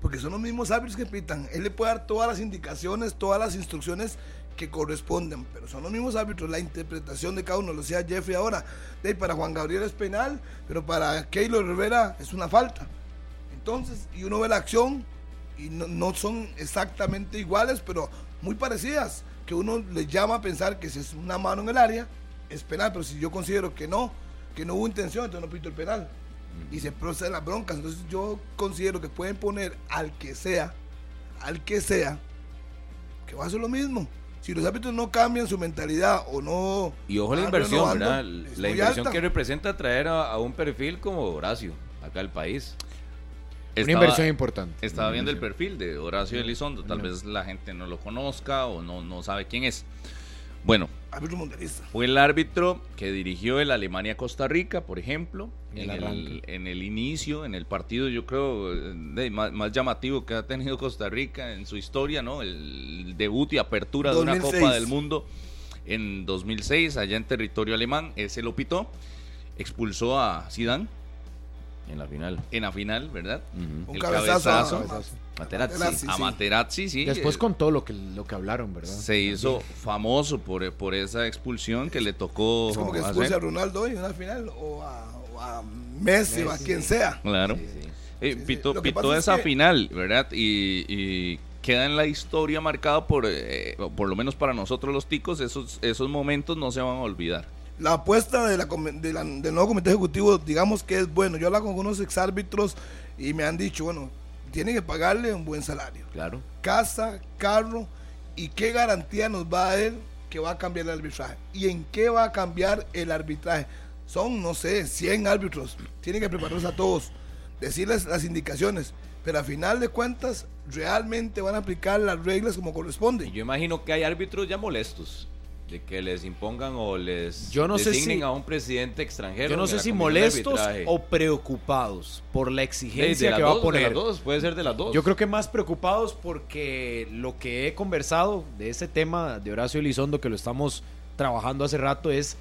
Porque son los mismos árbitros que pitan. Él le puede dar todas las indicaciones, todas las instrucciones que corresponden, pero son los mismos árbitros, la interpretación de cada uno, lo decía Jeffrey ahora, de para Juan Gabriel es penal, pero para Keylor Rivera es una falta. Entonces, y uno ve la acción y no, son exactamente iguales, pero muy parecidas, que uno le llama a pensar que si es una mano en el área, es penal, pero si yo considero que no, que no hubo intención, entonces no pito el penal. Y se proceden las broncas, entonces yo considero que pueden poner al que sea, al que sea, que va a hacer lo mismo si los árbitros no cambian su mentalidad o no. Y ojo la inversión, ¿verdad? La inversión alta. que representa traer a, a, un perfil como Horacio acá al país. Estaba, Una inversión importante. Estaba viendo el perfil de Horacio Elizondo. Tal vez la gente no lo conozca o no, no sabe quién es. Bueno, fue el árbitro que dirigió el Alemania-Costa Rica, por ejemplo, en el, en el, inicio, en el partido, yo creo, de, más, más, llamativo que ha tenido Costa Rica en su historia, ¿no? El debut y apertura 2006. de una Copa del Mundo en 2006, allá en territorio alemán. Ese lo pitó, expulsó a Zidane. En la final. En la final, ¿verdad? Uh -huh. El Un cabezazo. cabezazo. Materazzi. Materazzi, a Materazzi, sí. Después con todo lo que, lo que hablaron, ¿verdad? Se hizo famoso por, por esa expulsión que le tocó. Es como que expulse a Ronaldo hoy en una final o a, o a Messi, Messi, o a quien sea. Claro. Sí, sí. Eh, pitó, pitó esa es que... final, ¿verdad? Y, y, queda en la historia marcado por, eh, por lo menos para nosotros los ticos, esos, esos momentos no se van a olvidar la apuesta de la, de la, del nuevo comité ejecutivo, digamos que es bueno. Yo he hablado con algunos exárbitros y me han dicho, bueno, tienen que pagarle un buen salario. Claro. Casa, carro, y qué garantía nos va a dar que va a cambiar el arbitraje. ¿Y en qué va a cambiar el arbitraje? Son, no sé, 100 árbitros. Tienen que prepararse a todos, decirles las indicaciones. Pero a final de cuentas, realmente van a aplicar las reglas como corresponde. Y yo imagino que hay árbitros ya molestos de que les impongan o les yo no designen sé si, a un presidente extranjero. Yo no sé si molestos o preocupados por la exigencia de, de que dos, va a poner. De las dos, puede ser de las dos. Yo creo que más preocupados porque lo que he conversado de ese tema de Horacio Elizondo, que lo estamos trabajando hace rato, es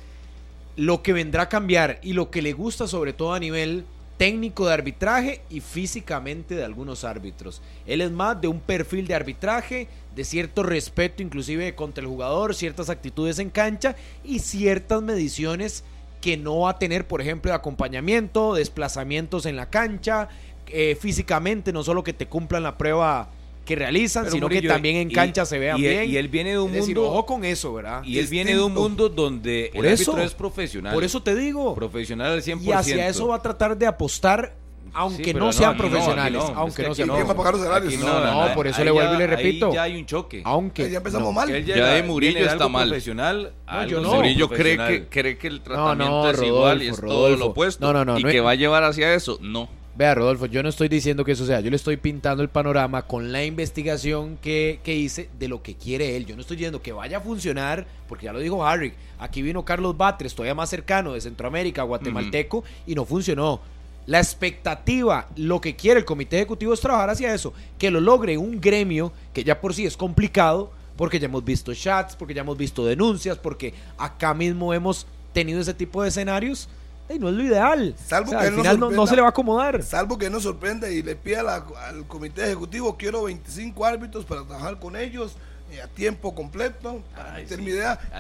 lo que vendrá a cambiar y lo que le gusta sobre todo a nivel técnico de arbitraje y físicamente de algunos árbitros. Él es más de un perfil de arbitraje, de cierto respeto inclusive contra el jugador, ciertas actitudes en cancha y ciertas mediciones que no va a tener, por ejemplo, de acompañamiento, desplazamientos en la cancha, eh, físicamente, no solo que te cumplan la prueba que realizan, Pero sino Murillo, que también en y- cancha se vean y él- bien. y él viene de un Es decir, mundo- ojo con eso, ¿verdad? Y él viene de un mundo donde Por el eso. árbitro es profesional. Por eso te digo. Profesional al 100%. Y hacia eso va a tratar de apostar aunque no sean profesionales. Aunque no sean. profesionales, No, no, por eso le vuelvo y le repito. Ahí ya hay un choque. Aunque. Ya empezamos mal. Ya, de Murillo está algo mal. Profesional, algo Murillo cree que, cree que el tratamiento es Rodolfo, igual y es todo lo opuesto. y que va a llevar hacia eso. No. Vea, Rodolfo, yo no estoy diciendo que eso sea, yo le estoy pintando el panorama con la investigación que, que, hice de lo que quiere él. Yo no estoy diciendo que vaya a funcionar, porque ya lo dijo Harry, aquí vino Carlos Batres, todavía más cercano de Centroamérica, guatemalteco, y no funcionó. La expectativa, lo que quiere el comité ejecutivo es trabajar hacia eso, que lo logre un gremio que ya por sí es complicado, porque ya hemos visto chats, porque ya hemos visto denuncias, porque acá mismo hemos tenido ese tipo de escenarios. Y no es lo ideal. Salvo que al final no, se le va a acomodar. Salvo que nos sorprenda y le pida la, al comité ejecutivo, quiero 25 árbitros para trabajar con ellos, eh, a tiempo completo, para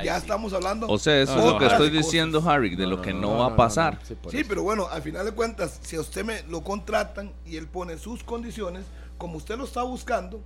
ya estamos hablando. O sea, eso es lo que estoy diciendo, Harry, de lo que no, va a pasar. Sí, pero bueno, al final de cuentas, si a usted me lo contratan y él pone sus condiciones, como usted lo está buscando,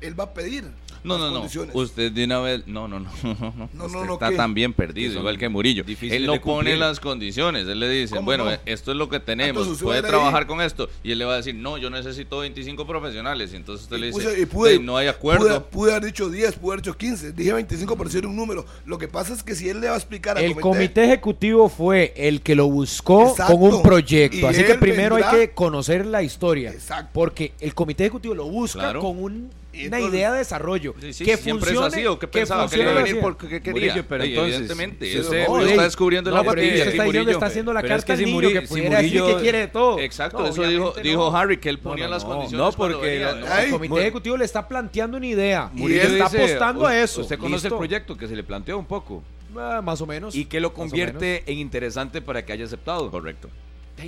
él va a pedir. No, no, no. Usted de una vez. No, no, no. no, no, no está ¿qué? tan bien perdido, igual que Murillo. Él no pone las condiciones. Él le dice, bueno, esto es lo que tenemos. Puede trabajar con esto. Y él le va a decir, no, yo necesito 25 profesionales. Y entonces usted le dice, y no hay acuerdo. Pude, pude, haber dicho 10, pude haber dicho 15. Dije 25 por decir un número. Lo que pasa es que si él le va a explicar al El comité, ejecutivo fue el que lo buscó con un proyecto. Así que primero hay que conocer la historia. Exacto. Porque el comité ejecutivo lo busca con un una idea de desarrollo. Que. Que pero evidentemente, está descubriendo la patilla. Haciendo la carta que si quiere todo. Exacto, eso dijo, dijo Harry, que él ponía las condiciones. No, porque el comité ejecutivo le está planteando una idea está apostando a eso. Usted conoce el proyecto que se le planteó un poco. Ah, más o menos. Y que lo convierte en interesante para que haya aceptado. Correcto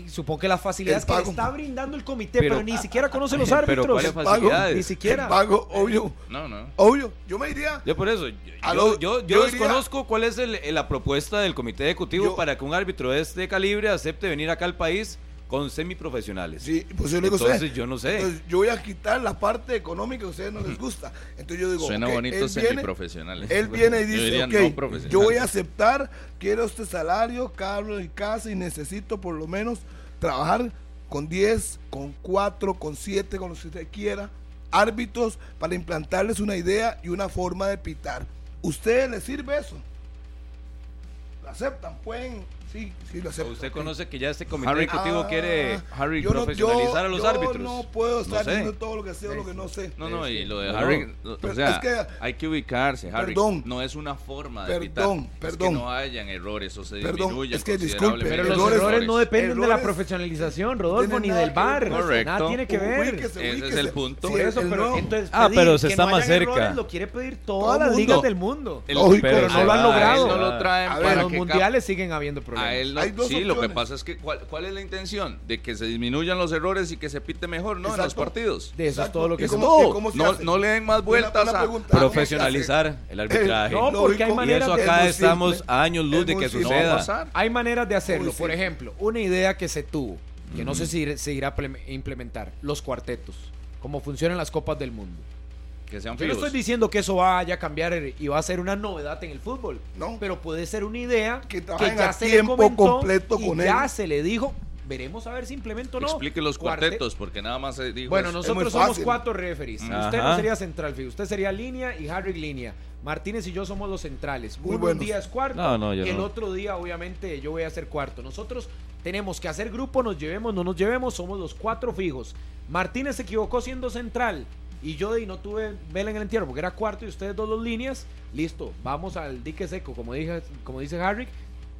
supongo que las facilidades que le está brindando el comité, pero, ni ah, siquiera ah, conoce ah, los árbitros. Pero ¿cuáles facilidades? Ni siquiera. Pago, obvio. No, no. Obvio. Yo me diría. Yo por eso. Yo, yo, desconozco cuál es el, la propuesta del comité ejecutivo para que un árbitro de este calibre acepte venir acá al país con semiprofesionales. Sí, pues yo le digo, entonces yo no sé. Yo voy a quitar la parte económica que a ustedes no les gusta. Entonces yo digo, suena bonito semiprofesionales. Él viene y dice, yo, yo voy a aceptar, quiero este salario, carro y casa y necesito por lo menos trabajar con 10, con 4, con 7, con lo que usted quiera, árbitros para implantarles una idea y una forma de pitar. ¿Ustedes les sirve eso? ¿Lo aceptan? ¿Pueden Sí, sí lo acepto. ¿Usted conoce que ya este comité Harry, ejecutivo ah, quiere Harry, yo profesionalizar yo, a los yo árbitros? No puedo estar no diciendo sé. todo lo que sé o lo que no sé. No, no, y lo de Harry, no, o sea, es que, hay que ubicarse, Harry. Perdón. No es una forma de perdón, evitar perdón, es que no hayan errores o se perdón, disminuyan es que disculpe, Pero los errores, errores no dependen errores, de la profesionalización, Rodolfo, ni del bar. Correcto. Nada tiene que ver. Ubíquese, ubíquese. Ese es el punto. Sí, eso, el pero, entonces, ah, pero se está más cerca. Lo quiere pedir todas las ligas del mundo. Pero no lo han logrado. Los mundiales siguen habiendo problemas. A él no, Hay dos sí, lo que pasa es que ¿cuál, es la intención? De que se disminuyan los errores y que se pite mejor, ¿no? En los partidos. De eso es todo lo que se no, no, le den más vueltas a profesionalizar el arbitraje. no, porque hay maneras y eso acá estamos a años luz de que suceda. hay maneras de hacerlo. Por ejemplo, una idea que se tuvo, que no sé si se irá a implementar, los cuartetos. Cómo funcionan las copas del mundo. Que sean Yo no estoy diciendo que eso vaya a cambiar y va a ser una novedad en el fútbol. No. Pero puede ser una idea que, que ya se tiempo le completo y con ya se le dijo. Veremos a ver si implemento o no. Explique los cuartetos, porque nada más se dijo. Bueno, nosotros somos cuatro referees. Usted no sería central, fijo. Usted sería línea y Harry línea. Martínez y yo somos los centrales. Muy Uno día es cuarto. No, no, yo el otro día, obviamente, yo voy a ser cuarto. Nosotros tenemos que hacer grupo, nos llevemos, no nos llevemos, somos los cuatro fijos. Martínez se equivocó siendo central y yo y no tuve vela en el entierro porque era cuarto y ustedes dos los líneas, listo, vamos al dique seco, como, dije, como dice Harrick,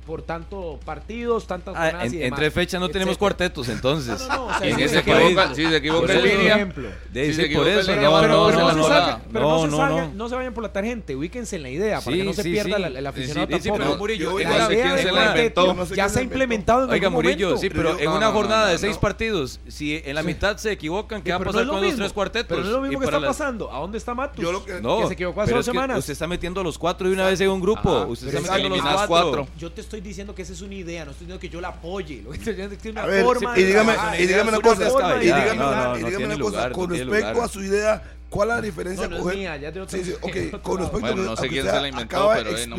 por tanto partidos, tantas ah, en, y demás, fechas no tenemos cuartetos, entonces. No, no, no, si, se equivoca, si se equivoca el línea, si se equivoca eso, pero, no, no, se no, se vayan por la tarjeta ubíquense en la idea para que no se pierda. La, el aficionado tampoco. pero Murillo, la idea ya se ha implementado en Oiga, Murillo, sí, pero en una jornada de seis partidos, si en la mitad se equivocan, ¿qué va a pasar con los tres cuartetos? Pero no es lo mismo que está pasando. ¿A dónde está Matus? Que se equivocó hace dos semanas. Usted está metiendo los cuatro de una vez en un grupo. Usted está metiendo los cuatro. Yo te estoy estoy diciendo que esa es una idea, no estoy diciendo que yo la apoye. Lo estoy diciendo que es una forma. Y dígame, y dígame una cosa, y dígame, no, no, con respecto a su idea, ¿Cuál es la diferencia? No, coger... con respecto a la inventó, pero eh, no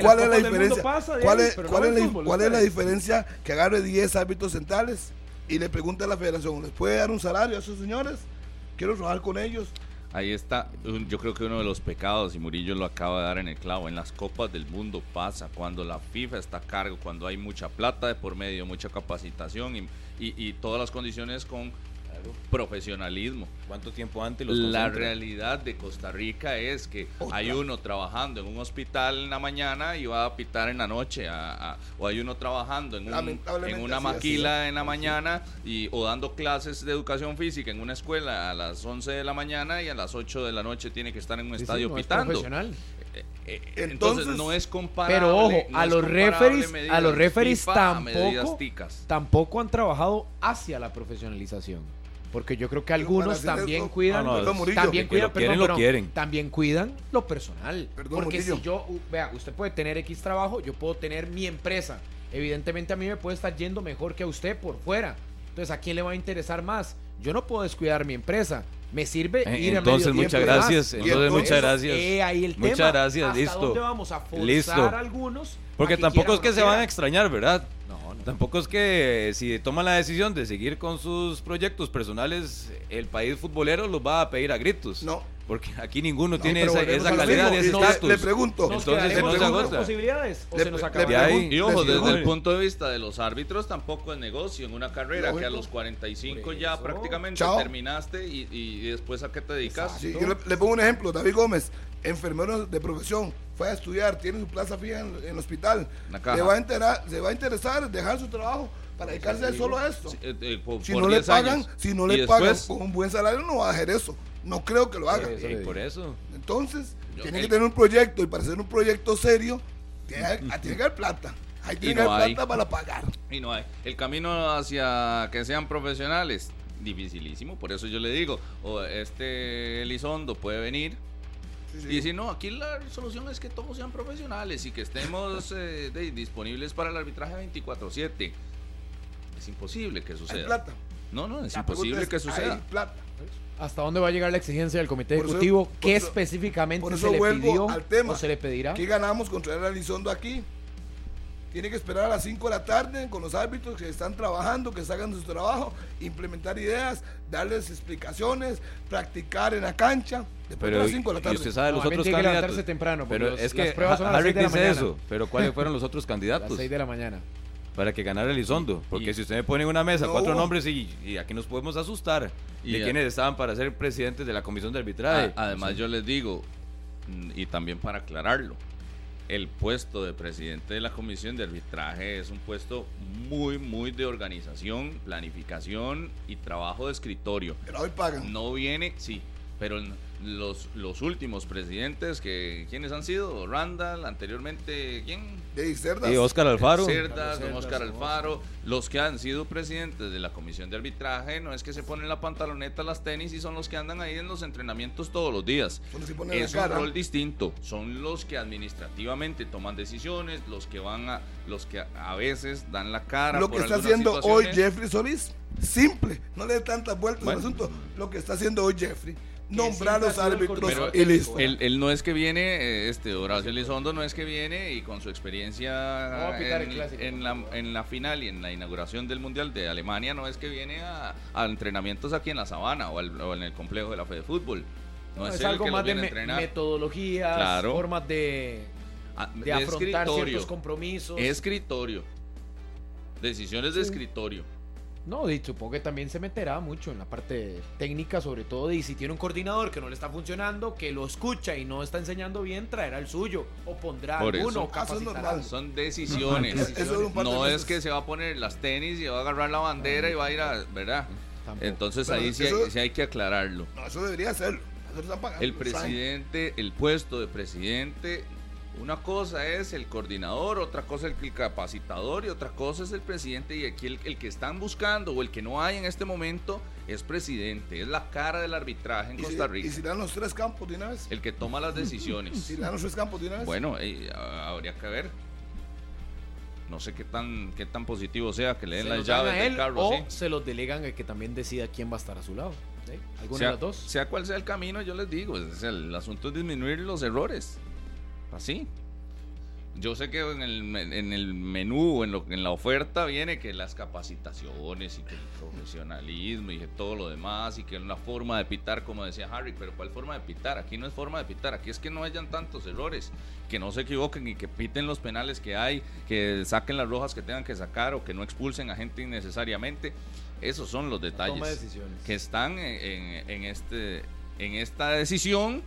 ¿Cuál es la diferencia? ¿Cuál es, la pues. diferencia que agarre 10 árbitros centrales y le pregunte a la federación, ¿les puede dar un salario a esos señores? Quiero trabajar con ellos. Ahí está, yo creo que uno de los pecados, y Murillo lo acaba de dar en el clavo, en las copas del mundo pasa, cuando la FIFA está a cargo, cuando hay mucha plata de por medio, mucha capacitación y, y- y todas las condiciones con profesionalismo. ¿Cuánto tiempo antes los La concentran? realidad de Costa Rica es que Otra. hay uno trabajando en un hospital en la mañana y va a pitar en la noche, a- a- o hay uno trabajando en, un- en una así es. maquila en la mañana y, o dando clases de educación física en una escuela a las 11 de la mañana y a las 8 de la noche tiene que estar en un Sí, sí, estadio no es pitando. profesional. Eh, eh, Entonces- entonces, no es comparable. Pero ojo, no a es los referees, a los referees FIFA tampoco, ticas. tampoco han trabajado hacia la profesionalización. Porque yo creo que algunos también cuidan, No, no, Perdón, Murillo, también cuidan, lo quieren, perdón, lo perdón, quieren. también cuidan lo personal. Perdón, porque Murillo. si yo, u- vea, usted puede tener X trabajo, yo puedo tener mi empresa. Evidentemente a mí me puede estar yendo mejor que a usted por fuera. Entonces, ¿a quién le va a interesar más? Yo no puedo descuidar mi empresa. Me sirve Eh, ir a Entonces, medio muchas tiempo gracias. Entonces, entonces- muchas gracias. Eh, ahí el Muchas tema. gracias, ¿Hasta listo. dónde vamos a forzar Listo. a algunos? Porque a que tampoco es que se van a extrañar, ¿verdad? No. Tampoco es que si toman la decisión de seguir con sus proyectos personales, el país futbolero los va a pedir a gritos. No. Porque aquí ninguno No, tiene esa, calidad y ese Le- estatus. Le pregunto. ¿Nos Entonces, no se agota. posibilidades o Le- se nos le ahí- pregunto- Y ojo, desde el punto de vista de los árbitros tampoco es negocio en una carrera que a los 45 Por ya prácticamente Chao. terminaste y, y después a qué te dedicas. Sí, yo le, le pongo un ejemplo. David Gómez, enfermero de profesión, fue a estudiar, tiene su plaza fija en, en el hospital. Le va, a enterar, se va a interesar dejar su trabajo para dedicarse solo a esto. Sí, eh, eh, por- Si por no le 10 pagan, si no le pagan con un buen salario, no va a hacer eso. No creo que lo haga. Digo. por eso. Entonces, Yo- tiene el- que tener un proyecto y para hacer un proyecto serio, tiene, tiene que haber plata. Tiene que no haber hay. plata para pagar. Y no hay. El camino hacia que sean profesionales, dificilísimo. Por eso yo le digo, o este Elizondo puede venir y decir, no, aquí la solución es que todos sean profesionales y que estemos eh, de- disponibles para el arbitraje 24-7. Es imposible que Hay suceda. plata. No, no, es La imposible es, que Hay suceda. plata. ¿Hasta dónde va a llegar la exigencia del comité eso- ejecutivo? ¿Qué eso- específicamente Por se eso le vuelvo pidió al tema. o se le pedirá? ¿Qué ganamos con traer a Elizondo aquí? Tiene que esperar a las 5 de la tarde con los árbitros que están trabajando, que salgan de su trabajo, implementar ideas, darles explicaciones, practicar en la cancha. Después de Pero, las 5 de la y tarde. usted sabe de los No, otros tiene que candidatos. levantarse temprano, pero los- es las que pruebas son a las de la dice mañana. eso. Pero ¿cuáles fueron los otros A las candidatos? 6 de la mañana. Para que ganara Elizondo. Porque y- si usted me pone en una mesa No. cuatro nombres y, y aquí nos podemos asustar Y de a- quienes estaban para ser presidentes de la comisión de arbitraje. A- además, yo les digo, mm, y también para aclararlo, el puesto de presidente de la comisión de arbitraje es un puesto muy, muy de organización, planificación y trabajo de escritorio. Pero hoy pagan. No viene, sí, pero los, los últimos presidentes, que ¿quiénes han sido? Randall, anteriormente, ¿quién? De cerdas. y Oscar Alfaro. Cerdas, don Oscar Alfaro, los que han sido presidentes de la comisión de arbitraje, no es que se ponen la pantaloneta, las tenis y son los que andan ahí en los entrenamientos todos los días. Son los que ponen la Es un cara. rol distinto, son los que administrativamente toman decisiones, los que van a, los que a veces dan la cara. Lo por que está haciendo hoy. Jeffrey Solís, simple, no le dé tantas vueltas Bueno. al asunto. Lo que está haciendo hoy Jeffrey, nombrar los árbitros y listo. Él, él no es que viene, eh, este Horacio Elizondo no es que viene y con su experiencia en, la, en la final y en la inauguración del Mundial de Alemania, no es que viene a, a entrenamientos aquí en la sabana o, al- o en el complejo de la Fe de Fútbol. No, No, es, es él algo que los más de viene a me- entrenar. metodologías, Claro. formas de, Ah, de de afrontar escritorio. ciertos compromisos. Escritorio. Decisiones de escritorio. No, y supongo que también se meterá mucho en la parte técnica, sobre todo, y si tiene un coordinador que no le está funcionando, que lo escucha y no está enseñando bien, traerá el suyo, o pondrá Por alguno, eso. Ah. Son decisiones. Eso es un par de no veces. es que se va a poner las tenis y va a agarrar la bandera y va a ir a, ¿verdad? Tampoco. Entonces Pero ahí sí eso- hay, sí hay que aclararlo. No, eso debería hacerlo. Eso lo están pagando, El lo saben. presidente, el puesto de presidente, una cosa es el coordinador, otra cosa es el capacitador y otra cosa es el presidente y aquí el, el que están buscando o el que no hay en este momento es presidente, es la cara del arbitraje en ¿Y si- Costa Rica, ¿Y si dan los tres campos de una vez? el que toma las decisiones. Si le dan los tres campos de una vez. Bueno, eh, habría que ver. No sé qué tan qué tan positivo sea que le den ¿Se las llaves del carro, o ¿sí? se los delegan a que también decida quién va a estar a su lado. ¿sí? ¿Alguna sea, de las dos? sea cual sea el camino, yo les digo, es el, asunto es disminuir los errores. Así. yo sé que en el, en el menú, en, lo, en la oferta viene que las capacitaciones y que el profesionalismo y que todo lo demás y que una forma de pitar, como decía Harry, pero ¿cuál forma de pitar? Aquí no es forma de pitar, aquí es que no hayan tantos errores, que no se equivoquen y que piten los penales que hay, que saquen las rojas que tengan que sacar o que no expulsen a gente innecesariamente. Esos son los detalles que están en, en, este, en esta decisión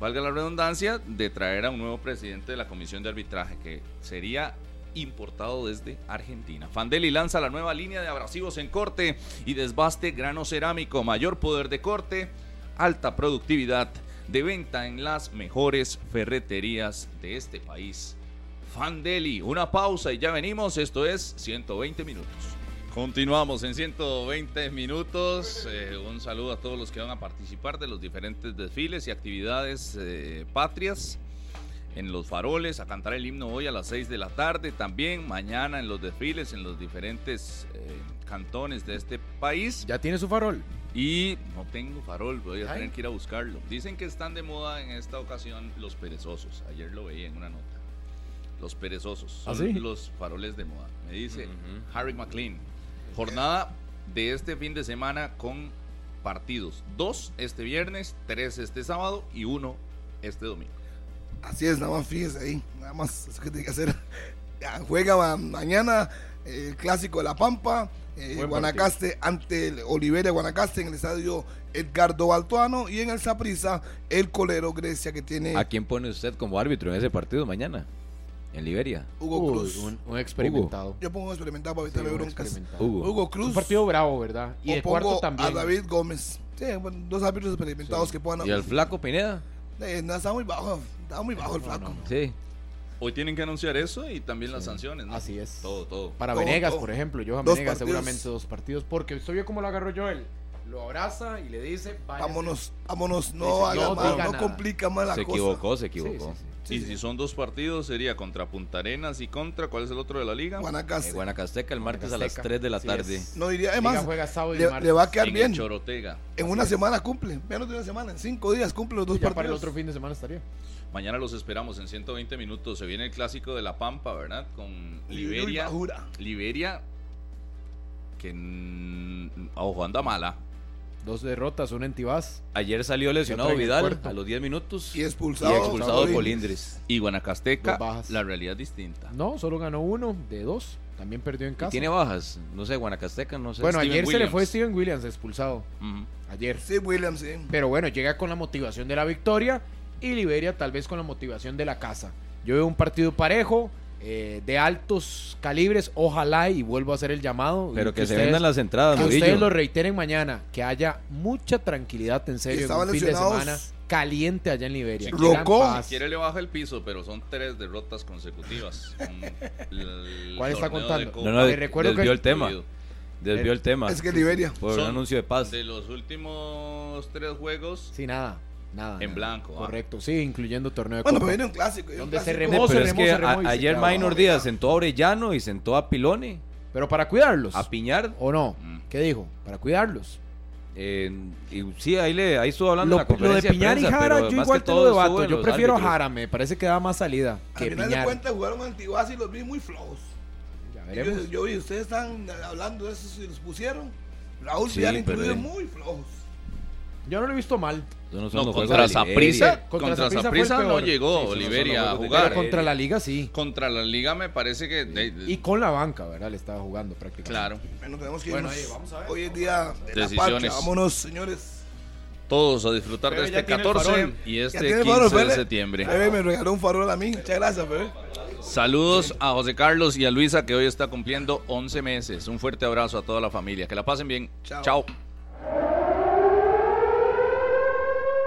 valga la redundancia, de traer a un nuevo presidente de la Comisión de Arbitraje, que sería importado desde Argentina. Fandeli lanza la nueva línea de abrasivos en corte y desbaste grano cerámico, mayor poder de corte, alta productividad de venta en las mejores ferreterías de este país. Fandeli, una pausa y ya venimos, esto es 120 minutos. Continuamos en 120 minutos. Eh, un saludo a todos los que van a participar de los diferentes desfiles y actividades eh, patrias en los faroles, a cantar el himno hoy a las 6 de la tarde, también mañana en los desfiles en los diferentes eh, cantones de este país. ¿Ya tiene su farol? Y no tengo farol, voy a tener que ir a buscarlo. Dicen que están de moda en esta ocasión los perezosos. Ayer lo veía en una nota. Los perezosos ¿Ah, son los faroles de moda. Me dice Harry McLean Jornada de este fin de semana con partidos. Dos este viernes, tres este sábado y uno este domingo. Así es, nada más fíjese ahí. Nada más eso que tiene que hacer. juega mañana el clásico de La Pampa. Eh, Guanacaste ante el Oliveria Guanacaste en el estadio Edgardo Baltuano y en el Saprisa el colero Grecia que tiene. ¿A quién pone usted como árbitro en ese partido mañana? En Liberia. Hugo Cruz. Un, experimentado. Yo pongo un experimentado para evitarle broncas. Hugo. Hugo Cruz. Un partido bravo, ¿verdad? Y el cuarto también. A David Gómez. Sí, bueno, dos árbitros experimentados que puedan. ¿Y el flaco Pineda? Eh, no, está muy bajo. Está muy bajo el flaco. Sí. Hoy tienen que anunciar eso y también las sanciones, ¿no? Así es. Todo, todo. Para Venegas, por ejemplo. Johan Venegas seguramente dos partidos. Porque usted vio cómo lo agarró Joel lo abraza y le dice vámonos vámonos no haga no, no complica más la se cosa equivocó se equivocó y si son dos partidos, sería contra Punta Arenas y contra, ¿cuál es el otro de la liga? Guanacaste. Eh, Guanacasteca el martes a las 3 de la tarde. No diría, además, le, le, va a quedar bien. Chorotega. En una semana cumple, menos de una semana, en cinco días cumple los dos partidos. para el otro fin de semana estaría. Mañana los esperamos en 120 minutos. Se viene el clásico de La Pampa, ¿verdad? Con Liberia. Liberia, que ojo, anda mala. Dos derrotas, un en Ayer salió lesionado Vidal a los 10 minutos. Y expulsado. Y expulsado Colindres. Y Guanacasteca, la realidad es distinta. No, solo ganó uno de dos. También perdió en casa. tiene bajas. No sé, Guanacasteca, no sé. Bueno, ayer se le fue Steven Williams expulsado. Ayer. Sí, Williams, sí. Pero bueno, llega con la motivación de la victoria y Liberia tal vez con la motivación de la casa. Yo veo un partido parejo. Eh, de altos calibres, ojalá y vuelvo a hacer el llamado. Pero que, se vendan las entradas, Que ustedes lo reiteren mañana, que haya mucha tranquilidad en serio en un fin de semana caliente allá en Liberia. Si quiere, si quiere le baja el piso, pero son tres derrotas consecutivas. ¿Cuál está contando? no, no, recuerdo desvió el tema. Desvió el tema. Es que Liberia. Por un anuncio de paz. De los últimos tres juegos. Sí, nada. Nada. En blanco. Ah. Correcto, sí, incluyendo torneo de Bueno, pero viene un clásico. Donde se remó, pero es que ayer Minor Díaz sentó a Orellano y sentó a Pilone. Pero para cuidarlos. A Piñar. ¿O no? Mm. ¿Qué dijo? Para cuidarlos. Eh, y sí, ahí, le, ahí estuvo hablando lo, la conferencia Lo de Piñar y Jara, yo igual te lo debato. Yo prefiero Jara, me parece que da más salida. Que Al final Piñar. de cuentas jugaron Antiguas y los vi muy flojos. Ya veremos. Yo, yo vi, ustedes están hablando de eso si los pusieron. Raúl sí, Piñar incluido muy flojos. Yo no lo he visto mal. No, no, contra Zaprisa, contra Zaprisa no llegó Oliveria a jugar. contra la Liga sí. Contra la Liga me parece que y con la banca, ¿verdad? Le estaba jugando prácticamente. Claro. Bueno, tenemos que bueno, ahí, vamos a ver. Hoy es día de Decisiones. la patria. Vámonos, señores. Todos a disfrutar Bebe, de este tiene el 14 farol. y este Ya tiene 15 farol, de septiembre. Bebe me regaló un farol a mí. Muchas gracias, bebé. Saludos a José Carlos y a Luisa que hoy está cumpliendo 11 meses. Un fuerte abrazo a toda la familia. Que la pasen bien. Chao. Chao.